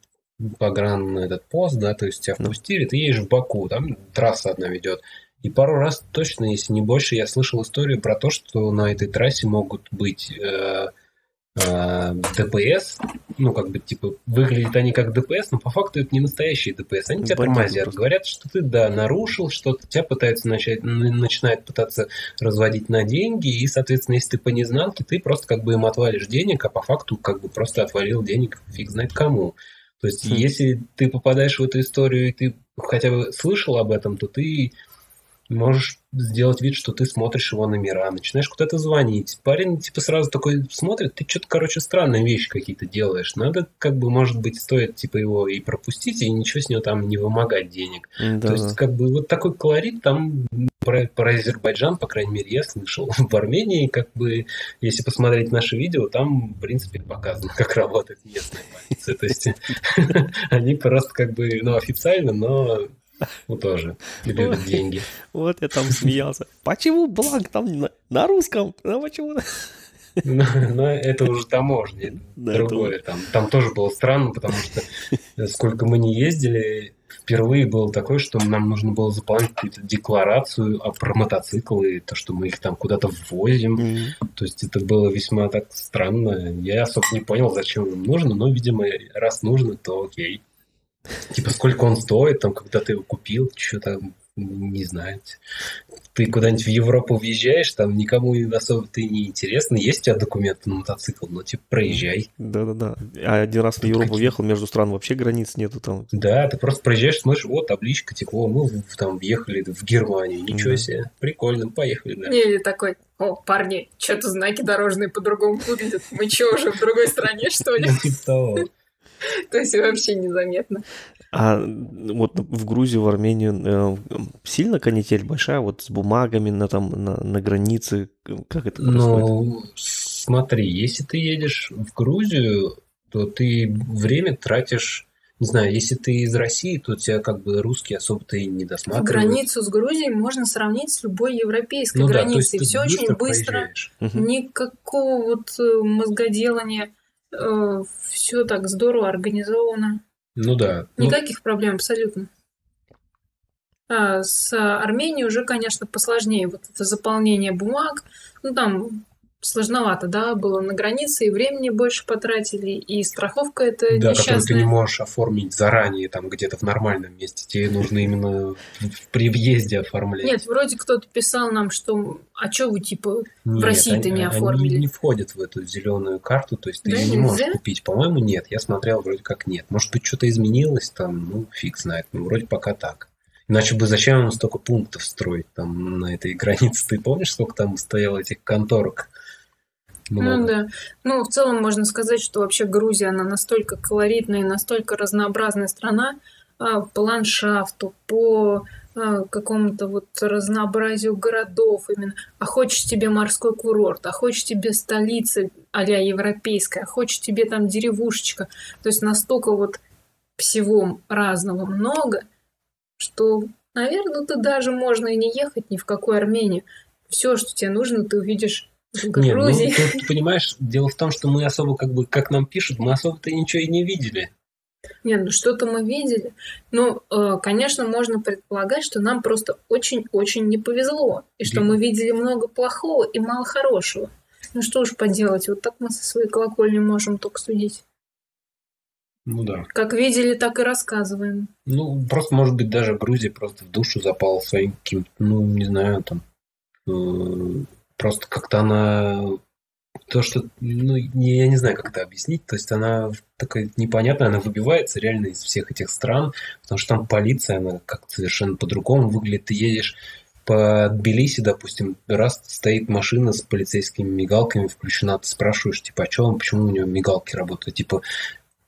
погран этот пост, да, то есть тебя впустили, ты едешь в Баку, там трасса одна ведет. И пару раз точно, если не больше, я слышал историю про то, что на этой трассе могут быть э, ДПС, ну, как бы, типа, выглядят они как ДПС, но по факту это не настоящие ДПС. Они тебя тормозят, говорят, что ты, да, нарушил что-то, тебя пытаются начать, начинают пытаться разводить на деньги, и, соответственно, если ты по незнанке, ты просто как бы им отвалишь денег, а по факту как бы просто отвалил денег фиг знает кому. То есть, хм. если ты попадаешь в эту историю, и ты хотя бы слышал об этом, то ты можешь сделать вид, что ты смотришь его номера, начинаешь куда-то звонить. Парень типа сразу такой смотрит, ты что-то, короче, странные вещи какие-то делаешь. Надо, как бы, может быть, стоит типа его и пропустить, и ничего с него там не вымогать денег. Да. То есть, как бы, вот такой колорит там про, про Азербайджан, по крайней мере, я слышал. В Армении, как бы, если посмотреть наши видео, там, в принципе, показано, как работает местная полиция. То есть, они просто, как бы, ну, официально, но ну, тоже. Любят деньги. Вот я там смеялся. Почему бланк там на, на русском? Ну, почему? Но, но это уже таможня, да, другое. Это... Там, там тоже было странно, потому что сколько мы не ездили, впервые было такое, что нам нужно было заполнить какую-то декларацию а про мотоциклы, то, что мы их там куда-то ввозим. Mm-hmm. То есть это было весьма так странно. Я особо не понял, зачем им нужно, но, видимо, раз нужно, то окей. Типа, сколько он стоит, там, когда ты его купил, что-то, не знаю. Ты куда-нибудь в Европу въезжаешь, там никому особо ты не интересно. Есть у тебя документы на мотоцикл, но типа проезжай. Да-да-да. А один раз в Европу какие... въехал, между стран вообще границ нету там. Да, ты просто проезжаешь, смотришь, вот табличка, типа, о, мы там въехали в Германию, ничего да. себе, прикольно, поехали, да. Или такой, о, парни, что-то знаки дорожные по-другому выглядят. Мы что, уже в другой стране, что ли? Ну, типа того. То есть вообще незаметно. А вот в Грузию, в Армению э, сильно канитель большая, вот с бумагами на, там, на, на границе, как это происходит? Ну, смотри, если ты едешь в Грузию, то ты время тратишь не знаю, если ты из России, то тебя как бы русские особо-то и не досматривают. Границу с Грузией можно сравнить с любой европейской ну, границей. Да, Все очень быстро, никакого вот э, мозгоделания. Э, все так здорово организовано. Ну да. Ну Никаких ну... проблем абсолютно. А с Арменией уже, конечно, посложнее. Вот это заполнение бумаг. Ну, там сложновато, да, было на границе, и времени больше потратили, и страховка это Да, несчастная. которую ты не можешь оформить заранее, там, где-то в нормальном месте. Тебе нужно именно при въезде оформлять. Нет, вроде кто-то писал нам, что, а что вы, типа, нет, в России-то не оформили? Они не входят в эту зеленую карту, то есть ты да, ее не нельзя? можешь купить. По-моему, нет. Я смотрел, вроде как нет. Может быть, что-то изменилось там, ну, фиг знает. Ну, вроде пока так. Иначе бы зачем нам столько пунктов строить там на этой границе? Ты помнишь, сколько там стояло этих конторок? Много. Ну да. Ну, в целом можно сказать, что вообще Грузия, она настолько колоритная и настолько разнообразная страна а, по ландшафту, по а, какому-то вот разнообразию городов именно. А хочешь тебе морской курорт, а хочешь тебе столица а европейская, а хочешь тебе там деревушечка. То есть настолько вот всего разного много, что, наверное, ты даже можно и не ехать ни в какую Армению. Все, что тебе нужно, ты увидишь нет, ну, тут, понимаешь, дело в том, что мы особо, как бы, как нам пишут, мы особо-то ничего и не видели. Нет, ну что-то мы видели. Ну, э, конечно, можно предполагать, что нам просто очень-очень не повезло. И что мы видели много плохого и мало хорошего. Ну что уж поделать, вот так мы со своей колокольни можем только судить. Ну да. Как видели, так и рассказываем. Ну, просто, может быть, даже Грузия просто в душу запала своим каким-то, ну, не знаю, там, э, Просто как-то она то, что, ну, не, я не знаю, как это объяснить, то есть она такая непонятная, она выбивается реально из всех этих стран, потому что там полиция, она как-то совершенно по-другому выглядит. Ты едешь по Тбилиси, допустим, раз стоит машина с полицейскими мигалками включена, ты спрашиваешь, типа, а что он, почему у него мигалки работают? Типа,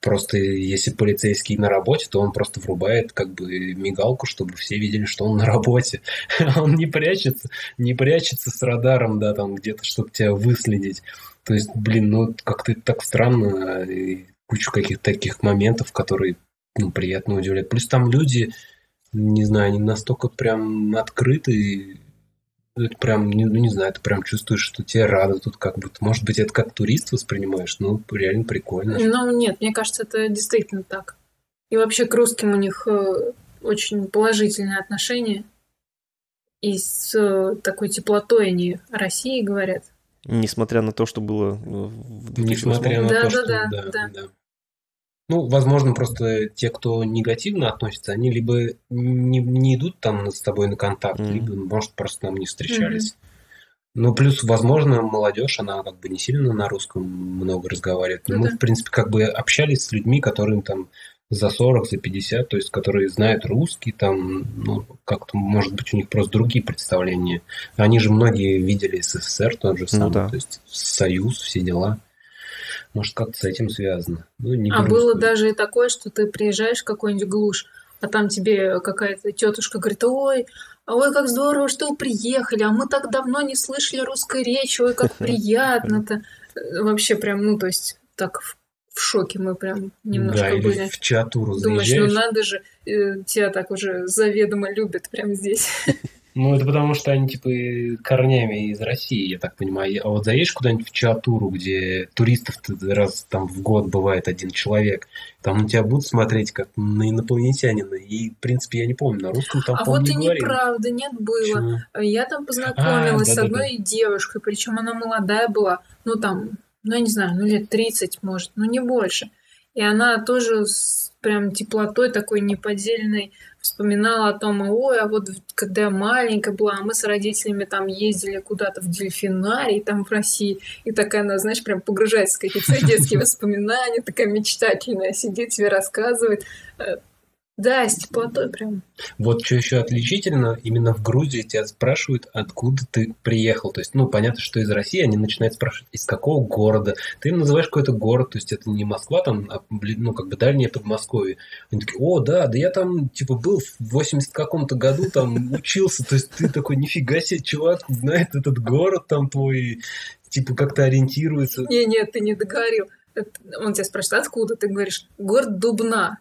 Просто если полицейский на работе, то он просто врубает как бы мигалку, чтобы все видели, что он на работе. Он не прячется, не прячется с радаром, да, там где-то, чтобы тебя выследить. То есть, блин, ну как-то так странно, и кучу каких-то таких моментов, которые ну, приятно удивляют. Плюс там люди, не знаю, они настолько прям открыты, это прям, ну, не знаю, ты прям чувствуешь, что тебе рады тут как будто. Может быть, это как турист воспринимаешь, ну, реально прикольно. Ну, нет, мне кажется, это действительно так. И вообще к русским у них э, очень положительное отношение. И с э, такой теплотой они о России говорят. Несмотря на то, что было в Несмотря на да, то, да, что... Да, да, да. Ну, возможно, просто те, кто негативно относится, они либо не, не идут там с тобой на контакт, mm-hmm. либо, может, просто нам не встречались. Mm-hmm. Ну, плюс, возможно, молодежь, она как бы не сильно на русском много разговаривает. Но ну, мы, в принципе, как бы общались с людьми, которым там за 40, за 50, то есть которые знают русский, там, ну, как-то, может быть, у них просто другие представления. Они же многие видели СССР тот же ну самый, ну, да. то есть Союз, все дела. Может, как-то с этим связано. Ну, не а было даже и такое, что ты приезжаешь в какой-нибудь глушь, а там тебе какая-то тетушка говорит, ой, ой, как здорово, что вы приехали, а мы так давно не слышали русской речи, ой, как приятно-то. Вообще прям, ну, то есть так в шоке мы прям немножко да, были. в чатуру Думаешь, ну надо же, э, тебя так уже заведомо любят прямо здесь. Ну, это потому что они, типа, корнями из России, я так понимаю. А вот заедешь куда-нибудь в Чатуру, где туристов раз там в год бывает один человек, там на тебя будут смотреть как на инопланетянина. И, в принципе, я не помню, на русском там, А вот и неправда, нет, было. Почему? Я там познакомилась а, да, с одной да, да. девушкой, причем она молодая была, ну, там, ну, я не знаю, ну, лет 30, может, ну, не больше. И она тоже с прям теплотой такой неподдельной вспоминала о том, ой, а вот когда я маленькая была, мы с родителями там ездили куда-то в дельфинарий там в России, и такая она, знаешь, прям погружается в какие-то детские воспоминания, такая мечтательная, сидит, тебе рассказывает. Э, да, с теплотой прям. Вот что еще отличительно, именно в Грузии тебя спрашивают, откуда ты приехал. То есть, ну, понятно, что из России они начинают спрашивать, из какого города. Ты им называешь какой-то город, то есть это не Москва, там, а, ну, как бы дальнее Подмосковье. Они такие, о, да, да я там, типа, был в 80 каком-то году, там, учился. То есть ты такой, нифига себе, чувак знает этот город там твой, типа, как-то ориентируется. Не, нет, ты не договорил. Он тебя спрашивает, откуда? Ты говоришь, город Дубна.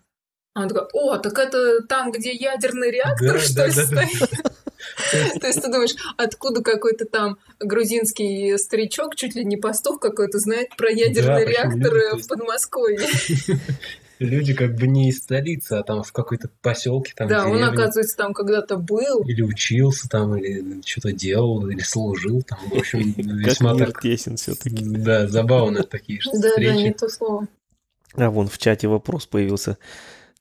А он такой, о, так это там, где ядерный реактор, да, что ли, да, стоит? То есть ты думаешь, откуда какой-то там грузинский старичок, чуть ли не пастух какой-то, знает про ядерный реактор в Подмосковье? Люди как бы не из столицы, а там в какой-то поселке там. Да, он, оказывается, там когда-то был. Или учился там, или что-то делал, или служил там. В общем, весьма так... тесен все-таки. Да, забавно такие встречи. Да, да, не то слово. А вон в чате вопрос появился.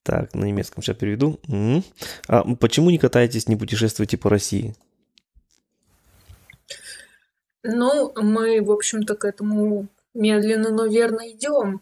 Так, на немецком сейчас переведу. Угу. А почему не катаетесь, не путешествуете по России? Ну, мы, в общем-то, к этому медленно, но верно идем.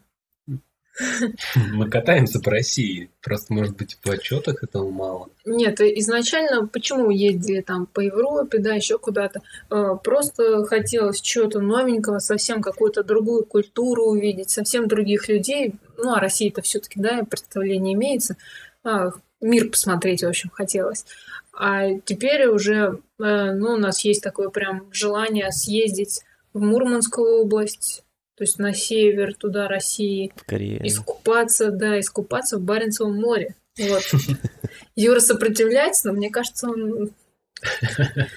Мы катаемся по России. Просто, может быть, в отчетах этого мало. Нет, изначально почему ездили там по Европе, да, еще куда-то? Э, просто хотелось чего-то новенького, совсем какую-то другую культуру увидеть, совсем других людей. Ну, о России-то все-таки, да, представление имеется. А, мир посмотреть, в общем, хотелось. А теперь уже, э, ну, у нас есть такое прям желание съездить в Мурманскую область, то есть на север туда России. Корея. Искупаться, да, искупаться в Баренцевом море. Вот. Юра сопротивляется, но мне кажется, он...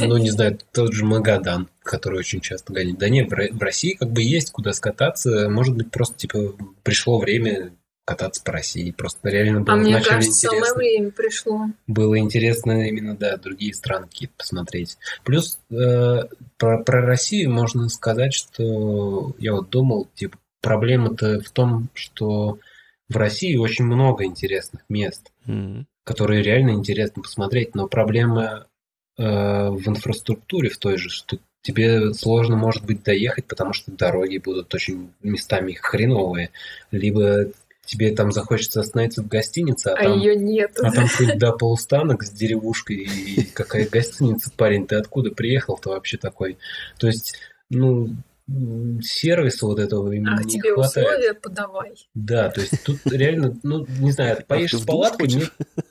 Ну, не знаю, тот же Магадан, который очень часто гонит. Да нет, в России как бы есть куда скататься. Может быть, просто, типа, пришло время кататься по России. Просто реально было а мне кажется, интересно. время пришло. Было интересно именно, да, другие страны какие-то посмотреть. Плюс э, про, про Россию можно сказать, что я вот думал, типа, проблема-то в том, что в России очень много интересных мест, mm-hmm. которые реально интересно посмотреть, но проблема э, в инфраструктуре в той же, что тебе сложно, может быть, доехать, потому что дороги будут очень местами хреновые, либо тебе там захочется остановиться в гостинице, а, а там, ее нет. А там хоть до полустанок с деревушкой, и какая гостиница, парень, ты откуда приехал-то вообще такой? То есть, ну, сервиса вот этого именно а, не тебе хватает. условия подавай. Да, то есть тут реально, ну, не знаю, поешь с палаткой, не, ну,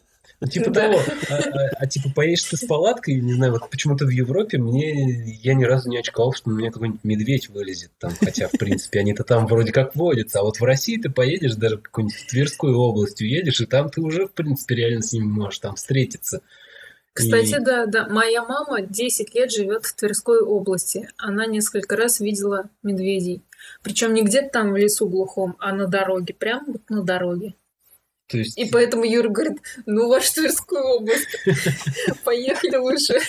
типа того. А, а, а типа поешь ты с палаткой, не знаю, вот почему-то в Европе мне я ни разу не очковал, что на меня какой-нибудь медведь вылезет там, хотя, в принципе, они-то там вроде как водятся. А вот в России ты поедешь, даже в какую-нибудь Тверскую область уедешь, и там ты уже, в принципе, реально с ними можешь там встретиться. Кстати, и... да, да. Моя мама 10 лет живет в Тверской области. Она несколько раз видела медведей. Причем не где-то там в лесу глухом, а на дороге, прям вот на дороге. То есть... И поэтому Юра говорит, ну, вашу Тверскую область, поехали лучше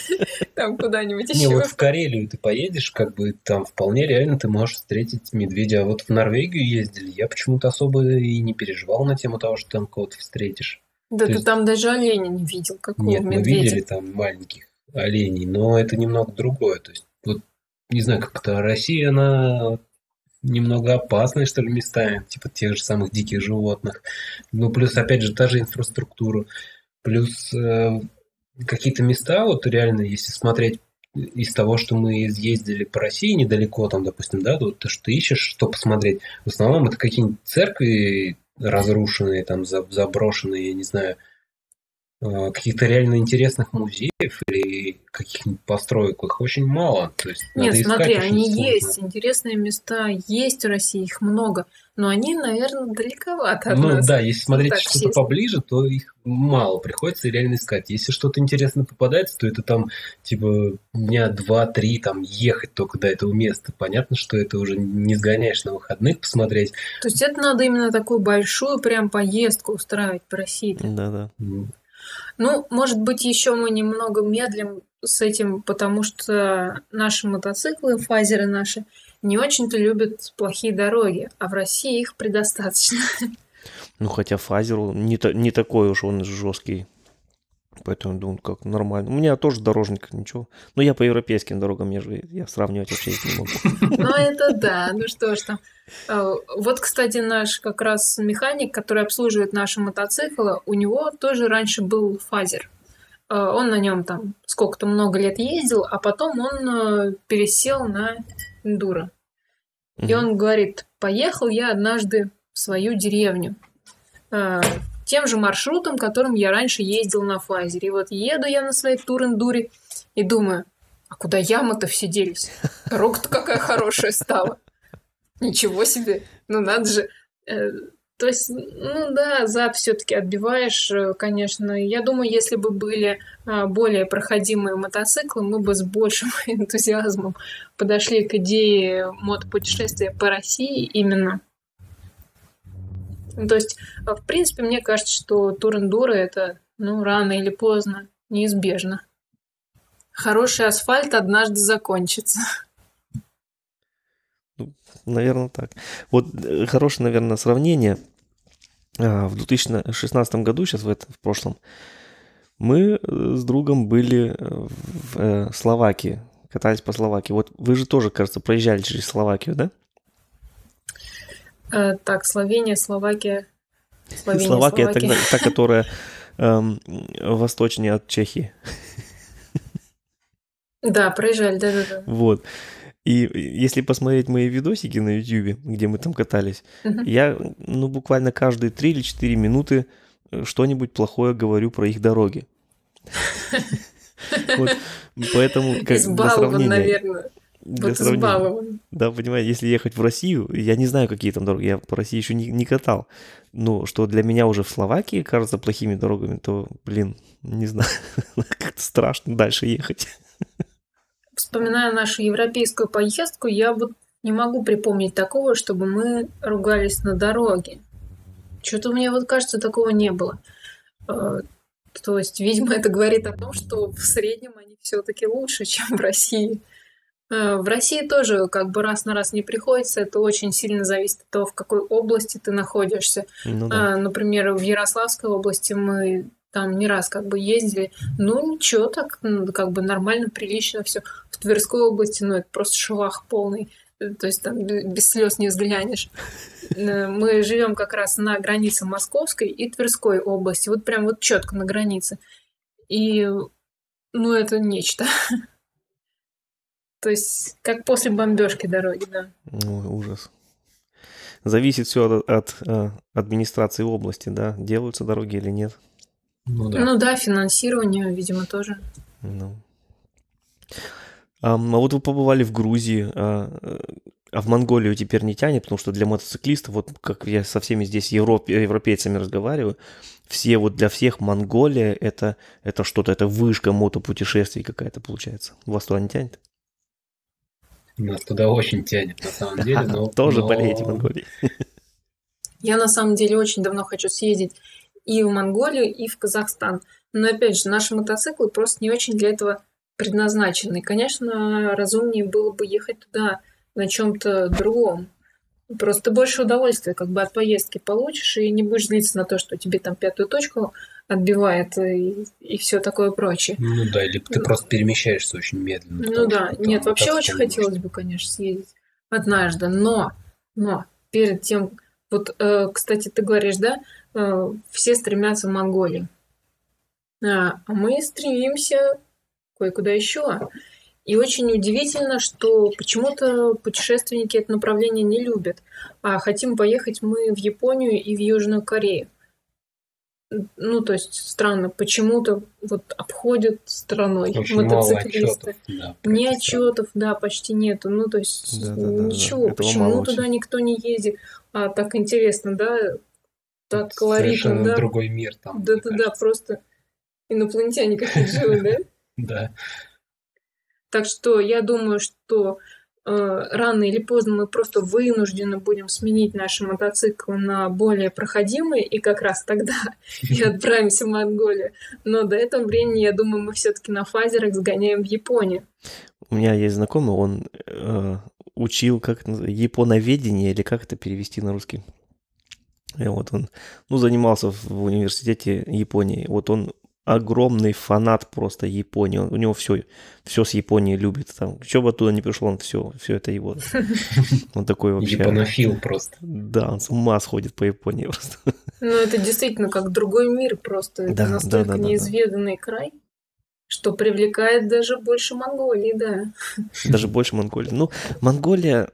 там куда-нибудь еще. Не, вот в Карелию ты поедешь, как бы там вполне реально ты можешь встретить медведя. А вот в Норвегию ездили, я почему-то особо и не переживал на тему того, что там кого-то встретишь. Да ты там даже оленя не видел, какого Нет, мы видели там маленьких оленей, но это немного другое. То есть, вот, не знаю, как-то Россия, она немного опасные, что ли, места, типа тех же самых диких животных. Ну, плюс, опять же, та же инфраструктура. Плюс э, какие-то места, вот реально, если смотреть из того, что мы ездили по России недалеко, там, допустим, да, вот то, что ты ищешь, что посмотреть, в основном это какие-нибудь церкви разрушенные, там, заброшенные, я не знаю, каких-то реально интересных музеев или каких-нибудь построек их очень мало. То есть Нет, смотри, они есть, интересные места есть в России, их много, но они, наверное, далековато от ну, нас. Ну да, если смотреть так что-то поближе, то их мало, приходится реально искать. Если что-то интересное попадается, то это там типа дня два-три там ехать только до этого места. Понятно, что это уже не сгоняешь на выходных посмотреть. То есть это надо именно такую большую прям поездку устраивать по России. Да-да. Ну, может быть, еще мы немного медлим с этим, потому что наши мотоциклы, Fazer ы наши, не очень-то любят плохие дороги, а в России их предостаточно. Ну, хотя Fazer у не, та, не такой уж он жесткий. Поэтому думаю, как нормально. У меня тоже дорожник, ничего. Но я по европейским дорогам езжу, я сравнивать вообще не могу. Ну, это да. Ну что ж там. А, вот, кстати, наш как раз механик, который обслуживает наши мотоциклы, у него тоже раньше был Fazer. А, он на нем там сколько-то много лет ездил, а потом он э, пересел на эндуро. И он говорит, поехал я однажды в свою деревню тем же маршрутом, которым я раньше ездил на фазере. И вот еду я на своей турендуре и думаю, а куда ямы-то все делись? Дорога-то какая хорошая стала. Ничего себе. Ну надо же. Э, то есть, ну да, зад все-таки отбиваешь, э, конечно. Я думаю, если бы были а, более проходимые мотоциклы, мы бы с большим энтузиазмом подошли к идее мотопутешествия по России именно ну, то есть, а, в принципе, мне кажется, что тур-эндуро это, ну, рано или поздно, неизбежно. Хороший асфальт однажды закончится. Ну, наверное, так. Вот э, хорошее, наверное, сравнение. А, в 2016 году, сейчас в, этом, в прошлом, мы э, с другом были в э, Словакии, катались по Словакии. Вот вы же тоже, кажется, проезжали через Словакию, да? Э, так, Словения, Словакия. Словения, Словакия, Словакия. это та, которая эм, восточнее от Чехии. Да, проезжали, да-да-да. Вот. И если посмотреть мои видосики на YouTube, где мы там катались, uh-huh. я, ну, буквально каждые 3 или 4 минуты э, что-нибудь плохое говорю про их дороги. Вот, поэтому как Избалован, наверное. Для вот сравнения. Да, понимаете, если ехать в Россию, я не знаю, какие там дороги, я по России еще не, не катал. Но что для меня уже в Словакии кажется плохими дорогами, то, блин, не знаю, как-то страшно дальше ехать. Вспоминая нашу европейскую поездку, я вот не могу припомнить такого, чтобы мы ругались на дороге. Что-то мне вот кажется, такого не было. Э, то есть, видимо, это говорит о том, что в среднем они все-таки лучше, чем в России. Э, в России тоже как бы раз на раз не приходится. Это очень сильно зависит от того, в какой области ты находишься. Ну, да. А, например, в Ярославской области мы там не раз как бы ездили. Ну, ничего, так как бы нормально, прилично все. В Тверской области, ну, это просто швах полный. Э, то есть там без слез не взглянешь. Э, мы живем как раз на границе Московской и Тверской области. Вот прям вот четко на границе. И, ну, это нечто. То есть, как после бомбежки дороги, да. Ой, ужас. Зависит все от, от э, администрации области, да, делаются дороги или нет. Ну да, ну, да финансирование, видимо, тоже. Ну. А, а вот вы побывали в Грузии, а, а в Монголию теперь не тянет, потому что для мотоциклистов, вот как я со всеми здесь европе, европейцами разговариваю, все вот для всех Монголия это, это что-то, это вышка мотопутешествий какая-то получается. У вас туда не тянет? Нас туда очень тянет, на самом деле. Но, Тоже но... болеете Монголией. Я на самом деле очень давно хочу съездить и в Монголию, и в Казахстан. Но опять же, наши мотоциклы просто не очень для этого предназначены. Конечно, разумнее было бы ехать туда на чем-то другом. Просто больше удовольствия как бы от поездки получишь и не будешь злиться на то, что тебе там пятую точку отбивает и, и все такое прочее. Ну да, или ты просто перемещаешься очень медленно. Ну да, нет, вообще очень хотелось бы, конечно, съездить однажды, но Но перед тем, вот, э, кстати, ты говоришь, да, э, все стремятся в Монголию. А, а мы стремимся кое-куда еще. И очень удивительно, что почему-то путешественники это направление не любят. А хотим поехать мы в Японию и в Южную Корею. Ну, то есть странно, почему-то вот обходят страной Очень мотоциклисты. Мало отчетов, да, Ни отчетов, да, почти нету. Ну, то есть да, да, ничего, да, да. почему туда очень. никто не ездит? А так интересно, да, так колоритно, Совершенно да. другой мир там. Да, да, да, просто инопланетяне какие-то живут, да? Да. Так что я думаю, что э, рано или поздно мы просто вынуждены будем сменить наши мотоциклы на более проходимые, и как раз тогда и отправимся в Монголию. Но до этого времени, я думаю, мы все-таки на фазерах сгоняем в Японию. У меня есть знакомый, он э, учил как японоведение, или как это перевести на русский. И вот он, ну, занимался в университете Японии. Вот он огромный фанат просто Японии. Он, у него все, все с Японией любит. Там, что бы оттуда не пришло, он все, все это его. Он такой вообще... Японофил просто. Да, он с ума сходит по Японии просто. Ну, это действительно как другой мир просто. Это да, настолько да, да, неизведанный да. край, что привлекает даже больше Монголии, да. Даже больше Монголии. Ну, Монголия,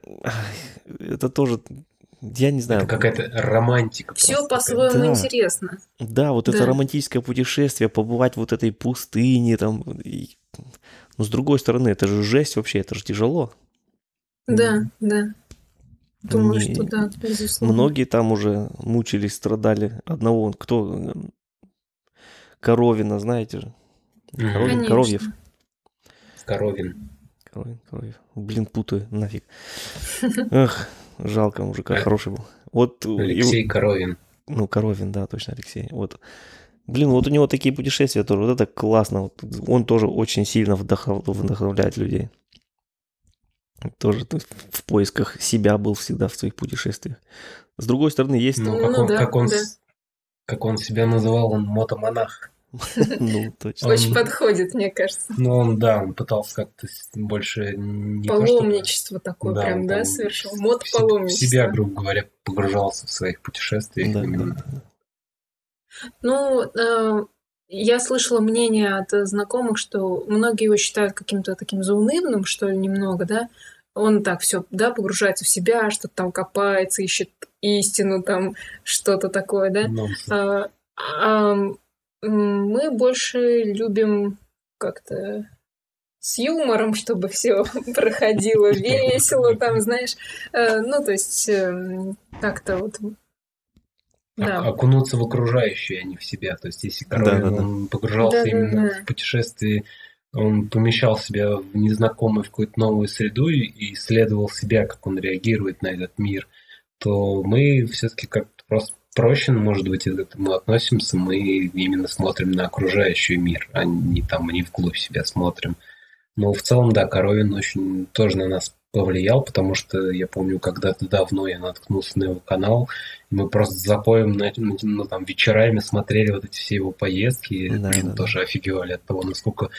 это тоже я не знаю. Это какая-то романтика. Все по-своему да. интересно. Да, вот да. это романтическое путешествие, побывать вот этой пустыне там. И... Но с другой стороны, это же жесть вообще, это же тяжело. Да, mm. да. Думаю, Не... что да, безусловно. Многие там уже мучились, страдали. Одного, кто? Коровина, знаете же. Коровин, Конечно. Коровьев. Коровин. Коровин, Коровьев. Блин, путаю, нафиг. Эх, Жалко мужика, хороший был. Вот, Алексей и, Коровин. Ну, Коровин, да, точно, Алексей. Вот. Блин, вот у него такие путешествия тоже, вот это классно. Вот он тоже очень сильно вдохновляет людей. Тоже в поисках себя был всегда в своих путешествиях. С другой стороны, есть... Ну, как, ну, он, да, как, он, да. как он себя называл, он мотомонах. Ну, точно. Очень подходит, мне кажется. Ну, он, да, он пытался как-то больше не Паломничество такое прям, да, совершил? Мод паломничество. В себя, грубо говоря, погружался в своих путешествиях именно. Ну, э, я слышала мнение от знакомых, что многие его считают каким-то таким заунывным, что ли, немного, да, он так все, да, погружается в себя, что-то там копается, ищет истину, там что-то такое, да. А, а, мы больше любим как-то с юмором, чтобы все проходило весело, там, знаешь, э, ну, то есть эм, как-то вот да. окунуться в окружающее, а не в себя. То есть, если Коровин, да, да, он погружался да, именно да, да. в путешествие, он помещал себя в незнакомую, в какую-то новую среду и исследовал себя, как он реагирует на этот мир, то мы все-таки как-то просто проще, может быть, к этому относимся. Мы именно смотрим на окружающий мир, а не там не вглубь себя смотрим. Но в целом, да, Коровин очень тоже на нас повлиял, потому что я помню, когда-то давно я наткнулся на его канал, и мы просто запоем, на, ну, там, вечерами смотрели вот эти все его поездки, да, и да, тоже офигевали от того, насколько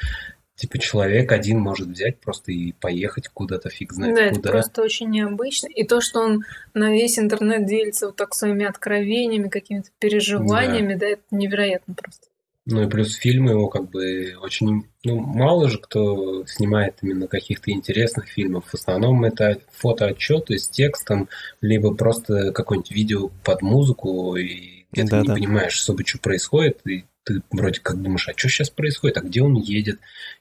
Типа человек один может взять просто и поехать куда-то, фиг знает да, куда. это просто очень необычно. И то, что он на весь интернет делится вот так своими откровениями, какими-то переживаниями, да, да это невероятно просто. Ну и плюс фильмы его как бы очень... Ну, мало же кто снимает именно каких-то интересных фильмов. В основном это фотоотчеты с текстом, либо просто какое-нибудь видео под музыку, и где да, ты не понимаешь особо, что происходит, и ты вроде как думаешь, а что сейчас происходит, а где он едет,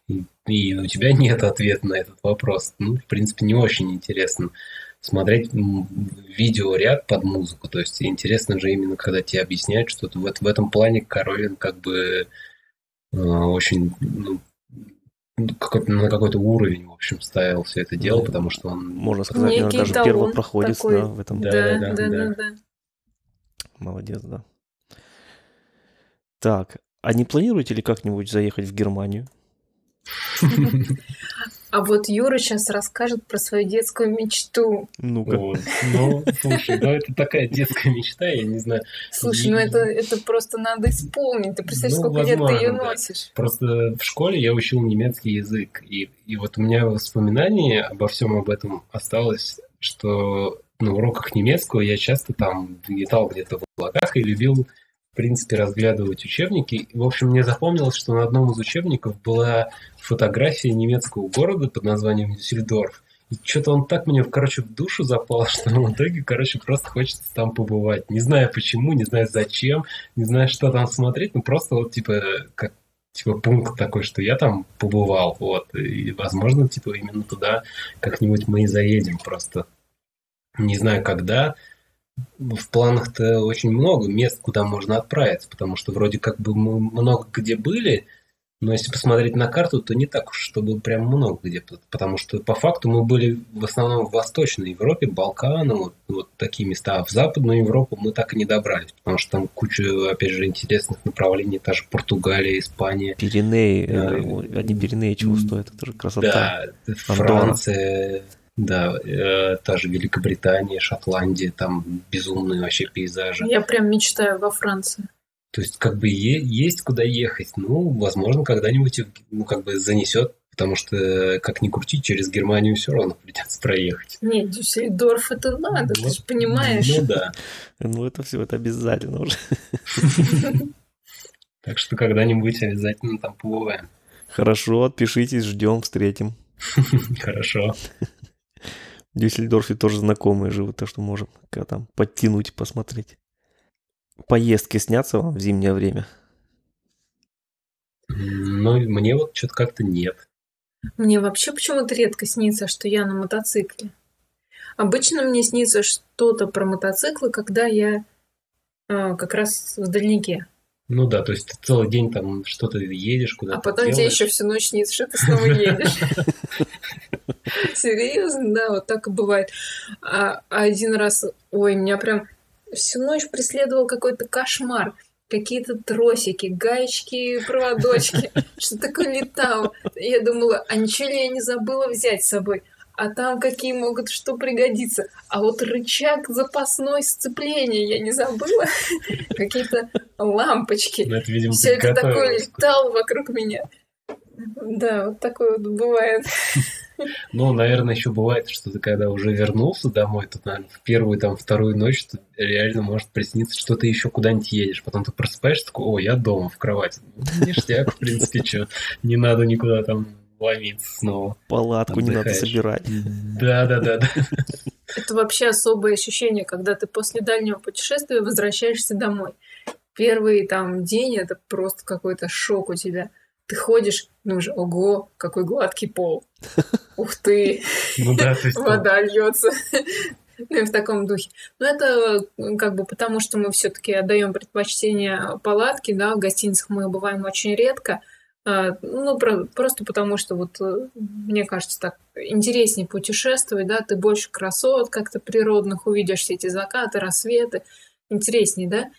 и, и у тебя нет ответа на этот вопрос. Ну, в принципе, не очень интересно смотреть видеоряд под музыку. То есть интересно же именно, когда тебе объясняют что-то. В, в этом плане Коровин как бы э, очень ну, какой на какой-то уровень, в общем, ставил все это дело, ну, потому что он... Можно сказать, Некий даже первопроходец такой. да, в этом. Да, да, да, да, да, да. Молодец, да. Так, а не планируете ли как-нибудь заехать в Германию? А вот Юра сейчас расскажет про свою детскую мечту. Ну-ка. Вот. Ну, слушай, ну это такая детская мечта, я не знаю. Слушай, ну это, это просто надо исполнить. Ты представляешь, ну, сколько возможно, лет ты ее да. носишь. Просто в школе я учил немецкий язык. И, и вот у меня воспоминание обо всем об этом осталось, что на уроках немецкого я часто там летал где-то в облаках и любил, в принципе, разглядывать учебники. В общем, мне запомнилось, что на одном из учебников была фотография немецкого города под названием Дюссельдорф. И что-то он так мне, короче, в душу запал, что в итоге, короче, просто хочется там побывать. Не знаю почему, не знаю зачем, не знаю, что там смотреть, ну просто вот, типа, как типа пункт такой, что я там побывал, вот, и, возможно, типа, именно туда как-нибудь мы и заедем просто. Не знаю, когда. В планах-то очень много мест, куда можно отправиться, потому что вроде как бы мы много где были, но если посмотреть на карту, то не так уж, чтобы прям много где, потому что по факту мы были в основном в Восточной Европе, Балканы, вот, вот такие места, а в Западную Европу мы так и не добрались, потому что там куча, опять же, интересных направлений, та же Португалия, Испания. Пиренеи, э, одни Пиренеи чего стоят, это же красота. Да, Франция, да, э, та же Великобритания, Шотландия, там безумные вообще пейзажи. Я прям мечтаю во Франции. То есть, как бы е- есть куда ехать. Ну, возможно, когда-нибудь ну, как бы занесет, потому что, как ни крути, через Германию все равно придется проехать. Нет, Дюссельдорф это надо, вот, ты же понимаешь. Ну да. Ну, это все, это обязательно уже. Так что когда-нибудь обязательно там побываем. Хорошо, отпишитесь, ждем, встретим. Хорошо. В Дюссельдорфе тоже знакомые живут, так что можем там подтянуть, посмотреть. Поездки снятся вам в зимнее время? Ну, мне вот что-то как-то нет. Мне вообще почему-то редко снится, что я на мотоцикле. Обычно мне снится что-то про мотоциклы, когда я э, как раз в дальнике. Ну да, то есть ты целый день там что-то едешь куда-то. А потом делаешь. тебе еще всю ночь снится, что ты снова едешь. Серьезно, да, вот так и бывает. А один раз, ой, меня прям всю ночь преследовал какой-то кошмар. Какие-то тросики, гаечки, проводочки. Что такое летал. Я думала, а ничего ли я не забыла взять с собой? а там какие могут что пригодиться. А вот рычаг запасной сцепления я не забыла. Какие-то лампочки. Ну, это, видимо, Все это такое летало вокруг меня. Да, вот такое вот бывает. Ну, наверное, еще бывает, что ты когда уже вернулся домой, то, наверное, в первую, там, вторую ночь реально может присниться, что ты еще куда-нибудь едешь. Потом ты просыпаешься, такой, о, я дома, в кровати. Ну, ништяк, в принципе, что, не надо никуда там ловиться снова. Палатку Отдыхаешь. не надо собирать. Да, да, да, да. Это вообще особое ощущение, когда ты после дальнего путешествия возвращаешься домой. Первый там день это просто какой-то шок у тебя. Ты ходишь, ну уже, ого, какой гладкий пол. Ух ты, ну, да, вода льется. Ну и в таком духе. Но это как бы потому, что мы все-таки отдаем предпочтение палатке, да, в гостиницах мы бываем очень редко. А, ну, просто потому что вот, э, мне кажется, так интереснее путешествовать, да, ты больше красот как-то природных увидишь, все эти закаты, рассветы, интереснее, да.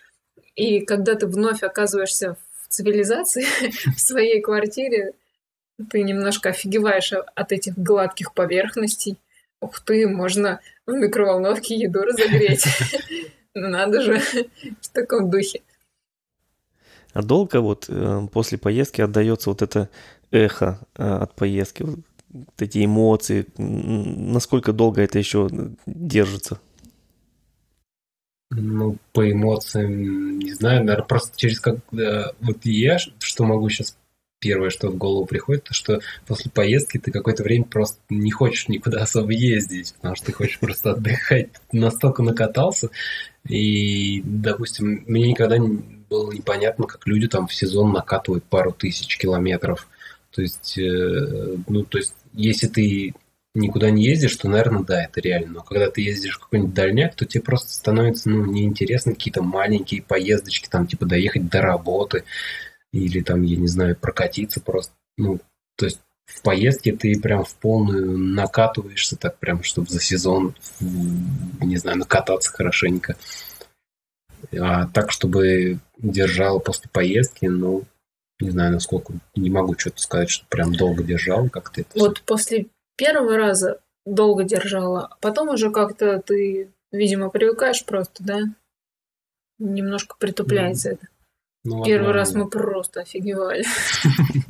И когда ты вновь оказываешься в цивилизации, в своей квартире, ты немножко офигеваешь от этих гладких поверхностей. Ух ты, можно в микроволновке еду разогреть. Надо же, в таком духе. А долго вот э, после поездки отдается вот это эхо э, от поездки, вот эти эмоции, насколько долго это еще держится? Ну, по эмоциям, не знаю, наверное, просто через как... Вот я, что могу сейчас первое, что в голову приходит, то что после поездки ты какое-то время просто не хочешь никуда особо ездить, потому что ты хочешь просто отдыхать. Настолько накатался, и, допустим, мне никогда было непонятно, как люди там в сезон накатывают пару тысяч километров. То есть, э, ну, то есть, если ты никуда не ездишь, то, наверное, да, это реально. Но когда ты ездишь в какой-нибудь дальняк, то тебе просто становится, ну, неинтересно какие-то маленькие поездочки, там, типа, доехать до работы или там, я не знаю, прокатиться просто. Ну, то есть, в поездке ты прям в полную накатываешься так прям, чтобы за сезон, не знаю, накататься хорошенько. А так, чтобы держал после поездки, ну, не знаю, насколько, не могу что-то сказать, что прям долго держал, как-то это Вот после первого раза долго держала, а потом уже как-то ты, видимо, привыкаешь просто, да? Немножко притупляется mm. это. Ну, Первый раз мы просто офигевали.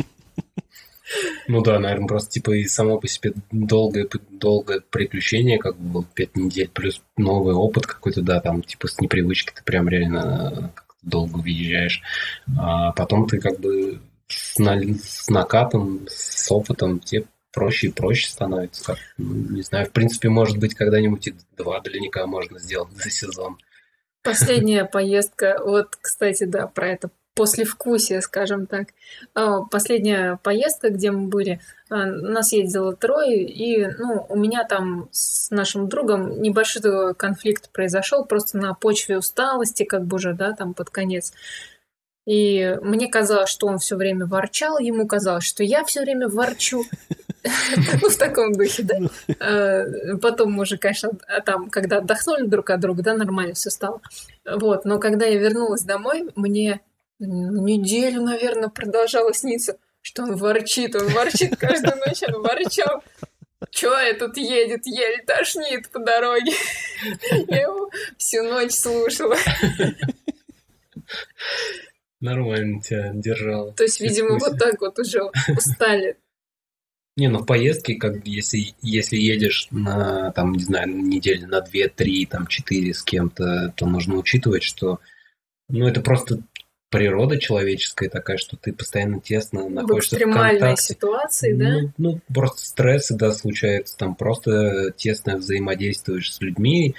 Ну да, наверное, просто типа и само по себе долгое, долгое приключение, как бы пять недель, плюс новый опыт какой-то, да, там типа с непривычки ты прям реально долго въезжаешь. А потом ты как бы с, на, с накатом, с опытом тебе проще и проще становится. Как, ну, не знаю, в принципе, может быть, когда-нибудь и два дальника можно сделать за сезон. Последняя поездка, вот, кстати, да, про это послевкусие, скажем так. А, последняя поездка, где мы были, а, нас ездило трое, и ну, у меня там с нашим другом небольшой конфликт произошел просто на почве усталости, как бы уже, да, там под конец. И мне казалось, что он все время ворчал, ему казалось, что я все время ворчу. Ну, в таком духе, да. А, потом мы уже, конечно, там, когда отдохнули друг от друга, да, нормально все стало. Вот, но когда я вернулась домой, мне неделю, наверное, продолжало сниться, что он ворчит, он ворчит каждую ночь, он ворчал. Чё этот едет, еле тошнит по дороге. Я его всю ночь слушала. Нормально тебя держал. То есть, видимо, вот так вот уже устали. Не, ну в поездке, как если, если едешь на, там, не знаю, недели на две, три, там, четыре с кем-то, то нужно учитывать, что ну, это просто природа человеческая такая, что ты постоянно тесно находишься в, экстремальной в контакте. ситуации, да? Ну, ну, просто стрессы, да, случаются, там просто тесно взаимодействуешь с людьми,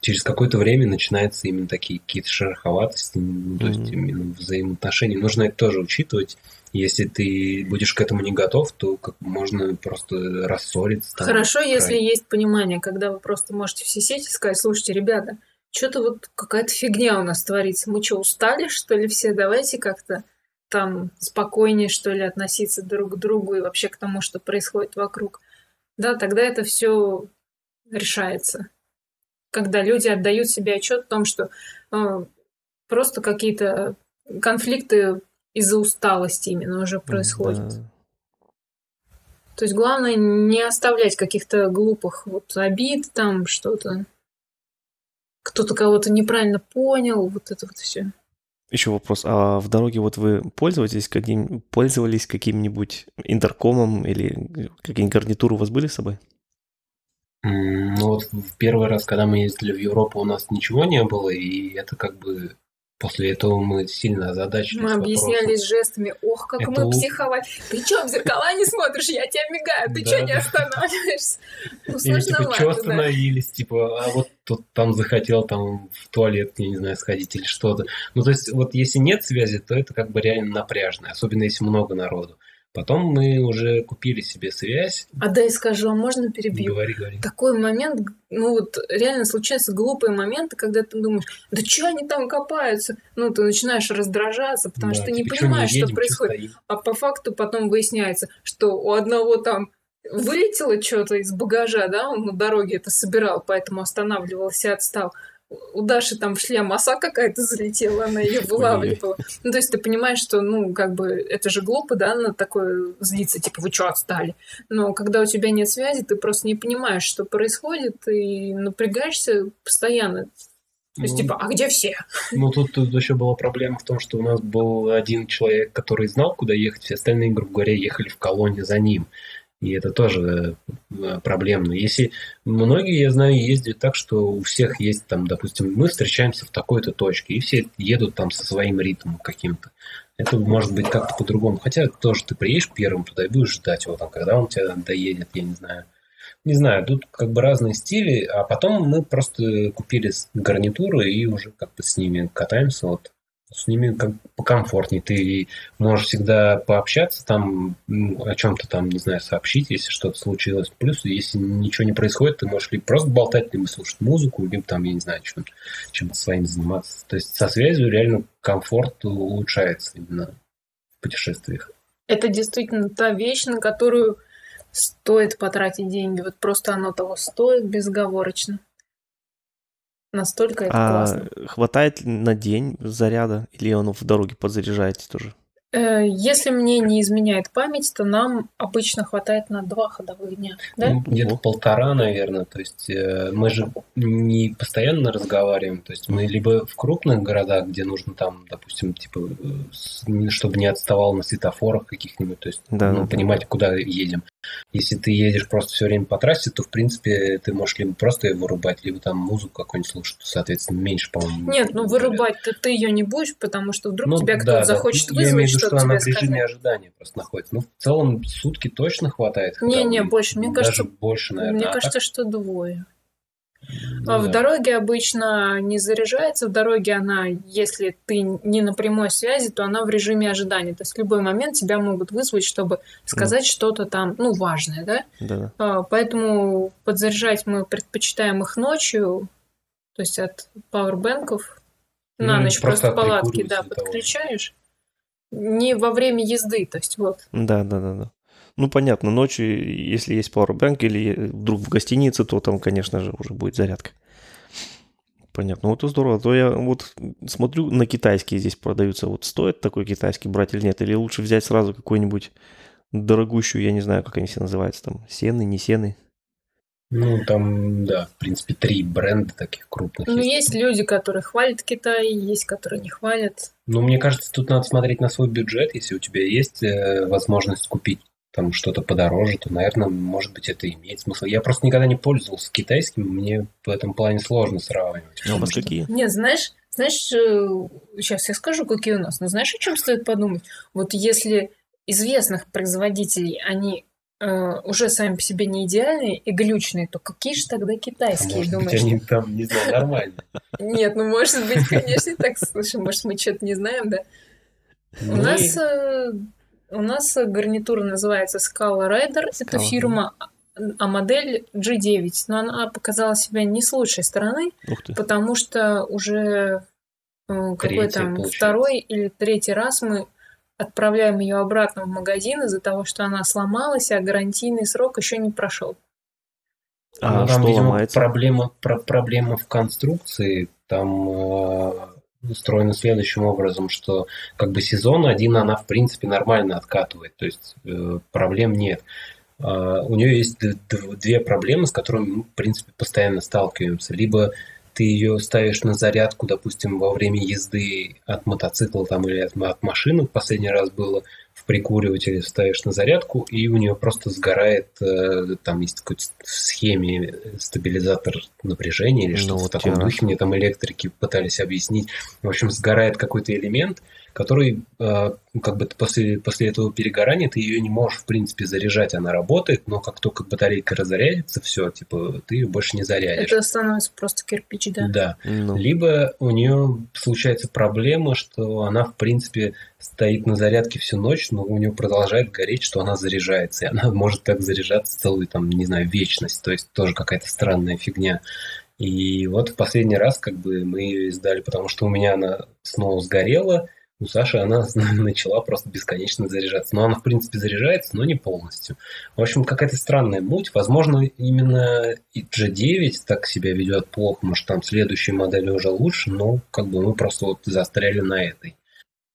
через какое-то время начинаются именно такие какие-то шероховатости, ну, то mm-hmm. есть именно взаимоотношения. Нужно это тоже учитывать. Если ты будешь к этому не готов, то как можно просто рассориться. Там, Хорошо, если есть понимание, когда вы просто можете все сети сказать, слушайте, ребята, что-то вот какая-то фигня у нас творится. Мы что, устали, что ли, все? Давайте как-то там спокойнее, что ли, относиться друг к другу и вообще к тому, что происходит вокруг. Да, тогда это все решается. Когда люди отдают себе отчет о том, что э, просто какие-то конфликты из-за усталости именно уже происходят. Да. То есть главное не оставлять каких-то глупых вот обид, там что-то кто-то кого-то неправильно понял, вот это вот все. Еще вопрос. А в дороге вот вы пользовались каким, пользовались каким-нибудь интеркомом или какие-нибудь гарнитуры у вас были с собой? Ну вот в первый раз, когда мы ездили в Европу, у нас ничего не было, и это как бы После этого мы сильно озадачились. Мы объяснялись жестами. Ох, как Это мы психовали. Ты что, в зеркала не смотришь? Я тебя мигаю. Ты что не останавливаешься? Ну, Или типа, что остановились? Типа, а вот тут там захотел там в туалет, я не знаю, сходить или что-то. Ну, то есть, вот если нет связи, то это как бы реально напряжно. Особенно если много народу. Потом мы уже купили себе связь. А дай скажу, а можно перебью? Говори, говори. Такой момент, ну вот реально случаются глупые моменты, когда ты думаешь, да что они там копаются? Ну, ты начинаешь раздражаться, потому да, что ты не типа, понимаешь, что, едем, что происходит. Что а по факту потом выясняется, что у одного там вылетело что-то из багажа, да, он на дороге это собирал, поэтому останавливался и отстал у Даши там в шлем оса какая-то залетела, она ее вылавливала. Ну, то есть ты понимаешь, что, ну, как бы, это же глупо, да, на такое злиться, типа, вы что, отстали? Но когда у тебя нет связи, ты просто не понимаешь, что происходит, и напрягаешься постоянно. То есть, ну, типа, а где все? Ну, тут, тут еще была проблема в том, что у нас был один человек, который знал, куда ехать, все остальные, грубо говоря, ехали в колонне за ним. И это тоже э, проблемно. Если многие, я знаю, ездят так, что у всех есть там, допустим, мы встречаемся в такой-то точке, и все едут там со своим ритмом каким-то. Это может быть как-то по-другому. Хотя тоже ты приедешь первым туда и будешь ждать его там, когда он тебя доедет, я не знаю. Не знаю, тут как бы разные стили, а потом мы просто купили гарнитуры и уже как бы с ними катаемся. Вот с ними как покомфортнее. Ты можешь всегда пообщаться там, о чем-то там, не знаю, сообщить, если что-то случилось. Плюс, если ничего не происходит, ты можешь либо просто болтать, либо слушать музыку, либо там, я не знаю, чем, чем-то своим заниматься. То есть со связью реально комфорт улучшается именно в путешествиях. Это действительно та вещь, на которую стоит потратить деньги. Вот просто оно того стоит безоговорочно. Настолько это а классно. Хватает на день заряда или он в дороге подзаряжаете тоже? Э, если мне не изменяет память, то нам обычно хватает на два ходовых дня. Да? Ну, где-то полтора, наверное. То есть э, мы же не постоянно разговариваем. То есть мы либо в крупных городах, где нужно там, допустим, типа, э, чтобы не отставал на светофорах каких-нибудь, то есть да, ну, да. понимать, куда едем. Если ты едешь просто все время по трассе, то, в принципе, ты можешь либо просто ее вырубать, либо там музыку какую-нибудь слушать, соответственно, меньше, по-моему. Нет, ну вырубать ты, ее не будешь, потому что вдруг ну, тебя кто-то да, захочет да. вызвать, Я имею в виду, что она в режиме ожидания просто находится. Ну, в целом, сутки точно хватает. Не-не, больше. Мне Даже кажется, больше, наверное. Мне а кажется, так? что двое. А в дороге обычно не заряжается. В дороге она, если ты не на прямой связи, то она в режиме ожидания. То есть в любой момент тебя могут вызвать, чтобы сказать mm. что-то там, ну, важное, да? Да. А, поэтому подзаряжать мы предпочитаем их ночью, то есть от пауэрбэнков на ну, ночь просто, просто палатки, да, подключаешь. Не во время езды, то есть вот. Да, да, да, да. Ну, понятно, ночью, если есть Powerbank или вдруг в гостинице, то там, конечно же, уже будет зарядка. Понятно. Вот это здорово. То я вот смотрю на китайские здесь продаются. Вот стоит такой китайский брать или нет? Или лучше взять сразу какой-нибудь дорогущую, я не знаю, как они все называются, там, сены, не сены? Ну, там, да, в принципе, три бренда таких крупных. Ну, есть, есть люди, которые хвалят Китай, есть, которые не хвалят. Ну, мне кажется, тут надо смотреть на свой бюджет. Если у тебя есть э, возможность купить там что-то подороже, то, наверное, может быть, это имеет смысл. Я просто никогда не пользовался китайским, мне в этом плане сложно сравнивать. Ну, а вас какие? Нет, знаешь, знаешь, сейчас э, я скажу, какие у нас, но знаешь, о чем стоит подумать? Вот если известных производителей, они э, уже сами по себе не идеальные и глючные, то какие же тогда китайские, а может думаешь? Быть, они там, не знаю, нормальные. Нет, ну может быть, конечно, так, слушай, может мы что-то не знаем, да? У ну нас у нас гарнитура называется Scala Rider. Это фирма, а модель G9. Но она показала себя не с лучшей стороны, потому что уже э, какой там второй или третий раз мы отправляем ее обратно в магазин из-за того, что она сломалась, а гарантийный срок еще не прошел. А, ну, там, что видимо, ломается? проблема, про, проблема в конструкции. Там э, устроена следующим образом, что как бы сезон один она в принципе нормально откатывает, то есть э, проблем нет. Э, у нее есть две проблемы, с которыми мы в принципе постоянно сталкиваемся. Либо ты ее ставишь на зарядку, допустим, во время езды от мотоцикла там, или от, от машины, в последний раз было, в прикуривателе ставишь на зарядку, и у нее просто сгорает, э, там есть какой-то в схеме стабилизатор напряжения или ну, что-то вот в таком духе, мне там электрики пытались объяснить. В общем, сгорает какой-то элемент, который э, как бы после, после этого перегорания ты ее не можешь, в принципе, заряжать, она работает, но как только батарейка разрядится, все, типа, ты ее больше не зарядишь. Это становится просто кирпич, да? Да. Ну. Либо у нее случается проблема, что она, в принципе, стоит на зарядке всю ночь, но у нее продолжает гореть, что она заряжается, и она может так заряжаться целую, там, не знаю, вечность, то есть тоже какая-то странная фигня. И вот в последний раз как бы мы ее издали, потому что у меня она снова сгорела, у Саши она начала просто бесконечно заряжаться. Но она, в принципе, заряжается, но не полностью. В общем, какая-то странная муть. Возможно, именно G9 так себя ведет плохо. Может, там следующие модели уже лучше, но как бы мы просто вот застряли на этой.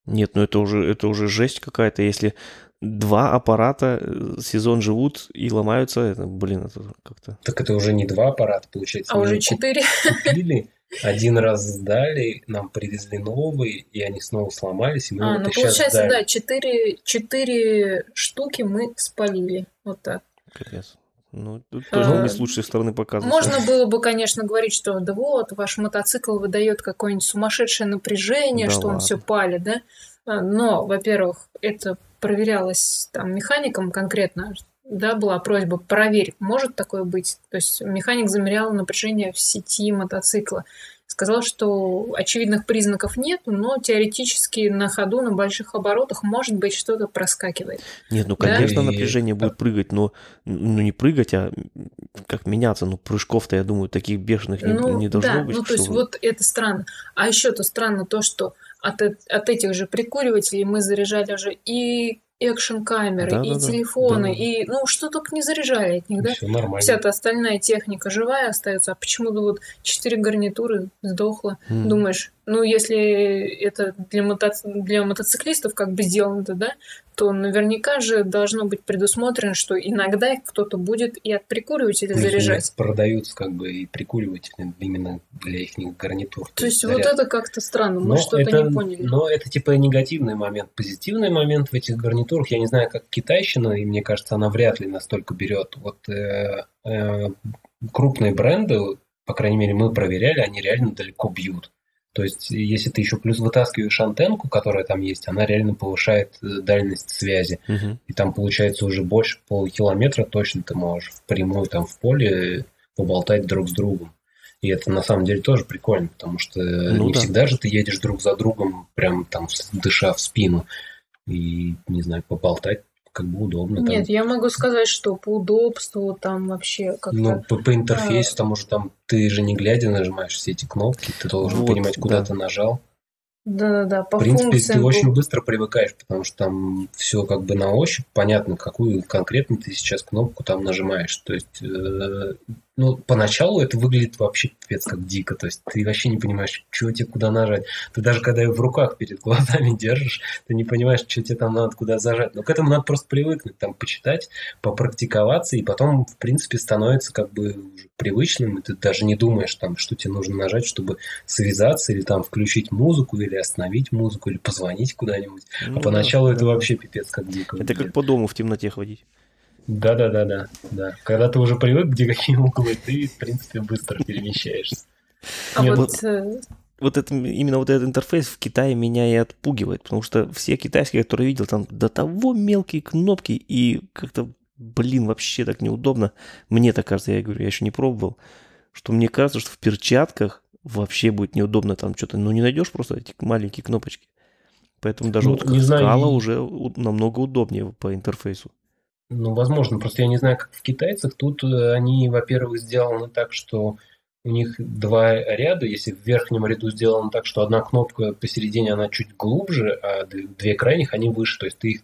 Нет, ну это уже, это уже жесть какая-то, если два аппарата э, сезон живут и ломаются, это, блин, это как-то... Так это уже не два аппарата, получается. А уже четыре. Купили, один раз сдали, нам привезли новые, и они снова сломались. И мы а, вот ну получается, сдали. да, четыре, четыре штуки мы спалили. Вот так. Капец. Ну, тут тоже а, не с лучшей стороны показывать. Можно было бы, конечно, говорить, что да вот, ваш мотоцикл выдает какое-нибудь сумасшедшее напряжение, да что ладно. он все палит, да? А, но, во-первых, это проверялось там механиком конкретно, да, была просьба проверить, может такое быть. То есть механик замерял напряжение в сети мотоцикла. Сказал, что очевидных признаков нет, но теоретически на ходу, на больших оборотах, может быть, что-то проскакивает. Нет, ну, конечно, да? напряжение будет прыгать, но ну, не прыгать, а как меняться. Ну, прыжков-то, я думаю, таких бешеных ну, не, не должно да, быть. Ну, то есть вот это странно. А еще-то странно то, что от, от этих же прикуривателей мы заряжали уже и экшн-камеры, да, и да, телефоны, да. и ну что только не заряжали от них, да? Все нормально. Вся эта остальная техника живая остается, а почему-то вот четыре гарнитуры сдохло. Mm. Думаешь, ну, если это для, мото... для мотоциклистов как бы сделано, да, то наверняка же должно быть предусмотрено, что иногда кто-то будет и отприкуривать или заряжать. Продаются как бы и прикуриватели именно для их гарнитур. То, то есть заряд. вот это как-то странно, мы что-то не поняли. Но это типа негативный момент. Позитивный момент в этих гарнитурах, я не знаю, как китайщина, и мне кажется, она вряд ли настолько берет. Вот э, э, крупные бренды, по крайней мере, мы проверяли, они реально далеко бьют. То есть, если ты еще плюс вытаскиваешь антенку, которая там есть, она реально повышает э, дальность связи. Угу. И там получается уже больше полукилометра точно ты можешь впрямую там в поле поболтать друг с другом. И это на самом деле тоже прикольно, потому что ну, не да. всегда же ты едешь друг за другом, прям там дыша в спину. И, не знаю, поболтать как бы удобно. Нет, там. я могу сказать, что по удобству там вообще как-то... Ну, по, по интерфейсу, а... там уже там ты же не глядя нажимаешь все эти кнопки, ты должен вот, понимать, куда да. ты нажал. Да-да-да, по В принципе, функциям... ты очень быстро привыкаешь, потому что там все как бы на ощупь, понятно, какую конкретно ты сейчас кнопку там нажимаешь. То есть э, ну, поначалу это выглядит вообще пипец как дико. То есть ты вообще не понимаешь, что тебе куда нажать. Ты даже когда ее в руках перед глазами держишь, ты не понимаешь, что тебе там надо куда зажать. Но к этому надо просто привыкнуть, там, почитать, попрактиковаться, и потом, в принципе, становится как бы уже привычным, и ты даже не думаешь, там, что тебе нужно нажать, чтобы связаться, или там включить музыку, или остановить музыку, или позвонить куда-нибудь. А ну, а поначалу да, это да. вообще пипец как дико. Это как по дому в темноте ходить. Да, да, да, да, да. Когда ты уже привык, где какие углы, ты, в принципе, быстро перемещаешься. А Нет, вот, э, вот это, именно вот этот интерфейс в Китае меня и отпугивает, потому что все китайские, которые видел, там до того мелкие кнопки, и как-то, блин, вообще так неудобно. Мне так кажется, я говорю, я еще не пробовал, что мне кажется, что в перчатках вообще будет неудобно там что-то, ну не найдешь просто эти маленькие кнопочки. Поэтому даже ну, вот не скала знаю, уже намного удобнее по интерфейсу. Ну, возможно, просто я не знаю, как в китайцах. Тут э, они, во-первых, сделаны так, что у них два ряда. Если в верхнем ряду сделано так, что одна кнопка посередине, она чуть глубже, а две крайних, они выше. То есть ты их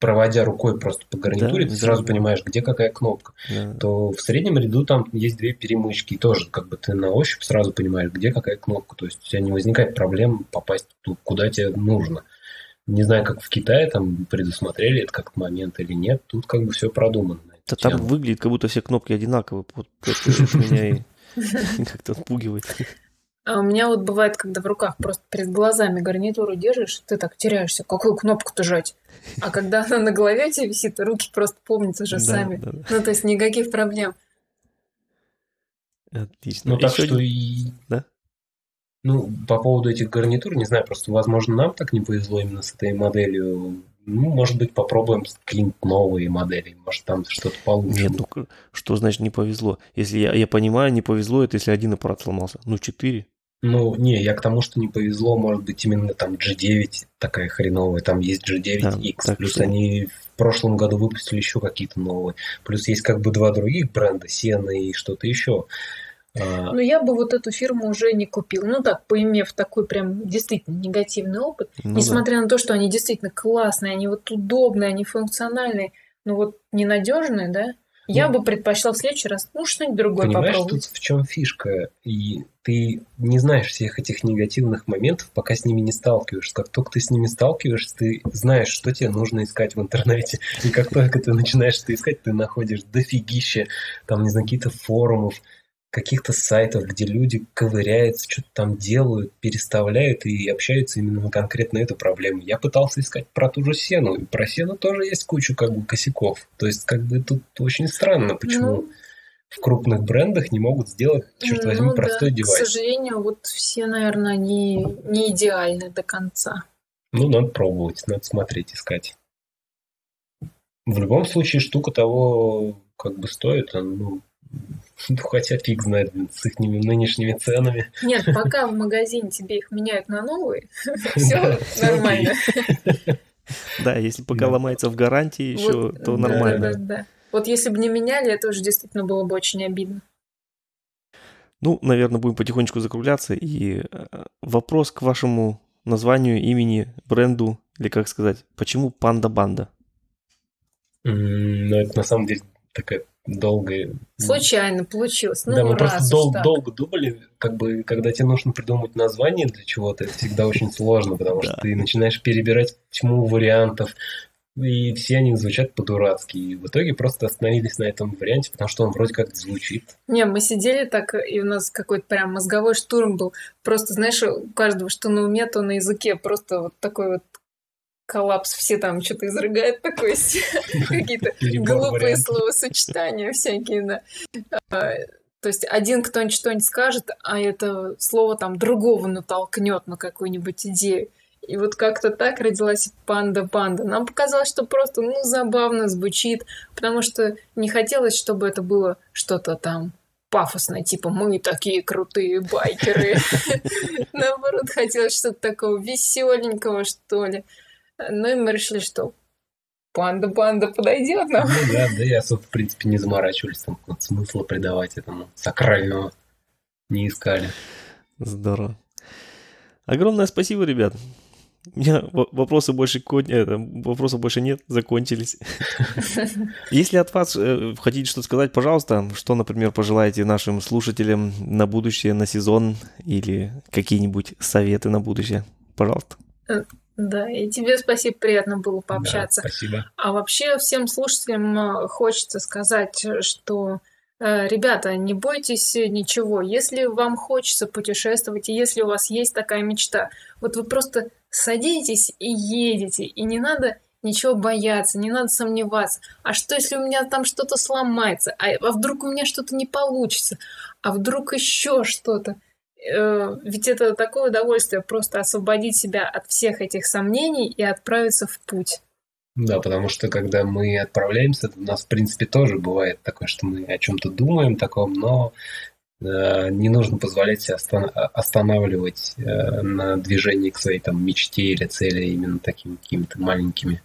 проводя рукой просто по гарнитуре, да, ты сразу понимаешь, где какая кнопка. Да. То в среднем ряду там есть две перемычки, и тоже как бы ты на ощупь сразу понимаешь, где какая кнопка. То есть у тебя не возникает проблем попасть куда тебе нужно. Не знаю, как в Китае там предусмотрели это как момент или нет. Тут как бы все продумано. Да там выглядит, как будто все кнопки одинаковые. Вот меня и как-то отпугивает. А у меня вот бывает, когда в руках просто перед глазами гарнитуру держишь, ты так теряешься, какую кнопку-то жать. А когда она на голове тебе висит, руки просто помнят уже сами. Да, да. Ну, то есть никаких проблем. Отлично. Ну, так Еще что и... Да? Ну, по поводу этих гарнитур, не знаю, просто, возможно, нам так не повезло именно с этой моделью. Ну, может быть, попробуем какие-нибудь новые модели. Может, там что-то получше. Нет, ну, что значит не повезло? Если я, я понимаю, не повезло, это если один аппарат сломался. Ну, четыре. Ну, не, я к тому, что не повезло, может быть, именно там G9 такая хреновая, там есть G9X, да, плюс что... они в прошлом году выпустили еще какие-то новые, плюс есть как бы два других бренда, Сена и что-то еще. А, Но я бы вот эту фирму уже не купил. Ну так, поимев такой прям действительно негативный опыт, ну, несмотря да. на то, что они действительно классные, они вот удобные, они функциональные, но вот ненадежные, да, я ну, бы предпочла в следующий раз, ну, что-нибудь другое понимаешь, попробовать. тут в чем фишка? И ты не знаешь всех этих негативных моментов, пока с ними не сталкиваешься. Как только ты с ними сталкиваешься, ты знаешь, что тебе нужно искать в интернете. И как только ты начинаешь это искать, ты находишь дофигище, там, не знаю, какие-то форумов, каких-то сайтов, где люди ковыряются, что-то там делают, переставляют и общаются именно на конкретно эту проблему. Я пытался искать про ту же сену, и про сену тоже есть кучу как бы косяков. То есть как бы тут очень странно, почему ну, в крупных брендах не могут сделать, черт возьми, ну, простой да. девайс. К сожалению, вот все, наверное, не, не идеальны до конца. Ну, надо пробовать, надо смотреть, искать. В любом случае, штука того как бы стоит, ну, ну, хотя фиг знает, с их нынешними ценами. Нет, пока в магазине тебе их меняют на новые, все нормально. Да, если пока ломается в гарантии еще, то нормально. Да, да, Вот если бы не меняли, это уже действительно было бы очень обидно. Ну, наверное, будем потихонечку закругляться. И э, вопрос к вашему названию, имени, бренду, или как сказать, почему Панда Банда? Ну, это на самом деле такая долго... Случайно получилось. Ну, да, мы просто дол- так. долго думали, как бы, когда тебе нужно придумать название для чего-то, это всегда очень сложно, потому что ты начинаешь перебирать тьму вариантов, и все они звучат по-дурацки. И в итоге просто остановились на этом варианте, потому что он вроде как звучит. Не, мы сидели так, и у нас какой-то прям мозговой штурм был. Просто, знаешь, у каждого что на уме, то на языке. Просто вот такой вот коллапс, все там что-то изрыгают такое, какие-то глупые словосочетания всякие, да. А, то есть один кто-нибудь что-нибудь скажет, а это слово там другого натолкнет на какую-нибудь идею. И вот как-то так родилась панда-панда. Нам показалось, что просто, ну, забавно звучит, потому что не хотелось, чтобы это было что-то там пафосное, типа «мы такие крутые байкеры». Наоборот, хотелось что-то такого веселенького, что ли. Ну и мы решили, что панда-панда подойдет нам. Ну, да, да, я, в принципе, не заморачивались, там смысла придавать этому сакрального не искали. Здорово. Огромное спасибо, ребят. У меня вопросы больше, это, вопросов больше нет, закончились. Если от вас э, хотите что-то сказать, пожалуйста, что, например, пожелаете нашим слушателям на будущее, на сезон или какие-нибудь советы на будущее, пожалуйста. Да, и тебе спасибо, приятно было пообщаться. Да, спасибо. А вообще всем слушателям э, хочется сказать, что э, Ребята, не бойтесь ничего. Если вам хочется путешествовать, и если у вас есть такая мечта, вот вы просто садитесь и едете, и не надо ничего бояться, не надо сомневаться. А что, если у меня там что-то сломается? А, а вдруг у меня что-то не получится? А вдруг еще что-то? Э, ведь это такое удовольствие просто освободить себя от всех этих сомнений и отправиться в путь. Да, потому что когда мы отправляемся, у нас, в принципе, тоже бывает такое, что мы о чем-то думаем таком, но э, не нужно позволять себе останавливать э, на движении к своей там мечте или цели именно такими какими-то маленькими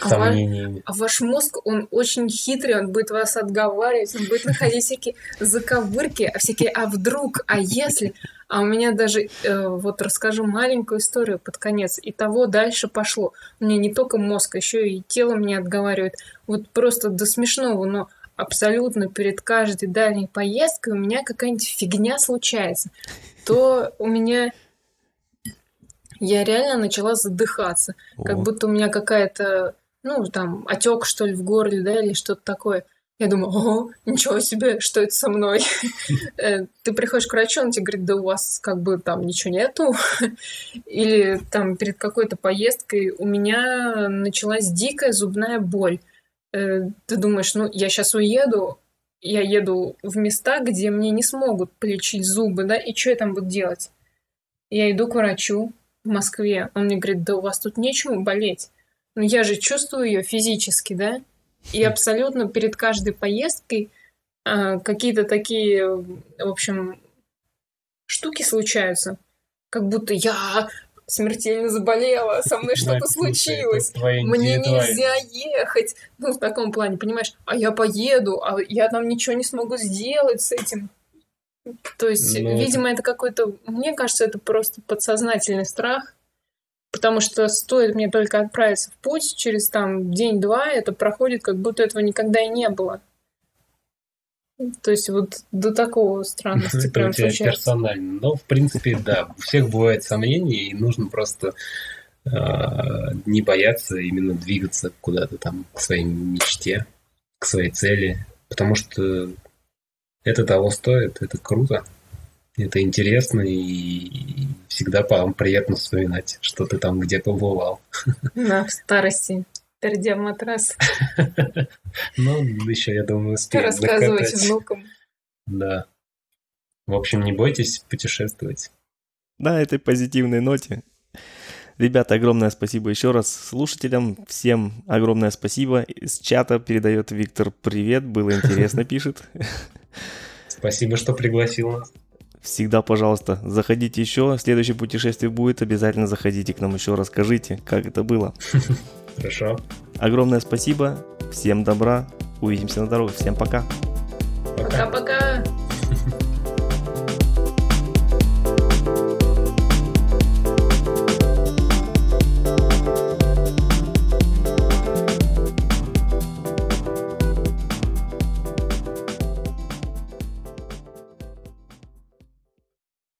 а сомнениями. А ваш мозг, он очень хитрый, он будет вас отговаривать, он будет находить всякие заковырки, а всякие «а вдруг?», «а если?». А у меня даже, э, вот расскажу маленькую историю под конец, и того дальше пошло. У меня не только мозг, еще и тело мне отговаривает. Вот просто до смешного, но абсолютно перед каждой дальней поездкой у меня какая-нибудь фигня случается. То у меня я реально начала задыхаться, О. как будто у меня какая-то, ну, там, отек, что ли, в горле, да, или что-то такое. Я думаю, о, ничего себе, что это со мной? Э, ты приходишь к врачу, он тебе говорит, да у вас как бы там ничего нету. Или там перед какой-то поездкой у меня началась дикая зубная боль. Э, ты думаешь, ну, я сейчас уеду, я еду в места, где мне не смогут полечить зубы, да, и что я там буду делать? Я иду к врачу, в Москве. Он мне говорит, да у вас тут нечему болеть. Но я же чувствую ее физически, да? И абсолютно перед каждой поездкой э, какие-то такие, в общем, штуки случаются. Как будто я смертельно заболела, со мной что-то случилось, мне нельзя ехать. Ну, в таком плане, понимаешь, а я поеду, а я там ничего не смогу сделать с этим. То есть, ну, видимо, это какой-то, мне кажется, это просто подсознательный страх, потому что стоит мне только отправиться в путь, через там день-два это проходит, как будто этого никогда и не было. То есть вот до такого странности прям случается. персонально. Но, в принципе, да, у всех бывают сомнения, и нужно просто э, не бояться именно двигаться куда-то там к своей мечте, к своей цели, потому что это того стоит, это круто, это интересно и всегда вам приятно вспоминать, что ты там где побывал. На в старости, пердя матрас. Ну, еще, я думаю, успеем Рассказывать внукам. Да. В общем, не бойтесь путешествовать. На этой позитивной ноте Ребята, огромное спасибо еще раз слушателям. Всем огромное спасибо. Из чата передает Виктор привет. Было интересно, пишет. Спасибо, что пригласил нас. Всегда, пожалуйста, заходите еще. Следующее путешествие будет. Обязательно заходите к нам еще, расскажите, как это было. Хорошо. Огромное спасибо. Всем добра. Увидимся на дороге. Всем пока. Пока-пока.